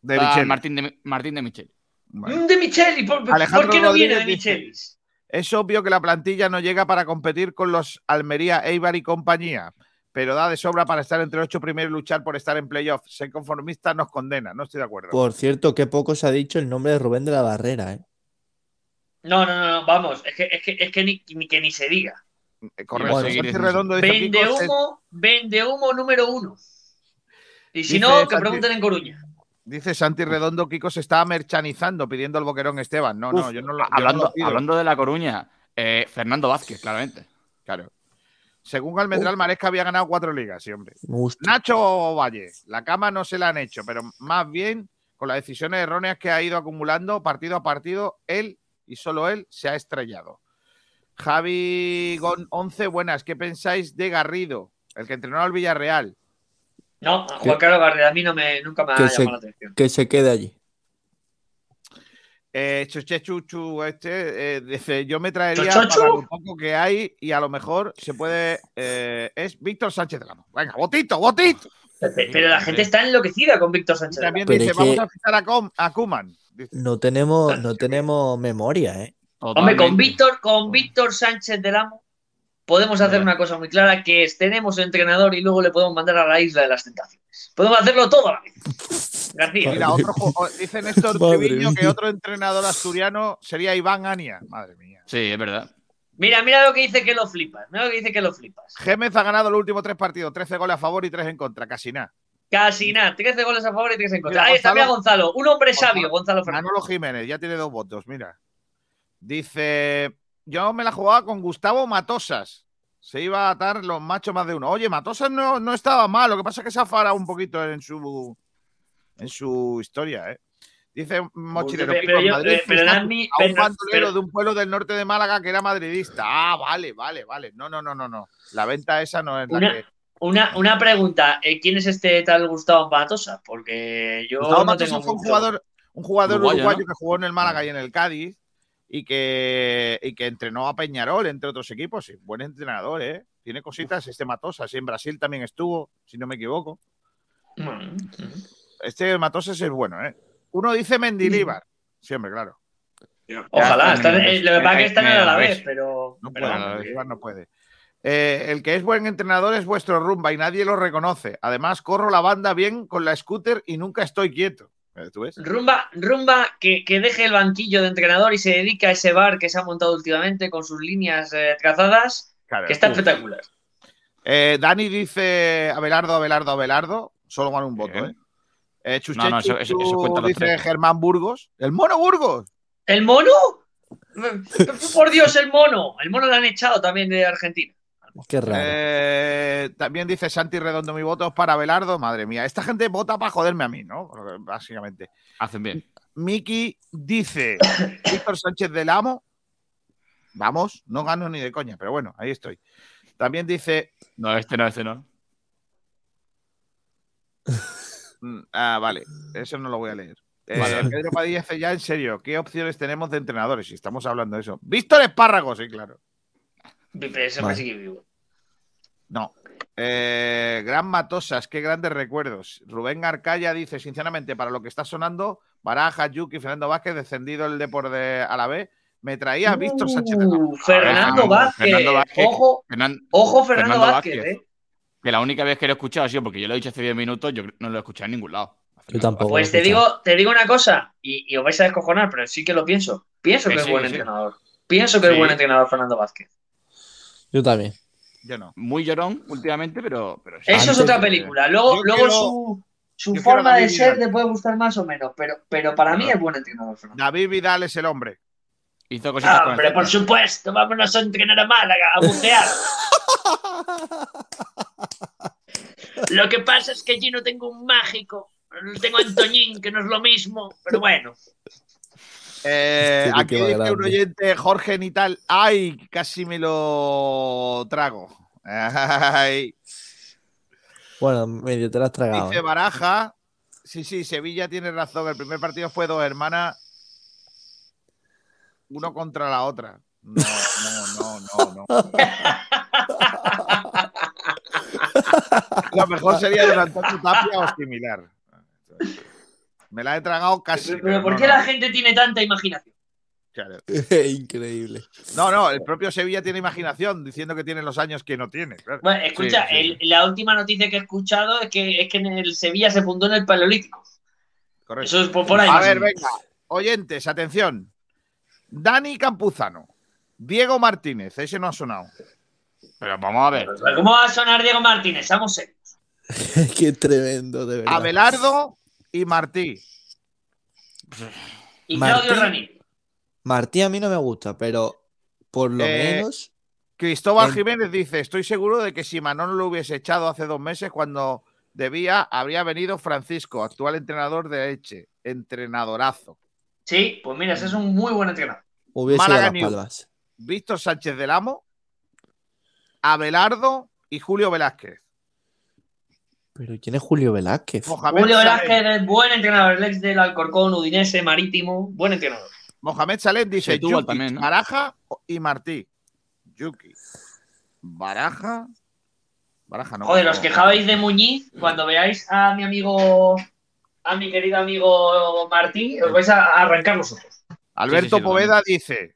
De Está Micheli. Martín de, Martín de Michel. Bueno. Mm, De Micheli, ¿por, por qué no viene de Michelis? Es obvio que la plantilla no llega para competir con los Almería, Eibar y compañía, pero da de sobra para estar entre ocho primeros y luchar por estar en playoffs. Ser conformista nos condena, no estoy de acuerdo. Por cierto, qué poco se ha dicho el nombre de Rubén de la Barrera, ¿eh? No, no, no, no, vamos, es que, es que, es que ni, ni que ni se diga. Eh, Correcto. Bueno, sí. Redondo dice, Vende Kiko, humo, vende humo número uno. Y si Dice no, que Santi- pregunten en Coruña. dice Santi Redondo, Kiko se está merchanizando pidiendo el boquerón Esteban. No, no, yo no lo, yo no hablando, lo pido. hablando de La Coruña, eh, Fernando Vázquez, claramente. Claro. Según Almendral, Maresca había ganado cuatro ligas, sí, hombre. Nacho Valle, la cama no se la han hecho, pero más bien con las decisiones erróneas que ha ido acumulando partido a partido, él y solo él se ha estrellado. Javi Gon 11, buenas, ¿qué pensáis de Garrido, el que entrenó al Villarreal? No, a Juan Carlos García a mí no me, nunca me ha llamado se- la atención. Que se quede allí. Eh, Choche Chuchu, este, eh, dice, yo me traería para lo poco que hay y a lo mejor se puede... eh, es Víctor Sánchez Ramos. Venga, botito, botito. Pero la gente está enloquecida con Víctor Sánchez. también Pero dice, vamos que- a fichar a, Com- a Kuman. No tenemos, no tenemos memoria, ¿eh? Hombre, con. Víctor, con Víctor Sánchez del Amo podemos hacer una cosa muy clara, que es tenemos entrenador y luego le podemos mandar a la isla de las tentaciones. Podemos hacerlo todo a la vez. García. Mira, otro dice Néstor Madre Triviño que otro entrenador asturiano sería Iván Ania. Madre mía. Sí, es verdad. Mira, mira lo que dice que lo flipas. Mira lo que dice que lo flipas. Gémez ha ganado los últimos tres partidos, 13 goles a favor y 3 en contra, casi nada. Casi nada. 13 goles a favor y 3 en contra. Mira, Ahí está, mira Gonzalo. Un hombre Gonzalo. sabio, Gonzalo Fernández. Manolo Jiménez, ya tiene dos votos, mira. Dice, yo me la jugaba con Gustavo Matosas. Se iba a atar los machos más de uno. Oye, Matosas no, no estaba mal, lo que pasa es que se ha farado un poquito en su, en su historia, ¿eh? Dice Mochilero Pero- Pico, pero en yo- Madrid pero- pero ficha Dani- a un pero- bandolero pero- de un pueblo del norte de Málaga que era madridista. Ah, vale, vale, vale. No, no, no, no, no. La venta esa no es la Una- que... Una, una pregunta. eh, ¿Quién es este tal Gustavo Matosa? Porque yo Gustavo no Matosas tengo fue un jugador, un jugador Uruguayo, uruguayo, ¿no? que jugó en el Málaga y en el Cádiz y que, y que entrenó a Peñarol, entre otros equipos. Sí, buen entrenador, ¿eh? Tiene cositas este Matosas. Y en Brasil también estuvo, si no me equivoco. Mm, Este Matosas es bueno, ¿eh? Uno dice Mendilíbar. Sí, hombre, claro. Ojalá. Eh, lo que pasa es que están a la vez, pero. No puede, Mendilíbar no puede. Eh, el que es buen entrenador es vuestro rumba y nadie lo reconoce. Además, corro la banda bien con la scooter y nunca estoy quieto. Eh, ¿Tú ves? Rumba, rumba que, que deje el banquillo de entrenador y se dedica a ese bar que se ha montado últimamente con sus líneas eh, trazadas, Claro. que está Uf. espectacular. Eh, Dani dice Abelardo, Abelardo, Abelardo. Solo gana un voto, Bien. ¿eh? Eh Chuchechu, No, no, eso- eso- cuenta dice tres. Germán Burgos. ¡El mono Burgos! ¿El mono? Por Dios, el mono. El mono lo han echado también de Argentina. Qué raro. Eh, también dice Santi Redondo, mi voto es para Abelardo. Madre mía, esta gente vota para joderme a mí, ¿no? Básicamente. Hacen bien. Miki dice Víctor Sánchez del Amo. Vamos, no gano ni de coña, pero bueno, ahí estoy. También dice. No, este no, este no. mm, Ah, vale, eso no lo voy a leer. Eh, Vale. Pedro Padilla dice ya en serio, ¿qué opciones tenemos de entrenadores? Si estamos hablando de eso. Víctor Espárrago, sí, claro. Ese Vale. me sigue vivo. No. Eh, gran Matosas, qué grandes recuerdos. Rubén Arcaya dice, sinceramente, para lo que está sonando, Baraja, Yuki, Fernando Vázquez, descendido el Depor de a la B, me traía a Víctor Sánchez. Uh, Fernando Fernando- Vázquez. Fernando Vázquez. Ojo, Fernan- ojo, Fernando, Fernando Vázquez, Vázquez. ¿eh? Que la única vez que lo he escuchado ha sido porque yo lo he dicho hace 10 minutos, yo no lo he escuchado en ningún lado. Yo tampoco. Pues te digo, te digo una cosa, y, y os vais a descojonar, pero sí que lo pienso. Pienso que Que es buen sí. entrenador. Pienso que es buen entrenador Fernando Vázquez. Yo también. Yo no. Muy llorón últimamente, pero, pero sí. Eso es otra película. Luego, Yo luego quiero- su, su forma de David ser Vidal. te puede gustar más o menos, pero, pero para mí es buen entrenador Fernando. David Vidal es el hombre. Hizo cositas Ah, hombre, por supuesto, vámonos a entrenar a Málaga, a bucear. Lo que pasa es que allí no tengo un mágico. Tengo a Antoñín, que no es lo mismo, pero bueno. Eh, aquí dice grande. un oyente, Jorge Nital. ¡Ay! Casi me lo trago. Ay. Bueno, medio te la has tragado. Dice ¿eh? Baraja. Sí, sí, Sevilla tiene razón. El primer partido fue dos hermanas. Uno contra la otra. No, no, no, no, no. Lo mejor sería de Antonio Tapia o similar. Me la he tragado casi. Pero ¿por no, qué no, la gente tiene tanta imaginación? claro. Increíble. No, no, el propio Sevilla tiene imaginación diciendo que tiene los años que no tiene. claro. Bueno, escucha, Sí, sí, el- la última noticia que he escuchado es que, es que en el Sevilla se fundó en el Paleolítico. Correcto. Eso es por, por ahí. A ver, venga. Oyentes, atención. Dani Campuzano. Diego Martínez. Ese no ha sonado. Pero vamos a ver. ¿Cómo va a sonar Diego Martínez? Vamos serios. Qué tremendo, de verdad. Abelardo y Martí. Y Martín. Claudio Rani. Martí a mí no me gusta, pero por lo Eh, menos. Cristóbal Jiménez dice: Estoy seguro de que si Manolo lo hubiese echado hace dos meses cuando debía, habría venido Francisco, actual entrenador de Eche. Entrenadorazo. Sí, pues mira, ese es un muy buen entrenador. Hubiese Málaga dado las News. palmas. Víctor Sánchez del Amo, Abelardo y Julio Velázquez. Pero ¿quién es Julio Velázquez? Mohamed Julio Velázquez es buen entrenador, el ex del Alcorcón, Udinese, Marítimo, buen entrenador. Mohamed Salem dice Yuki, también, ¿no? Baraja y Martí. Yuki. Baraja. Baraja no. Joder, os quejabais de Muñiz. Cuando veáis a mi amigo, a mi querido amigo Martí, os vais a arrancar los ojos. Alberto Sí, sí, sí, Poveda dice.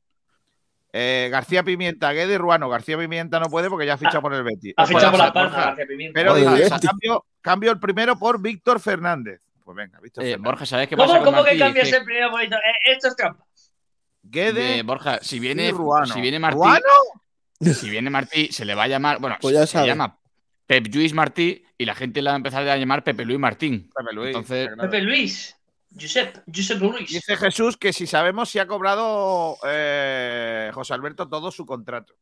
Eh, García Pimienta, Guede y Ruano. García Pimienta no puede porque ya ha fichado por el Betis. Ha fichado por la Borja, García Pimienta. Pero dice, Betis. cambio, cambio el primero por Víctor Fernández. Pues venga, Víctor Eh, Fernández. Borja, ¿sabes qué pasa ¿Cómo, con cómo que Martí? cambias el primero bonito? Eh, esto es trampa. Guede Eh, Borja, si y viene, Ruano. si viene Martí, ¿Ruano? si viene Martí, se le va a llamar, bueno, Pues se, ya se sabe. llama Pep Luis Martí y la gente le va a empezar a llamar Pepe Luis Martín. Pepe Luis, Entonces-. Pepe Luis. Josep, Josep Luis. Dice Jesús que si sabemos si ha cobrado eh, José Alberto todo su contrato.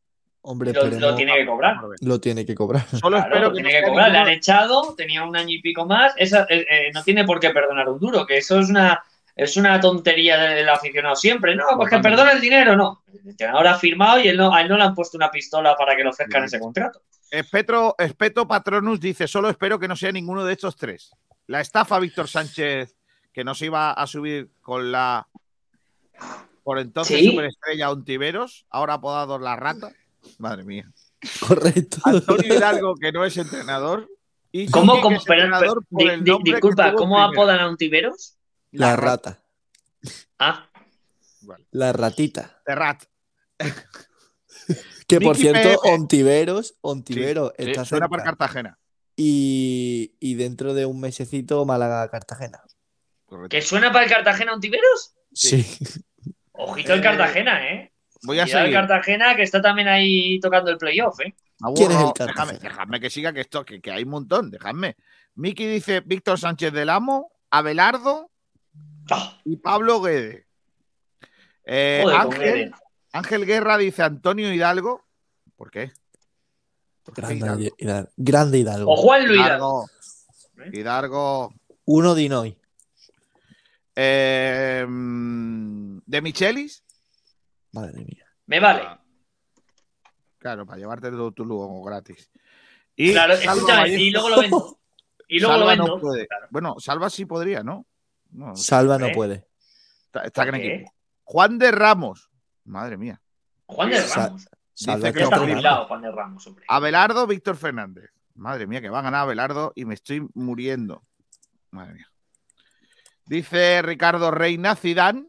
Hombre, Lo, lo esperemos- tiene que cobrar. lo tiene que cobrar. Solo Claro, espero lo que tiene no que cobrar. Le han echado, tenía un año y pico más. Esa, eh, eh, no tiene por qué perdonar un duro, que eso es una, es una tontería del aficionado siempre. No, pues que perdona el dinero, no. El entrenador ha firmado y él no, a él no le han puesto una pistola para que le ofrezcan ese contrato. Espetro, Espeto Patronus dice: Solo espero que no sea ninguno de estos tres. La estafa Víctor Sánchez, que nos iba a subir con la por entonces Sí. superestrella Ontiveros, ahora apodado La Rata. Madre mía. Correcto. Antonio Hidalgo, que no es entrenador. Y ¿Cómo, cómo, que es pero- entrenador pero- por di- el di- nombre que disculpa, ¿cómo primero. apodan a un tiberos? La rata. Ah, Vale. La ratita. The Rat. Que por cierto, PM. Ontiveros, Ontiveros Sí, está para. Cartagena. Y, y dentro de un mesecito Málaga-Cartagena. Correcto. ¿que suena para el Cartagena un tiberos? Sí. Ojito el Cartagena, ¿eh? Voy a Cuidado el seguir. Cartagena que está también ahí tocando el playoff, ¿eh? Me ¿Quién es el Cartagena? Déjame, déjame que siga, que esto, que, que hay un montón, dejadme. Miki dice Víctor Sánchez del Amo, Abelardo Ah, y Pablo Guede. Eh, joder, Ángel. Ángel Guerra dice Antonio Hidalgo. ¿Por qué? Grande Hidalgo. Grande Hidalgo. O Juan Luis. Hidalgo. Hidalgo. Hidalgo. Uno de Inoy. Eh, mm, de Michelis. Madre mía. Me vale. Ah, Claro, para llevártelo tú luego gratis. Y Claro, Salva escúchame, Ballesta- y luego lo vendo. Y luego Salva lo no vendo. puede. Claro. Bueno, Salva sí podría, ¿no? No, Salva no ¿Eh? puede. está, está. Juan de Ramos. Madre mía. Juan de Sa- Ramos. Salva que está jubilado Juan de Ramos, hombre. Abelardo, Víctor Fernández. Madre mía, que va a ganar Abelardo y me estoy muriendo. Madre mía. Dice Ricardo Reina, Zidane.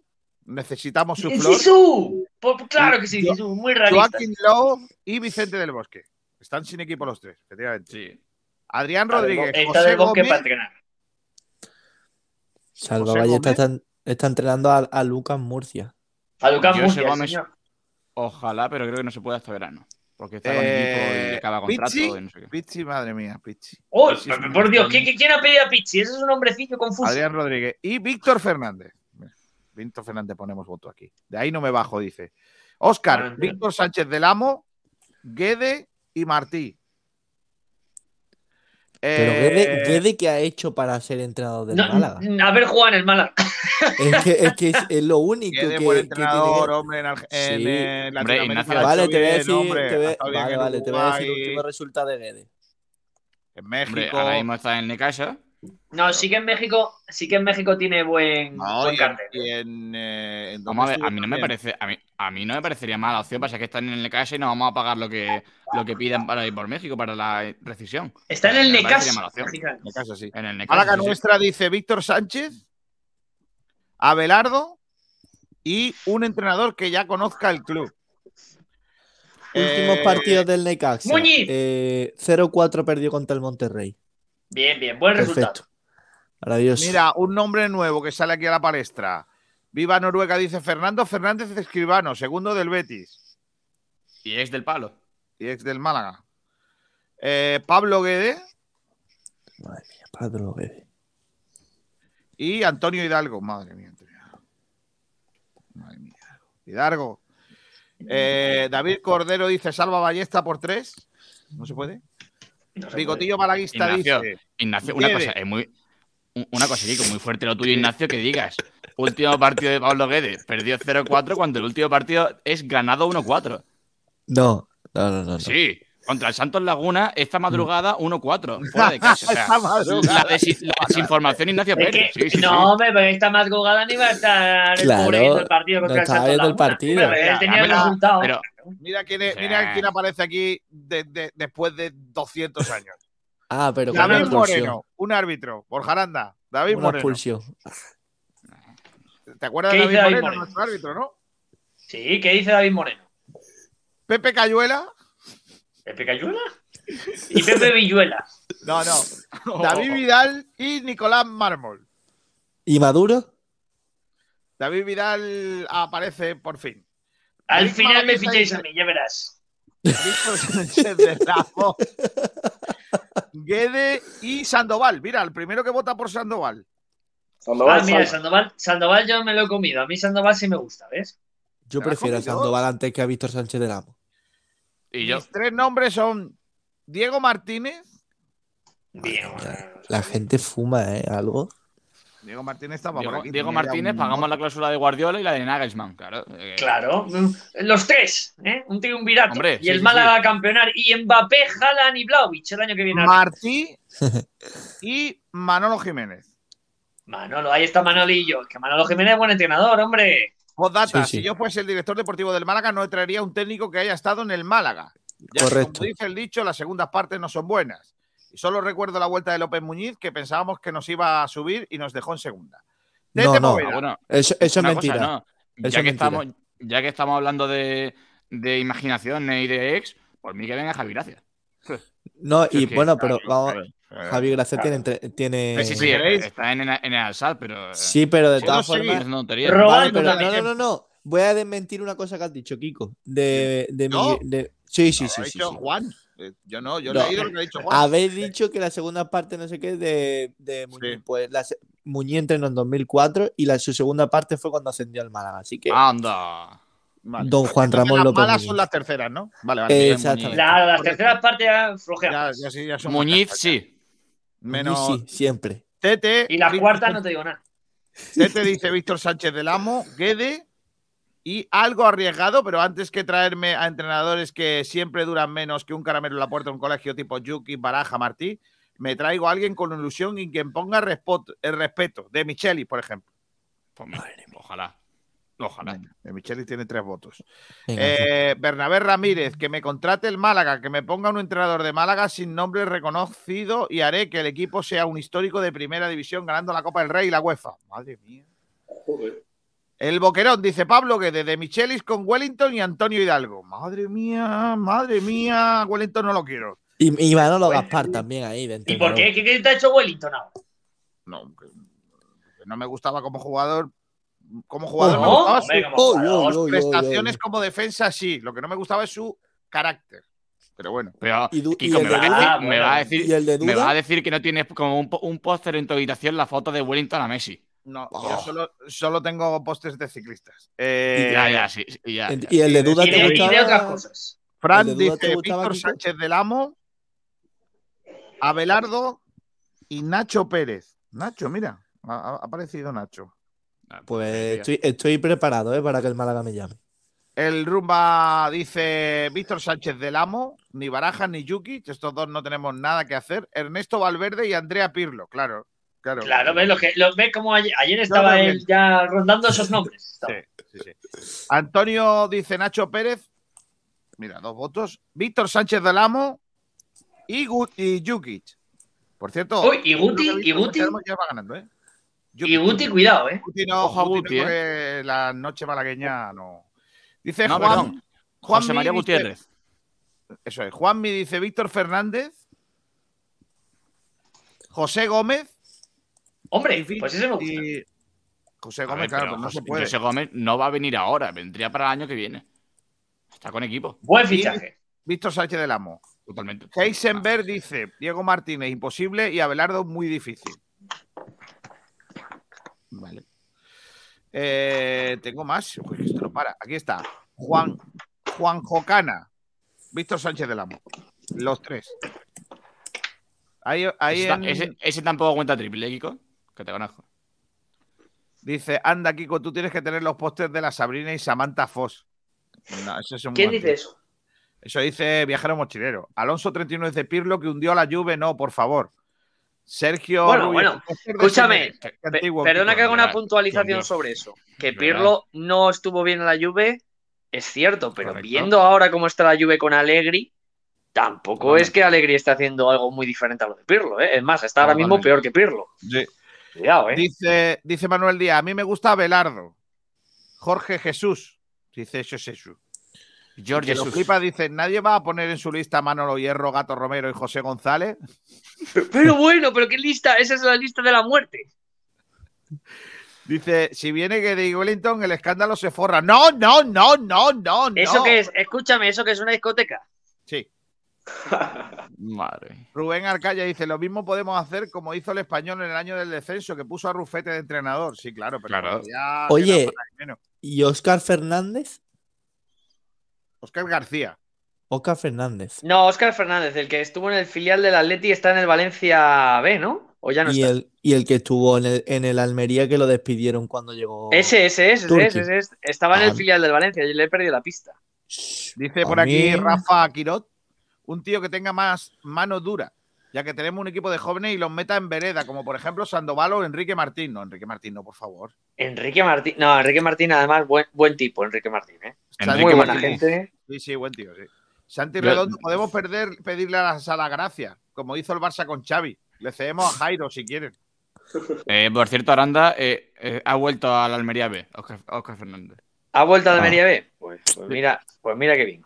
Necesitamos su flor. ¡Sisu! Por- Claro que sí, Sisu, muy realista. Joaquín Lowe y Vicente del Bosque. Están sin equipo los tres, efectivamente. sí. Adrián Rodríguez, Está José del bosque Gómez, para entrenar. Salva Ballesta está, está entrenando a, a Lucas Murcia. A Lucas José Murcia, Gómez. señor. Ojalá, pero creo que no se puede hasta verano. Porque está con Eh, equipo y acaba contrato Pichi, y no sé qué. Pichi, madre mía, Pichi. ¡Oh, por Dios! extraño. ¿qué- ¿quién ha pedido a Pichi? Ese es un hombrecillo confuso. Adrián Rodríguez y Víctor Fernández. Víctor Fernández ponemos voto aquí. De ahí no me bajo, dice. Óscar, Vale. Víctor Sánchez del Amo, Guede y Martí. Pero Eh, Guede, Guede, ¿qué ha hecho para ser entrenador del No, Málaga? a ver, Juan, el Málaga. Es que es, que es, es lo único Guede, que, tiene hombre, en, en, Sí. Hombre, Latinoamérica Vale, te voy a decir, hombre, te vale, en vale, te voy a decir el último resultado de Guede. En Hombre, México. ahora mismo está en Necaxa. No, sí que en México, sí que en México tiene buen, No, buen cartel. en, eh, ¿en dónde Vamos a ver, a mí no me parece, a mí, a mí no me parecería mala opción, pasa que están en el Necaxa y no vamos a pagar lo que, lo que pidan para ir por México para la rescisión. Está en el Necaxa. sí. En el Necaxa. Málaga sí, sí. nuestra dice Víctor Sánchez, Abelardo y un entrenador que ya conozca el club. Últimos Eh, partidos del Necaxa. Muñiz. Eh, 0-4 perdió contra el Monterrey. Bien, bien, buen resultado. Perfecto. Mira, un nombre nuevo que sale aquí a la palestra. Viva Noruega, dice Fernando Fernández Escribano, segundo del Betis Y es del palo. y ex del Málaga. Eh, Pablo Guede Madre mía, Pablo Guede. y Antonio Hidalgo. Madre mía, Antonio Hidalgo. Madre mía, Hidalgo. Eh, David Cordero dice Salva Ballesta por tres. No se puede. No Bigotillo Malaguista Ignacio. dice. Ignacio, una cosa, es muy. un- Una cosa, Kiko, muy fuerte lo tuyo, Ignacio, que digas. Último partido de Pablo Guedes, perdió 0-4 cuando el último partido es ganado 1-4. No, no, no, no. no. Contra el Santos Laguna, esta madrugada 1-4, fuera de casa. O sea, la, desi- la desinformación, Ignacio Es Pérez. que, Sí, sí, no, sí. hombre, pero esta madrugada no iba a estar el Claro, pobre viendo el partido no contra el Santos viendo el Laguna. partido. Él tenía el Mira, resultado. Pero, Mira quién, es- Sí. mira quién aparece aquí de- de- después de 200 años. Ah, pero David. Moreno, un árbitro. Por Jaranda. David Una Moreno. expulsión. ¿Te acuerdas de ¿Qué David dice David Moreno, Moreno? nuestro árbitro, no? Sí, ¿qué dice David Moreno? Pepe Cayuela. ¿Pepe Cayuela? Y Pepe Villuela. No, no. David Vidal y Nicolás Mármol. ¿Y Maduro? David Vidal aparece por fin. Al David final me ficháis a mí, ya verás. Víctor Sánchez de Ramos, Guede y Sandoval. Mira, el primero que vota por Sandoval. Sandoval, Ah, mira, Sandoval. Sandoval, Sandoval yo me lo he comido. A mí Sandoval sí me gusta, ¿ves? Yo ¿Te la has prefiero a? Sandoval antes que a Víctor Sánchez del Amo. Y yo. Mis tres nombres son Diego Martínez. Bien. La gente fuma, ¿eh? Algo. Diego Martínez estaba por Diego, aquí. Diego Martínez, un- pagamos la cláusula de Guardiola y la de Nagelsmann, claro. Eh, Claro, mm, los tres, ¿eh? Un triunvirato. Hombre, y sí, el sí, Málaga a campeonar. Y Mbappé, Haaland y Blaovic el año que viene. Martí y Manolo Jiménez. Manolo, ahí está Manolillo. Es que Manolo Jiménez es buen entrenador, hombre. Postdata, Sí, sí. si yo fuese el director deportivo del Málaga, no traería un técnico que haya estado en el Málaga. Ya Correcto. como dice el dicho, las segundas partes no son buenas. Y solo recuerdo la vuelta de López Muñiz, que pensábamos que nos iba a subir y nos dejó en segunda. No, Tete no. Poveda. ah, bueno, Eso, eso es mentira. cosa, no. Eso Ya es que, mentira. estamos, ya que estamos hablando de, de imaginaciones y de ex, por mí que venga Javi Gracias. No, y bueno, pero Claro, vamos. Javi Gracia tiene, tiene... Sí, Sí, sí, sí, está en, el Alsat, pero. eh, Sí, pero de Sí, todas no, sí. formas... Vale, pero no, no, no, no. Voy a desmentir una cosa que has dicho, Kiko. De, de mi- ¿Yo? de- Sí, sí, Lo sí, ha sí, dicho sí. Juan. Eh, Yo no, yo No. he leído lo que ha dicho Juan. Habéis dicho que la segunda parte, no sé qué, de, de Muñiz. Sí. Pues la Muñiz entrenó en 2004 y la, su segunda parte fue cuando ascendió al Málaga. Así que, Anda. Vale. don Juan Ramón las López malas Muñiz. son las terceras, ¿no? Vale, vale. Eh, exactamente. La- las terceras partes ya Ya, flojean. ya sí, ya son Muñiz, sí. Menos sí, siempre. Tete. Y la cuarta no te digo nada. Tete dice Víctor Sánchez del Amo, Guede y algo arriesgado, pero antes que traerme a entrenadores que siempre duran menos que un caramelo en la puerta de un colegio tipo Yuki, Baraja, Martí, me traigo a alguien con ilusión y quien ponga respot- el respeto, de Micheli, por ejemplo. Pues mira, ojalá. Ojalá. De Micheli tiene tres votos. Venga, Eh, Bernabé Ramírez, que me contrate el Málaga, que me ponga un entrenador de Málaga sin nombre reconocido y haré que el equipo sea un histórico de primera división ganando la Copa del Rey y la UEFA. Madre mía. Joder. El Boquerón, dice Pablo, que desde Michelis con Wellington y Antonio Hidalgo. Madre mía, madre mía, Wellington no lo quiero. Y, y Manolo Bueno, Gaspar también ahí. De ¿Y por qué? ¿Qué, qué te ha hecho Wellington ahora? No, que- que no me gustaba como jugador. Como jugador me No, gustaba hombre, su- como Oh, jugador. yo, yo, yo, prestaciones yo. como defensa, sí. Lo que no me gustaba es su carácter. Pero bueno. Pero, Y Kiko, me, va a decir, Ah, me bueno. va a decir, ¿Y el de me Duda? va a decir que no tienes como un, un póster en tu habitación la foto de Wellington a Messi. No, Oh. yo solo, solo tengo postes de ciclistas. Eh, ya, ya, sí. sí, ya, ya. Y el de Duda Y te de, y de gustaba. otras cosas. Fran ¿El de Duda te dice Víctor Kiko? Sánchez del Amo, Abelardo y Nacho Pérez. Nacho, mira, ha, ha aparecido Nacho. Ah, Pues ya. estoy, estoy preparado ¿eh? para que el Málaga me llame. El Rumba dice Víctor Sánchez del Amo, ni Baraja ni Yuki, estos dos no tenemos nada que hacer. Ernesto Valverde y Andrea Pirlo, claro. Claro, Claro, ves lo que lo ves como ayer, ayer estaba No, no, él ya rondando esos nombres. Sí, sí, sí. Antonio dice Nacho Pérez. Mira, dos votos. Víctor Sánchez del Amo y, y Jukic. Por cierto. Uy, y Guti, y Guti, Ya va ganando, ¿eh? Y Guti, cuidado, eh. Guti no, Ojo a Guti no, porque la noche malagueña no. Dice No, Juan. perdón. Juan José María dice- Gutiérrez. Eso es. Juanmi dice Víctor Fernández. José Gómez. Hombre, pues ese me gusta. Y José Gómez, ver, claro, pues no José, se puede. José Gómez no va a venir ahora, vendría para el año que viene. Está con equipo, Buen fichaje. Víctor Sánchez del Amo. totalmente. Heisenberg dice Diego Martínez imposible y Abelardo muy difícil. Vale. Eh, tengo más. Uy, que esto no para. Aquí está. Juan, Juan Jocana. Víctor Sánchez del Amo. Los tres. Ahí, ahí ese, ta- en- ese- ese tampoco cuenta triple, ¿eh, Kiko. Que te conozco. dice, anda, Kiko, tú tienes que tener los pósters de la Sabrina y Samantha Foss. No, eso es un ¿Quién dice eso? Eso dice Viajero Mochilero. Alonso 39 dice Pirlo que hundió a la Juve. No, por favor. Sergio. Bueno, Rubio, bueno, escúchame, antiguo, Perdona que haga una puntualización Dios. sobre eso. Que ¿Verdad? Pirlo no estuvo bien en la Juve es cierto, pero Correcto. viendo ahora cómo está la Juve con Allegri, tampoco es que Allegri esté haciendo algo muy diferente a lo de Pirlo, ¿eh? Es más, está ahora mismo peor que Pirlo. Sí. Cuidado, ¿eh? Dice, dice Manuel Díaz, a mí me gusta Abelardo. Jorge Jesús. Dice eso es eso. George Que lo Jesus. flipa, dice, ¿nadie va a poner en su lista a Manolo Hierro, Gato Romero y José González? Pero bueno, pero qué lista, esa es la lista de la muerte. Dice, si viene que de Wellington, el escándalo se forra. No, no, no, no, no, no. ¿Eso qué es? Escúchame, ¿eso que es una discoteca? Sí. Madre. Rubén Arcaya dice, lo mismo podemos hacer como hizo el español en el año del descenso, que puso a Rufete de entrenador. Sí, claro, pero Claro. ya Oye. ¿Y Oscar Fernández? Oscar García. Oscar Fernández. No, Óscar Fernández, el que estuvo en el filial del Atleti, está en el Valencia B, ¿no? ¿O ya no Y está? el, y el que estuvo en el, en el Almería que lo despidieron cuando llegó. Ese, ese, ese, ese, ese, ese. Estaba en el Ah. filial del Valencia, yo le he perdido la pista. Dice por aquí mí- Rafa Quirot, un tío que tenga más mano dura, ya que tenemos un equipo de jóvenes y los meta en vereda, como por ejemplo Sandoval o Enrique Martín. No, Enrique Martín, no, por favor. Enrique Martín, no, Enrique Martín, además, buen, buen tipo, Enrique Martín, ¿eh? Enrique Muy buena gente. Sí, sí, buen tío, sí. Santi Redondo, podemos perder, pedirle a la sala gracia, como hizo el Barça con Xavi. Le cedemos a Jairo si quieren. Eh, por cierto, Aranda eh, eh, ha vuelto a la Almería B, Oscar, Oscar Fernández. ¿Ha vuelto a Ah. Almería B? Pues, pues mira, pues mira qué bien.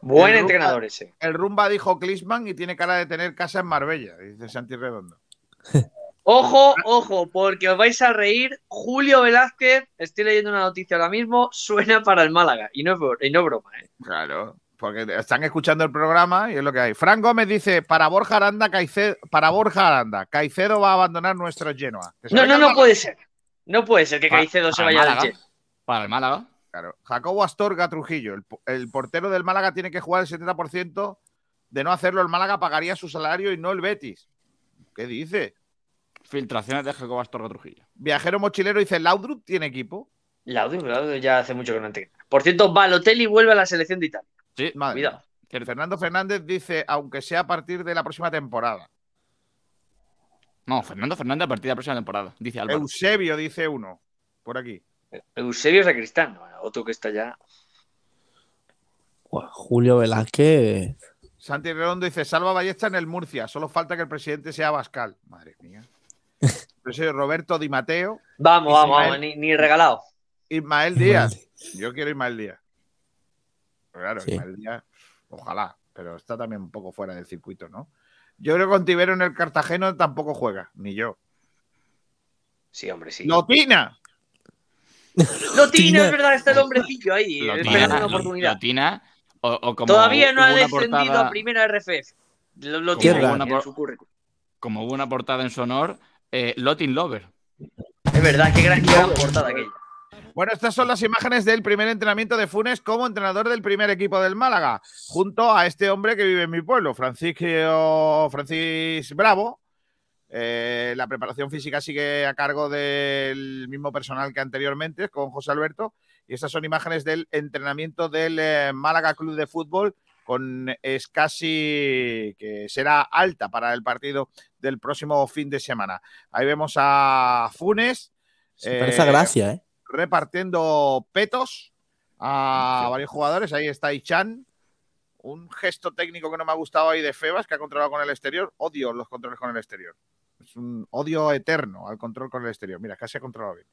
Buen El entrenador ese. El Rumba dijo Klisman y tiene cara de tener casa en Marbella, dice Santi Redondo. Ojo, ojo, porque os vais a reír. Julio Velázquez, estoy leyendo una noticia ahora mismo, suena para el Málaga. Y no y no broma, ¿eh? Claro, porque están escuchando el programa y es lo que hay. Fran Gómez dice, para Borja Aranda, Caicedo, para Borja Aranda, Caicedo va a abandonar nuestro Genoa. No, no, al no puede ser. No puede ser que Caicedo se para vaya del Málaga. Jet. Para el Málaga. Claro. Jacobo Astorga Trujillo, el, po- el portero del Málaga tiene que jugar el 70%. De no hacerlo, el Málaga pagaría su salario y no el Betis. ¿Qué dice? Filtraciones de Jacob Astorga Trujillo. Viajero mochilero dice, ¿Laudrup tiene equipo? Laudio ya hace mucho que no entrena. Por cierto, Balotelli vuelve a la selección de Italia. Sí, Madre Cuidado. mía. Fernando Fernández dice, aunque sea a partir de la próxima temporada. No, Fernando Fernández a partir de la próxima temporada, dice Álvaro. Eusebio dice uno, por aquí. Eusebio Sacristán, otro que está ya. Julio Velázquez. Santi Redondo dice, Salva Ballesta en el Murcia, solo falta que el presidente sea Bascal. Madre mía. Yo Roberto Di Mateo, Vamos, vamos, Ismael. vamos, ni, ni regalado. Ismael Díaz. Yo quiero Ismael Díaz. Claro, Sí. Ismael Díaz, ojalá, pero está también un poco fuera del circuito, ¿no? Yo creo que Contivero en el Cartageno tampoco juega, ni yo. Sí, hombre, sí. ¡Lotina! Lo tiene, Tina. es verdad, está el hombrecillo ahí, Lo esperando Tina, una oportunidad. lo Tina, o, o como Todavía no ha una descendido portada- a primera RFF. Lo, lo Como tiene hubo una en por- su currículum. Como hubo una portada en su honor, eh, Lotin Lover. Es verdad, qué gran, qué gran portada aquella. Bueno, estas son las imágenes del primer entrenamiento de Funes como entrenador del primer equipo del Málaga, junto a este hombre que vive en mi pueblo, Francisco Francis Bravo. Eh, la preparación física sigue a cargo del mismo personal que anteriormente, con José Alberto. Y estas son imágenes del entrenamiento del eh, Málaga Club de Fútbol con Escasi, que será alta para el partido del próximo fin de semana. Ahí vemos a Funes. Eh, Gracia, repartiendo petos a varios jugadores. Ahí está Ichan. Un gesto técnico que no me ha gustado ahí de Febas, que ha controlado con el exterior. Odio los controles con el exterior. Es un odio eterno al control con el exterior. Mira, casi ha controlado bien.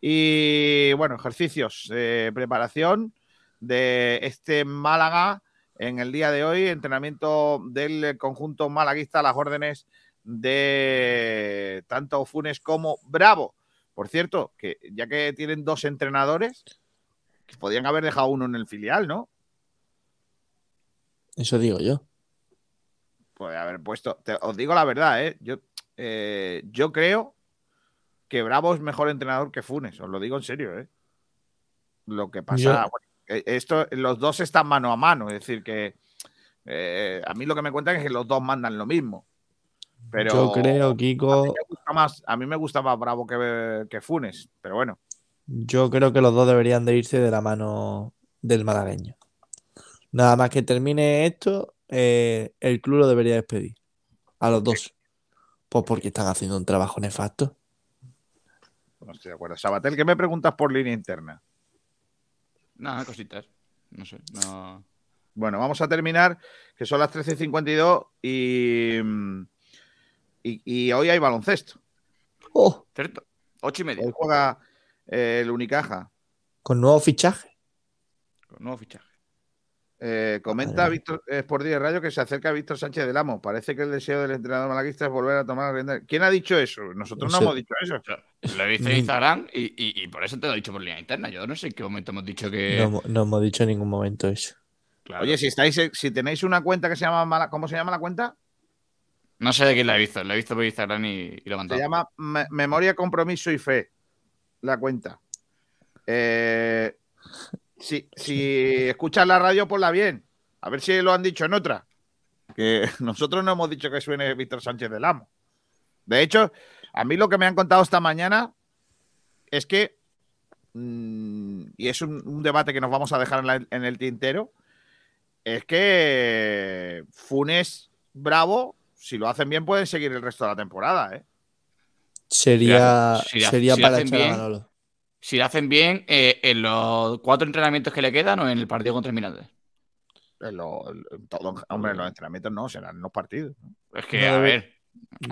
Y bueno, ejercicios, de preparación de este Málaga en el día de hoy. Entrenamiento del conjunto malaguista a las órdenes de tanto Funes como Bravo. Por cierto, que ya que tienen dos entrenadores, que podían haber dejado uno en el filial, ¿no? Eso digo yo. Puede haber puesto. te- os digo la verdad, ¿eh? Yo, eh, yo creo que Bravo es mejor entrenador que Funes, os lo digo en serio, ¿eh? Lo que pasa. Bueno, eh, esto, los dos están mano a mano, es decir, que eh, a mí lo que me cuentan es que los dos mandan lo mismo. Pero Yo creo, a mí Kiko, me gusta más, a mí me gusta más Bravo que, que Funes, pero bueno. yo creo que los dos deberían de irse de la mano del malagueño. Nada más que termine esto, eh, el club lo debería despedir. A los dos. Pues porque están haciendo un trabajo nefasto. No estoy de acuerdo. Sabatel, ¿qué me preguntas por línea interna? Nada, cositas. No sé, no. Bueno, vamos a terminar, que son las 13.52 y, y, y hoy hay baloncesto. Oh, Cierto. Ocho y media. Hoy juega eh, el Unicaja. con nuevo fichaje. Con nuevo fichaje. Eh, comenta Madre. Víctor eh, Sport de Radio que se acerca Víctor Sánchez del Amo. Parece que el deseo del entrenador malaguista es volver a tomar la rienda. ¿Quién ha dicho eso? Nosotros no, No sé. hemos dicho eso. Lo he visto en Instagram y, y- y por eso te lo he dicho por línea interna. Yo no sé en qué momento hemos dicho que. No, hemos- no hemos dicho en ningún momento eso. Claro. Oye, si estáis, si tenéis una cuenta que se llama Mala- ¿cómo se llama la cuenta? No sé de quién la he visto. La he visto por Instagram y, y lo he Se mandado. llama Me- Memoria, Compromiso y Fe. La cuenta. Eh, si, si escuchas la radio, ponla bien. A ver si lo han dicho en otra. Que nosotros no hemos dicho que suene Víctor Sánchez del Amo. De hecho, a mí lo que me han contado esta mañana es que, mm, y es un, un debate que nos vamos a dejar en, la- en el tintero, es que Funes Bravo, si lo hacen bien, pueden seguir el resto de la temporada. ¿eh? Sería, sería si para echar a Manolo. Si lo hacen bien, eh, en los cuatro entrenamientos que le quedan o en el partido contra el Mirandés. En lo- en todo- hombre, en los entrenamientos no, serán en los partidos. ¿no? Es que, No a ver.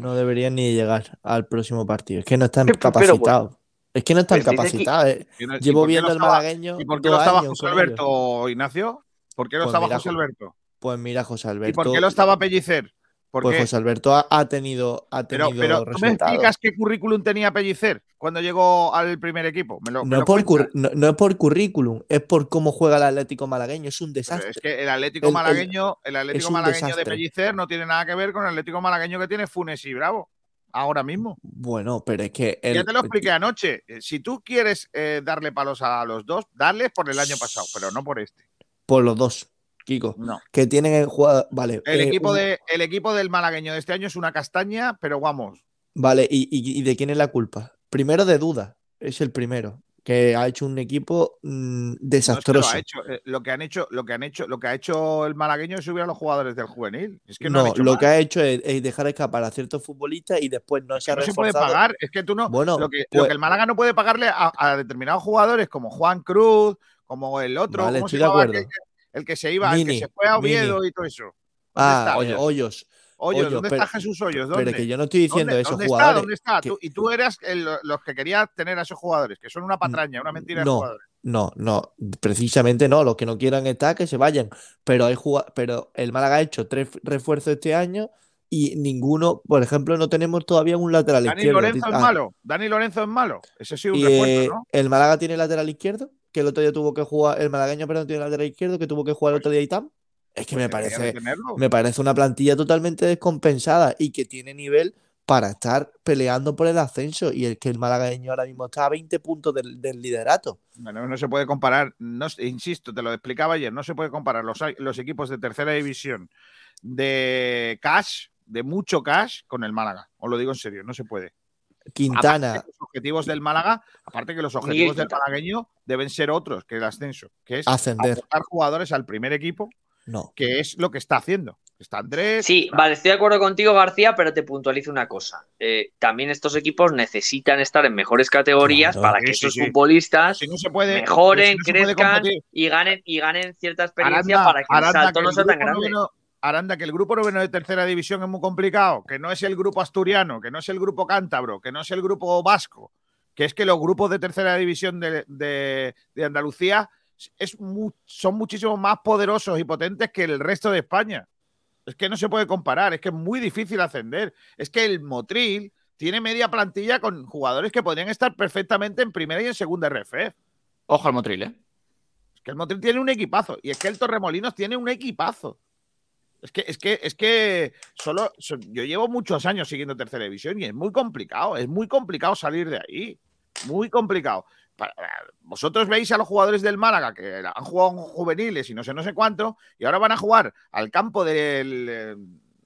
No deberían ni llegar al próximo partido. Es que no están capacitados. Es que no están capacitados. eh. ¿Y no- y Llevo viendo no estaba- malagueño ¿Y por qué no estaba José ellos. Alberto, Ignacio? ¿Por qué no Pues estaba mira, José Jo- Alberto? Pues mira, José Alberto. ¿Y por qué no estaba Pellicer? ¿Por Pues? José Alberto ha, ha tenido, ha Pero, tenido pero ¿tú me explicas qué currículum tenía Pellicer cuando llegó al primer equipo? ¿Me lo, me No, es por cuentas? curr- no, no es por currículum, es por cómo juega el Atlético malagueño. Es un Pero desastre. es que el Atlético El- malagueño, el Atlético malagueño de. Pellicer no tiene nada que ver con el Atlético malagueño que tiene Funes y Bravo. Ahora mismo. Bueno, pero es que. ya te lo expliqué anoche. Eh, Si tú quieres eh, darle palos a los dos, darles por el año pasado, pero no por este. Por los dos, Kiko. No. Que tienen el jugador. Vale. El, eh, equipo, un- de, el equipo del malagueño de este año es una castaña, pero vamos. Vale, ¿y, y- y de quién es la culpa? Primero de Duda, es el primero, que ha hecho un equipo mm, No es que lo, desastroso. ha hecho, eh, lo que han hecho, lo que han hecho, lo que ha hecho el malagueño es subir a los jugadores del juvenil. Es que no, han no, hecho lo que ha hecho es, es dejar escapar a ciertos futbolistas y después no se Que ha no se puede pagar. Es que tú no. Bueno, lo, que, lo pues- que el Málaga no puede pagarle a, a determinados jugadores como Juan Cruz, como el otro, Vale, ¿cómo se estoy de acuerdo. El que se iba, el que se fue a Oviedo Mini. y todo eso. ¿Dónde Ah, está? Hoyos. Hoyos. ¿dónde pero- está Jesús Hoyos? ¿Dónde? Pero que yo no estoy diciendo ¿Dónde, esos dónde jugadores. está? ¿Dónde está? que- Tú- y tú eras el- los que querías tener a esos jugadores, que son una patraña, una mentira de No, jugadores. No, no, precisamente no. Los que no quieran estar, que se vayan. Pero hay juga- pero el Málaga ha hecho tres refuerzos este año y ninguno, por ejemplo, no tenemos todavía un lateral Dani izquierdo. Lorenzo es Ah, malo. Dani Lorenzo es malo. Ese sí es un refuerzo, eh, ¿no? el Málaga tiene lateral izquierdo, que el otro día tuvo que jugar, el malagueño, perdón, tiene lateral izquierdo, que tuvo que jugar el otro día Itam. Es que me Pues de parece, me parece una plantilla totalmente descompensada y que tiene nivel para estar peleando por el ascenso. Y el que el malagueño ahora mismo está a 20 puntos del, del liderato. Bueno, no se puede comparar, no, insisto, te lo explicaba ayer, no se puede comparar los, los equipos de tercera división de cash, de mucho cash, con el Málaga. Os lo digo en serio, no se puede. Quintana, los objetivos del Málaga, aparte que los objetivos Miguel del malagueño deben ser otros que el ascenso, que es ascender. jugadores al primer equipo, No. que es lo que está haciendo. Está Andrés. Sí, está- vale, estoy de acuerdo contigo, García, pero te puntualizo una cosa. Eh, también estos equipos necesitan estar en mejores categorías Claro. para que Sí, esos sí. futbolistas Si no se puede, mejoren, si no se puede crezcan y ganen, y ganen cierta experiencia Aranda, para que el salto que no sea tan grande. Aranda, que el grupo noveno de tercera división es muy complicado, que no es el grupo asturiano, que no es el grupo cántabro, que no es el grupo vasco, que es que los grupos de tercera división de, de- de Andalucía es mu- son muchísimo más poderosos y potentes que el resto de España. Es que no se puede comparar, es que es muy difícil ascender. Es que el Motril tiene media plantilla con jugadores que podrían estar perfectamente en primera y en segunda RF. Ojo al Motril, ¿eh? Es que el Motril tiene un equipazo. Y es que el Torremolinos tiene un equipazo. Es que, es que, es que solo. so- yo llevo muchos años siguiendo tercera división y es muy complicado. Es muy complicado salir de ahí. Muy complicado. Para- vosotros veis a los jugadores del Málaga que han jugado en juveniles y no sé, no sé cuánto, y ahora van a jugar al campo del. eh,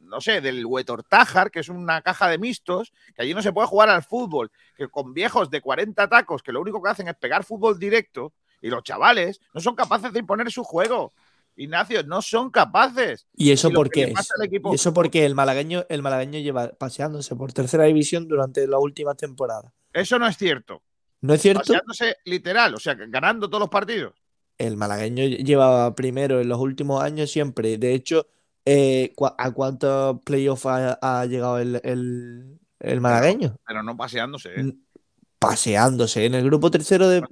No sé, del Huetortájar, que es una caja de mixtos, que allí no se puede jugar al fútbol, que con viejos de 40 tacos que lo único que hacen es pegar fútbol directo, y los chavales no son capaces de imponer su juego. Ignacio, no son capaces. ¿Y eso Y lo por que qué le es? equipo- ¿Y eso porque el malagueño, el malagueño lleva paseándose por tercera división durante la última temporada? Eso no es cierto. ¿No es cierto? Paseándose literal, o sea, ganando todos los partidos. el malagueño llevaba primero en los últimos años siempre. De hecho, eh, ¿cu- ¿a cuántos playoffs ha, ha llegado el, el- el malagueño? Pero no paseándose. ¿eh? Paseándose. En el grupo tercero de,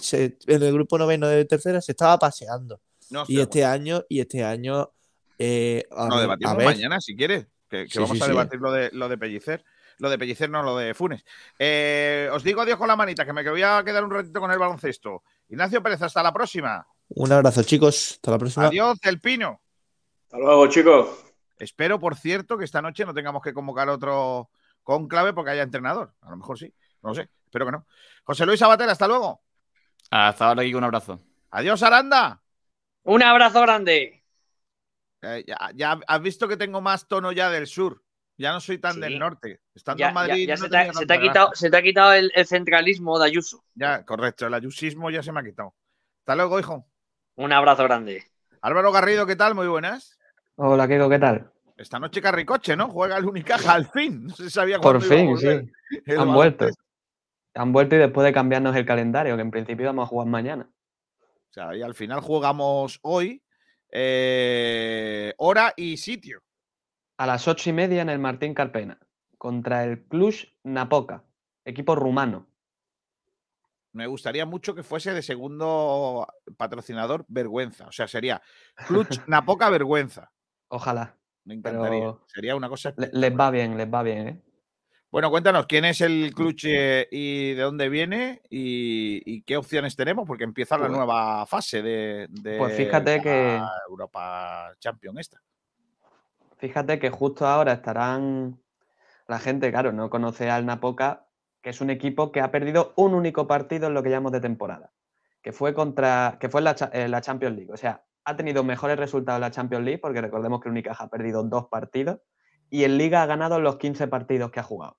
se- en el grupo noveno de tercera se estaba paseando. No, Y este año, y este año, eh, a ver- debatimos a ver, mañana, si quieres. Que, que Sí, vamos sí, a sí. debatir lo de, lo de Pellicer. Lo de Pellicer, no lo de Funes. Eh, os digo adiós con la manita, que me voy a quedar un ratito con el baloncesto. Ignacio Pérez, hasta la próxima. un abrazo, chicos. Hasta la próxima. Adiós, El Pino. Hasta luego, chicos. Espero, por cierto, que esta noche no tengamos que convocar otro conclave porque haya entrenador. A lo mejor sí, no lo sé. Espero que no. José Luis Sabater, hasta luego. Hasta ahora, Kiko, un abrazo. Adiós, Aranda. Un abrazo grande. Eh, ya, ya has visto que tengo más tono ya del sur. Ya no soy tan Sí. del norte. Estando Ya, en Madrid. ya- ya no se, te ha, se te quitado, se te ha quitado el, el centralismo de Ayuso. Ya, correcto. El ayusismo ya se me ha quitado. Hasta luego, hijo. Un abrazo grande. Álvaro Garrido, ¿qué tal? Muy buenas. Hola, Kiko, ¿qué tal? Esta noche Carricoche, ¿no? Juega el Unicaja al fin. No se sabía Por cuándo iba a fin, sí. el Han vuelto. Han vuelto y después de cambiarnos el calendario, que en principio íbamos a jugar mañana. O sea, y al final jugamos hoy eh, hora y sitio. A las ocho y media en el Martín Carpena, contra el Cluj Napoca, equipo rumano. Me gustaría mucho que fuese de segundo patrocinador Vergüenza. O sea, sería Clutch Napoca Vergüenza. Ojalá. Me encantaría. Pero Sería una cosa. le- les va bien, les va bien, ¿eh? Bueno, cuéntanos quién es el Clutch eh, y de dónde viene y, y qué opciones tenemos, porque empieza la Pues- nueva fase de, de Pues fíjate la que- Europa Champion esta. Fíjate que justo ahora estarán. La gente, claro, no conoce al Napoca, que es un equipo que ha perdido un único partido en lo que llamamos de temporada, que fue contra. que fue en la, Cha- en la Champions League. O sea, ha tenido mejores resultados en la Champions League, porque recordemos que el Unicaja ha perdido dos partidos, y en Liga ha ganado los 15 partidos que ha jugado.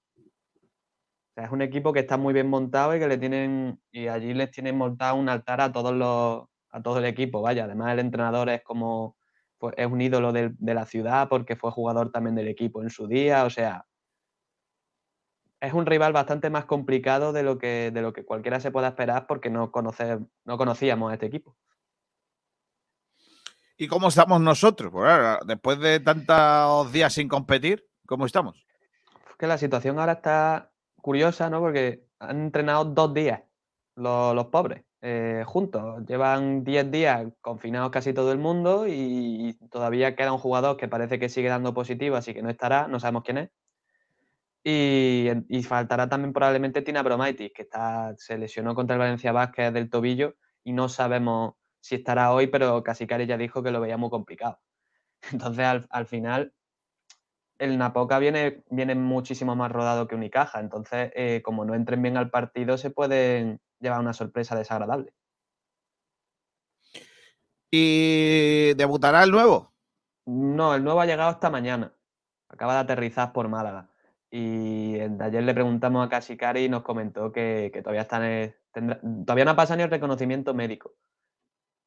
O sea, es un equipo que está muy bien montado y que le tienen. y allí les tienen montado un altar a todos los. a todo el equipo. Vaya, además el entrenador es como pues, es un ídolo del- de la ciudad porque fue jugador también del equipo en su día, o sea, es un rival bastante más complicado de lo que, de lo que cualquiera se pueda esperar porque no, conocer, no conocíamos a este equipo. ¿Y cómo estamos nosotros? Pues ahora, después de tantos días sin competir, ¿cómo estamos? Es que la situación ahora está curiosa, ¿no? Porque han entrenado dos días los, pobres eh, juntos. Llevan 10 días confinados casi todo el mundo y todavía queda un jugador que parece que sigue dando positivo, así que no estará, no sabemos quién es. Y faltará también probablemente Tina Bromaitis, que está, se lesionó contra el Valencia Vázquez del tobillo y no sabemos si estará hoy, pero Casicari ya dijo que lo veía muy complicado. Entonces, al, al final, el Napoca viene, viene muchísimo más rodado que Unicaja. Entonces, eh, como no entren bien al partido, se pueden llevar una sorpresa desagradable. ¿Y debutará el nuevo? No, el nuevo ha llegado esta mañana. Acaba de aterrizar por Málaga. Y ayer le preguntamos a Casicari y nos comentó que, que todavía están, tendrá- todavía no ha pasado ni el reconocimiento médico.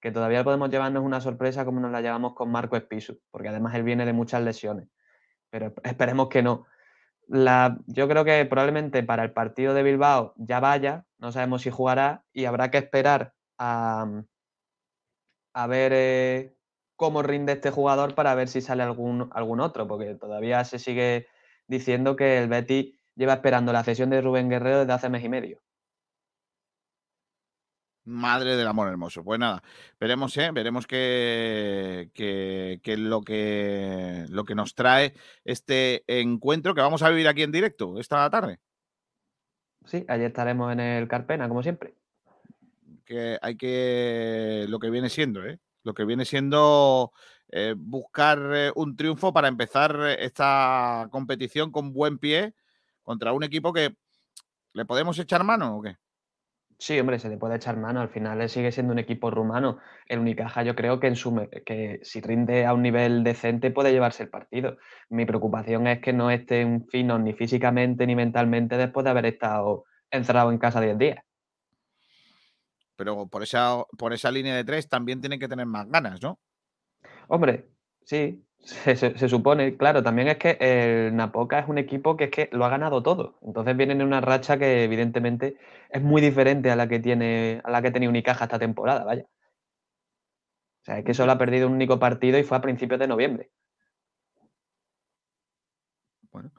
Que todavía podemos llevarnos una sorpresa como nos la llevamos con Marco Espisu, porque además él viene de muchas lesiones. Pero esp- esperemos que no. La, yo creo que probablemente para el partido de Bilbao ya vaya, no sabemos si jugará y habrá que esperar a, a ver eh, cómo rinde este jugador para ver si sale algún, algún otro, porque todavía se sigue diciendo que el Betty lleva esperando la cesión de Rubén Guerrero desde hace mes y medio. Madre del amor hermoso. Pues nada, veremos, ¿eh? Veremos qué, qué es lo que, lo que nos trae este encuentro que vamos a vivir aquí en directo esta tarde. Sí, ayer estaremos en el Carpena, como siempre. Que hay que. Lo que viene siendo, ¿eh? Lo que viene siendo eh, buscar eh, un triunfo para empezar eh, esta competición con buen pie contra un equipo que. ¿Le podemos echar mano o qué? Sí, hombre, se le puede echar mano. Al final él sigue siendo un equipo rumano. El Unicaja, yo creo que, en su, que si rinde a un nivel decente puede llevarse el partido. Mi preocupación es que no estén finos ni físicamente ni mentalmente después de haber estado encerrado en casa 10 días. Pero por esa, por esa línea de tres también tienen que tener más ganas, ¿no? Hombre, sí, se, se- se supone, claro, también es que el Napoca es un equipo que es que lo ha ganado todo. Entonces vienen en una racha que evidentemente es muy diferente a la que tiene, a la que tenía Unicaja esta temporada, vaya. O sea, es que solo ha perdido un único partido y fue a principios de noviembre. Bueno.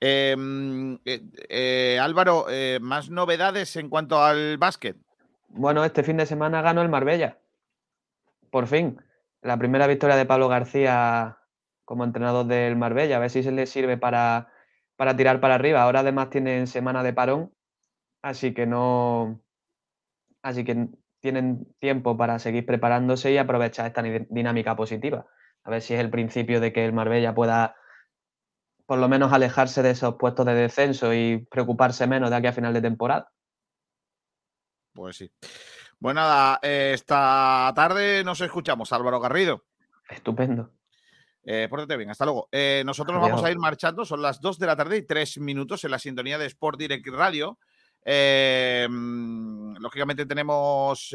Em, eh, eh, Álvaro, eh, ¿más novedades en cuanto al básquet? Bueno, este fin de semana ganó el Marbella. Por fin. La primera victoria de Pablo García como entrenador del Marbella. A ver si se le sirve para, para tirar para arriba. Ahora además tienen semana de parón. Así que no. Así que tienen tiempo para seguir preparándose y aprovechar esta dinámica positiva. A ver si es el principio de que el Marbella pueda por lo menos alejarse de esos puestos de descenso y preocuparse menos de aquí a final de temporada. Pues sí. Bueno, nada, eh, esta tarde nos escuchamos, Álvaro Garrido. Estupendo. Eh, pórtate bien, hasta luego. Eh, nosotros nos vamos a ir marchando, son las 2 de la tarde y 3 minutos en la sintonía de Sport Direct Radio. Eh, mm, lógicamente tenemos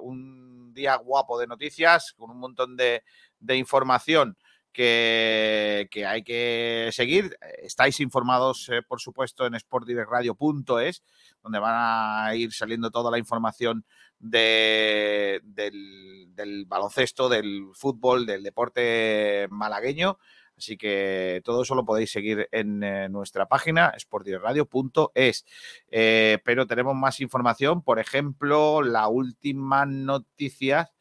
un día guapo de noticias, con un montón de, de información que, hay que seguir. Estáis informados, eh, por supuesto, en sportdirectradio.es, donde van a ir saliendo toda la información de, del, baloncesto, del fútbol, del deporte malagueño. Así que todo eso lo podéis seguir en eh, nuestra página, sportdirectradio.es. Eh, pero tenemos más información, por ejemplo, la última noticia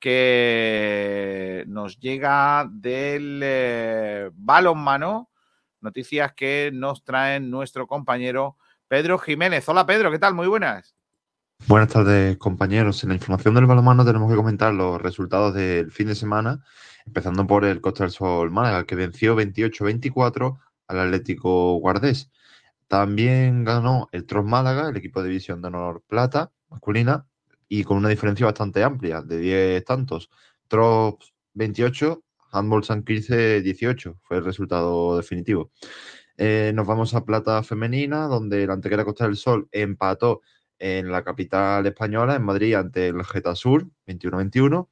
que nos llega del eh, balonmano, noticias que nos traen nuestro compañero Pedro Jiménez. Hola Pedro, ¿qué tal? Muy buenas. Buenas tardes compañeros. En la información del balonmano tenemos que comentar los resultados del fin de semana, empezando por el Costa del Sol Málaga, que venció 28-24 al Atlético Guardés. También ganó el Tros Málaga, el equipo de división de honor plata masculina, y con una diferencia bastante amplia, de 10 tantos. Trops 28, Handball San Quirce 18, fue el resultado definitivo. Eh, nos vamos a plata femenina, donde la Antequera Costa del Sol empató en la capital española, en Madrid, ante el Getasur, 21-21.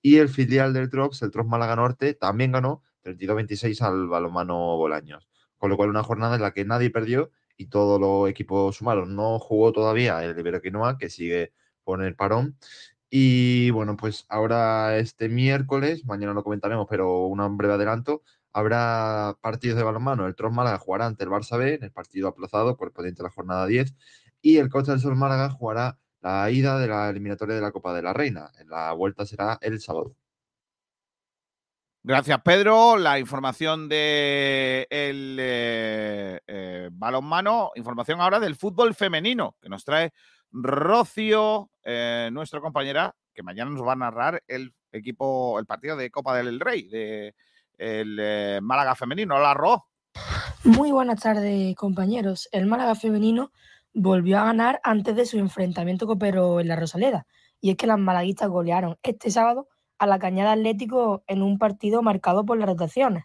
Y el filial del Trops, el Trops Málaga Norte, también ganó 32-26 al balomano Bolaños. Con lo cual, una jornada en la que nadie perdió y todos los equipos sumaron. No jugó todavía el Iberoquinoa, que sigue por el parón. Y bueno, pues ahora este miércoles, mañana lo comentaremos, pero un breve adelanto, habrá partidos de balonmano. El Tros Málaga jugará ante el Barça B en el partido aplazado correspondiente a la jornada 10 y el Costa del Sol Málaga jugará la ida de la eliminatoria de la Copa de la Reina. La vuelta será el sábado. Gracias, Pedro. La información de eh, eh, balonmano, información ahora del fútbol femenino, que nos trae Rocío, eh, nuestra compañera, que mañana nos va a narrar el equipo, el partido de Copa del Rey, de el eh, Málaga femenino. Hola, Ro. Muy buenas tardes, compañeros. El Málaga femenino volvió a ganar antes de su enfrentamiento copero en la Rosaleda. Y es que las malaguistas golearon este sábado a la Cañada Atlético en un partido marcado por las rotaciones.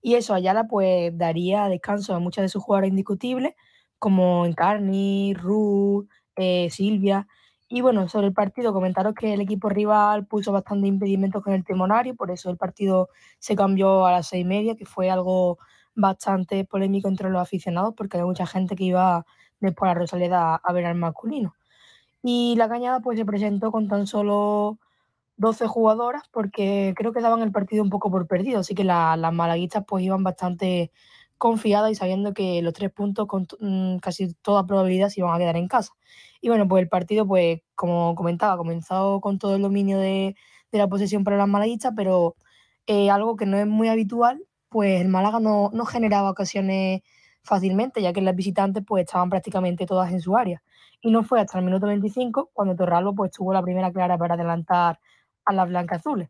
Y eso Ayala pues daría descanso a muchas de sus jugadoras indiscutibles, como Encarni, Ruth, eh, Silvia. Y bueno, sobre el partido, comentaros que el equipo rival puso bastante impedimentos con el timonario, por eso el partido se cambió a las seis y media, que fue algo bastante polémico entre los aficionados, porque había mucha gente que iba después a la Rosaleda a ver al masculino. Y la cañada pues se presentó con tan solo 12 jugadoras, porque creo que daban el partido un poco por perdido, así que las malaguistas pues iban bastante confiadas y sabiendo que los tres puntos con mm, casi toda probabilidad se iban a quedar en casa. Y bueno, pues el partido, pues como comentaba, comenzó con todo el dominio de, la posesión para las malaguistas, pero eh, algo que no es muy habitual, pues el Málaga no, no, generaba ocasiones fácilmente, ya que las visitantes pues estaban prácticamente todas en su área. Y no fue hasta el minuto 25 cuando Torralbo pues tuvo la primera clara para adelantar a las blancas azules.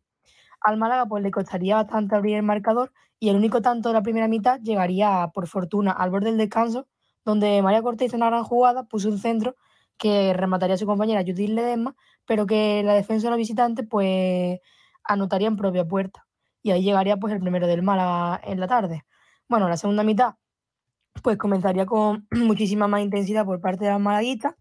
Al Málaga pues le costaría bastante abrir el marcador y el único tanto de la primera mitad llegaría por fortuna al borde del descanso, donde María Cortés en una gran jugada puso un centro que remataría su compañera Judith Ledesma, pero que la defensa de los visitantes pues anotaría en propia puerta. Y ahí llegaría pues el primero del Málaga en la tarde. Bueno, la segunda mitad pues comenzaría con muchísima más intensidad por parte de las malaguistas.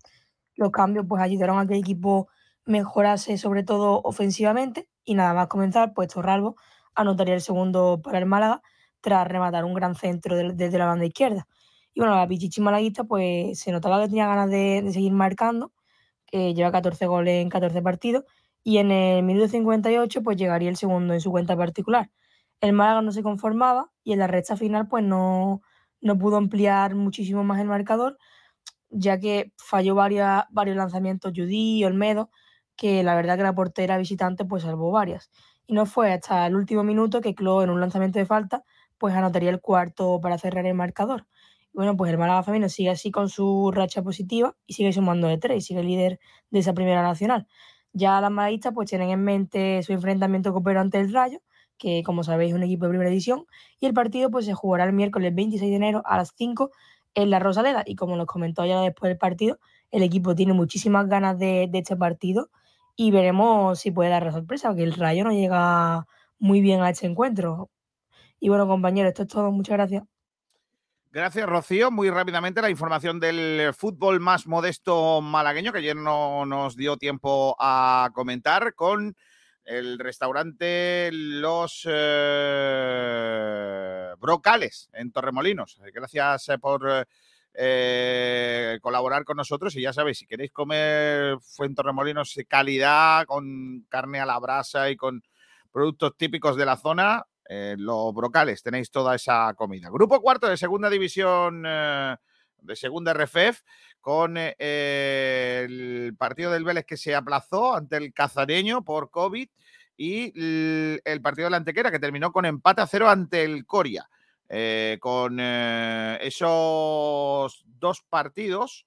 Los cambios pues ayudaron a que el equipo mejorase sobre todo ofensivamente y nada más comenzar pues Torralbo anotaría el segundo para el Málaga tras rematar un gran centro desde la banda izquierda. Y bueno, la Pichichi malaguista pues se notaba que tenía ganas de, seguir marcando, que lleva 14 goles en 14 partidos y en el minuto 58 pues llegaría el segundo en su cuenta particular. El Málaga no se conformaba y en la recta final pues no, no pudo ampliar muchísimo más el marcador, ya que falló varias, varios lanzamientos Judy y Olmedo, que la verdad que la portera visitante pues salvó varias. Y no fue hasta el último minuto que Clo en un lanzamiento de falta pues anotaría el cuarto para cerrar el marcador. Y bueno, pues el Málaga femenino sigue así con su racha positiva y sigue sumando de tres, sigue líder de esa primera nacional. Ya las malaguistas pues tienen en mente su enfrentamiento copero ante el Rayo, que como sabéis es un equipo de primera edición, y el partido pues se jugará el miércoles 26 de enero a las 5 en la Rosaleda. Y como nos comentó ya después del partido, el equipo tiene muchísimas ganas de, de este partido y veremos si puede dar la sorpresa, porque el Rayo no llega muy bien a este encuentro. Y bueno, compañeros, esto es todo. Muchas gracias. Gracias, Rocío. Muy rápidamente la información del fútbol más modesto malagueño, que ayer no nos dio tiempo a comentar, con el restaurante Los eh, Brocales en Torremolinos. Gracias eh, por eh, colaborar con nosotros y ya sabéis, si queréis comer fue en Torremolinos calidad, con carne a la brasa y con productos típicos de la zona, eh, los brocales, tenéis toda esa comida. Grupo cuarto de segunda división, eh, de segunda RFF, con eh, el partido del Vélez que se aplazó ante el Cazareño por COVID y el, partido de la Antequera que terminó con empate a cero ante el Coria. con esos dos partidos,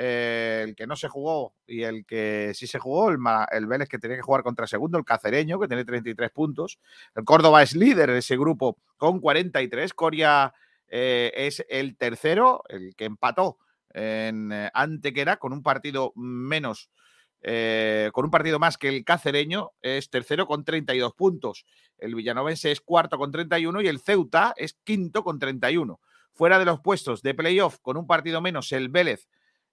eh, el que no se jugó y el que sí se jugó, el, el, Vélez que tenía que jugar contra segundo, el Cacereño, que tiene 33 puntos. El Córdoba es líder de ese grupo con 43. Coria eh, es el tercero, el que empató en eh, Antequera con un partido menos. con un partido más que el cacereño, es tercero con 32 puntos. El villanovense es cuarto con 31 y el Ceuta es quinto con 31. Fuera de los puestos de playoff, con un partido menos, el Vélez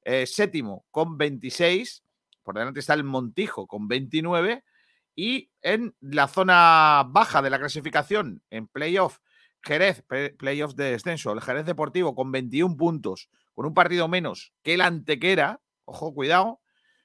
eh, séptimo con 26, por delante está el Montijo con 29 y en la zona baja de la clasificación, en playoff, Jerez, playoff de descenso, el Jerez Deportivo con 21 puntos, con un partido menos que el Antequera, ojo, cuidado,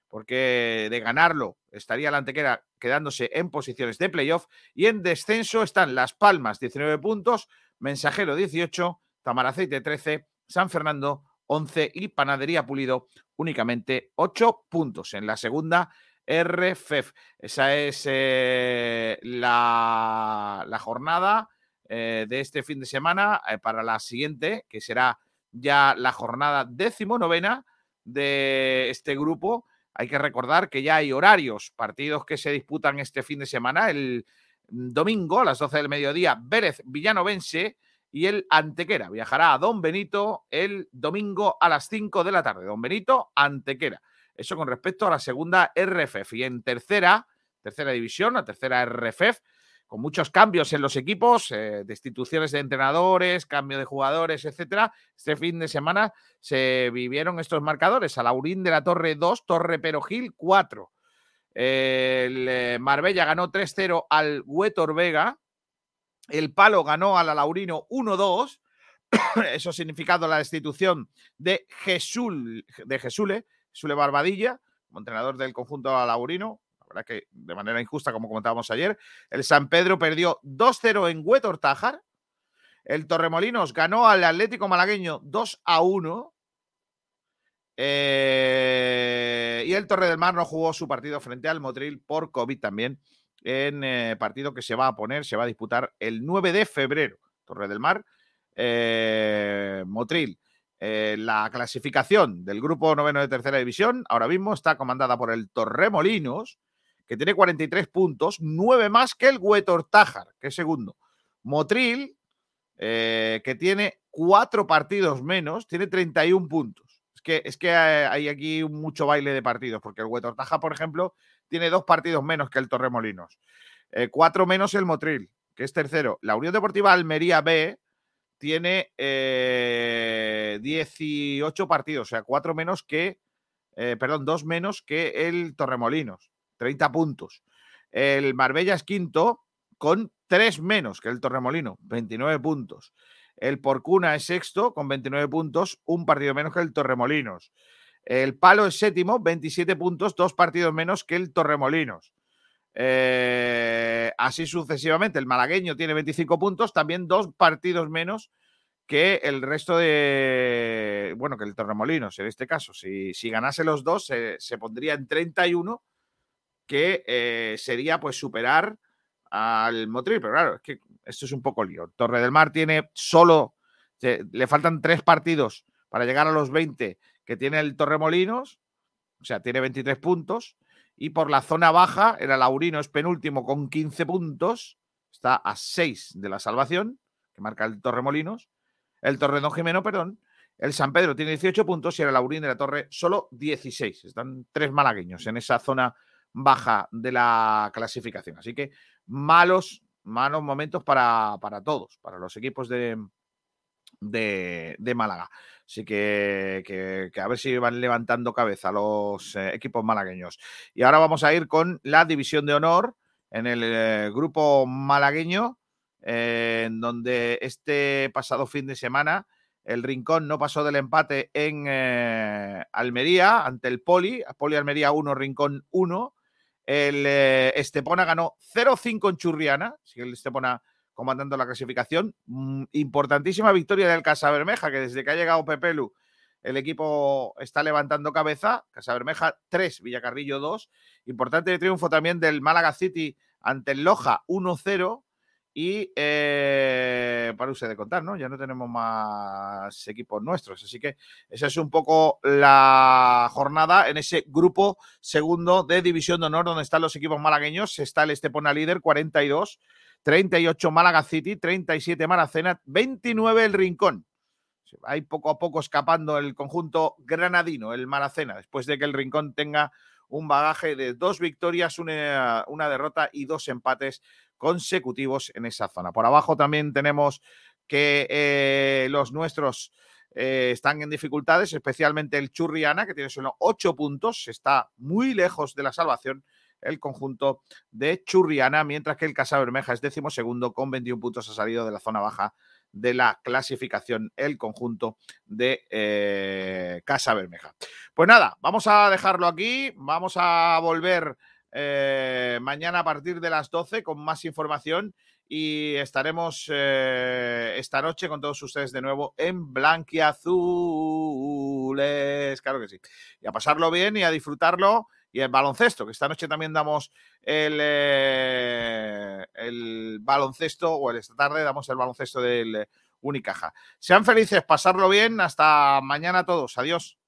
porque de ganarlo estaría la Antequera quedándose en posiciones de playoff y en descenso están Las Palmas 19 puntos, Mensajero 18, Tamaraceite 13, San Fernando 11 y Panadería Pulido únicamente 8 puntos en la segunda RFEF. Esa es eh, la, jornada eh, de este fin de semana eh, para la siguiente, que será ya la jornada decimonovena de este grupo. Hay que recordar que ya hay horarios, partidos que se disputan este fin de semana. El domingo a las 12 del mediodía, Vélez Villanovense y el Antequera. Viajará a Don Benito el domingo a las 5 de la tarde. Don Benito, Antequera. Eso con respecto a la segunda RFF. Y en tercera, tercera división, la tercera RFF, con muchos cambios en los equipos, eh, destituciones de entrenadores, cambio de jugadores, etcétera. Este fin de semana se vivieron estos marcadores: a Laurín de la Torre 2, Torre Perogil 4. El eh, Marbella ganó 3-0 al Huetor Vega, el Palo ganó a la Laurino 1-2. Eso ha significado la destitución de Jesús, de Jesule, Jesule Barbadilla, como entrenador del conjunto Laurino. La verdad que de manera injusta, como comentábamos ayer. El San Pedro perdió 2-0 en Huetor Tájar. El Torremolinos ganó al Atlético Malagueño 2-1. Eh, y el Torre del Mar no jugó su partido frente al Motril por COVID también en eh, partido que se va a poner, se va a disputar el 9 de febrero. Torre del Mar, eh, Motril. Eh, la clasificación del grupo noveno de tercera división ahora mismo está comandada por el Torremolinos, que tiene 43 puntos, 9 más que el Huetor Tájar, que es segundo. Motril, que tiene 4 partidos menos, tiene 31 puntos. Es que, es que hay aquí mucho baile de partidos, porque el Huetor Tájar, por ejemplo, tiene dos partidos menos que el Torremolinos. Eh, cuatro menos el Motril, que es tercero. La Unión Deportiva Almería B tiene 18 eh, partidos, o sea, cuatro menos que, eh, perdón, dos menos que el Torremolinos, 30 puntos. El Marbella es quinto con tres menos que el Torremolino, 29 puntos. El Porcuna es sexto con 29 puntos, un partido menos que el Torremolinos. El Palo es séptimo, 27 puntos, dos partidos menos que el Torremolinos. Eh, así sucesivamente, el malagueño tiene 25 puntos, también dos partidos menos que el resto de, bueno, que el Torremolinos en este caso. Si, si ganase los dos, se, se pondría en 31, que eh, sería pues superar al Motril, pero claro, es que esto es un poco lío. Torre del Mar tiene solo, le faltan tres partidos para llegar a los 20 que tiene el Torremolinos, o sea, tiene 23 puntos. Y por la zona baja, el Alaurino es penúltimo con 15 puntos, está a 6 de la salvación, que marca el Torremolinos. El Torredón Jimeno, perdón. El San Pedro tiene 18 puntos y el Alaurín de la Torre solo 16. Están tres malagueños en esa zona baja de la clasificación. Así que malos, malos momentos para, para todos, para los equipos de, de, de Málaga. Así que, que, que, a ver si van levantando cabeza los eh, equipos malagueños. Y ahora vamos a ir con la división de honor en el eh, grupo malagueño, eh, en donde este pasado fin de semana el Rincón no pasó del empate en Almería ante el Poli, Poli Almería 1, Rincón 1. El Estepona ganó 0-5 en Churriana, sigue el Estepona comandando la clasificación. Mm, importantísima victoria del Casa Bermeja, que desde que ha llegado Pepelu, el equipo está levantando cabeza. Casa Bermeja 3, Villacarrillo 2. Importante triunfo también del Málaga City ante el Loja 1-0. Y eh, para usted de contar, ¿no? Ya no tenemos más equipos nuestros. Así que esa es un poco la jornada en ese grupo segundo de División de Honor, donde están los equipos malagueños. Está el Estepona líder, 42, 38 Málaga City, 37 Maracena, 29 el Rincón. Hay poco a poco escapando el conjunto granadino, el Maracena, después de que el Rincón tenga un bagaje de dos victorias, una, una derrota y dos empates consecutivos en esa zona. Por abajo también tenemos que eh, los nuestros eh, están en dificultades, especialmente el Churriana, que tiene solo ocho puntos, está muy lejos de la salvación el conjunto de Churriana, mientras que el Casa Bermeja es décimo segundo con 21 puntos, ha salido de la zona baja de la clasificación el conjunto de eh, Casa Bermeja. Pues nada, vamos a dejarlo aquí, vamos a volver eh, mañana a partir de las 12 con más información y estaremos eh, esta noche con todos ustedes de nuevo en Blanquiazules, claro que sí. Y a pasarlo bien y a disfrutarlo y el baloncesto, que esta noche también damos el, eh, el baloncesto, o esta tarde damos el baloncesto del Unicaja. Sean felices, pasarlo bien, hasta mañana a todos, adiós.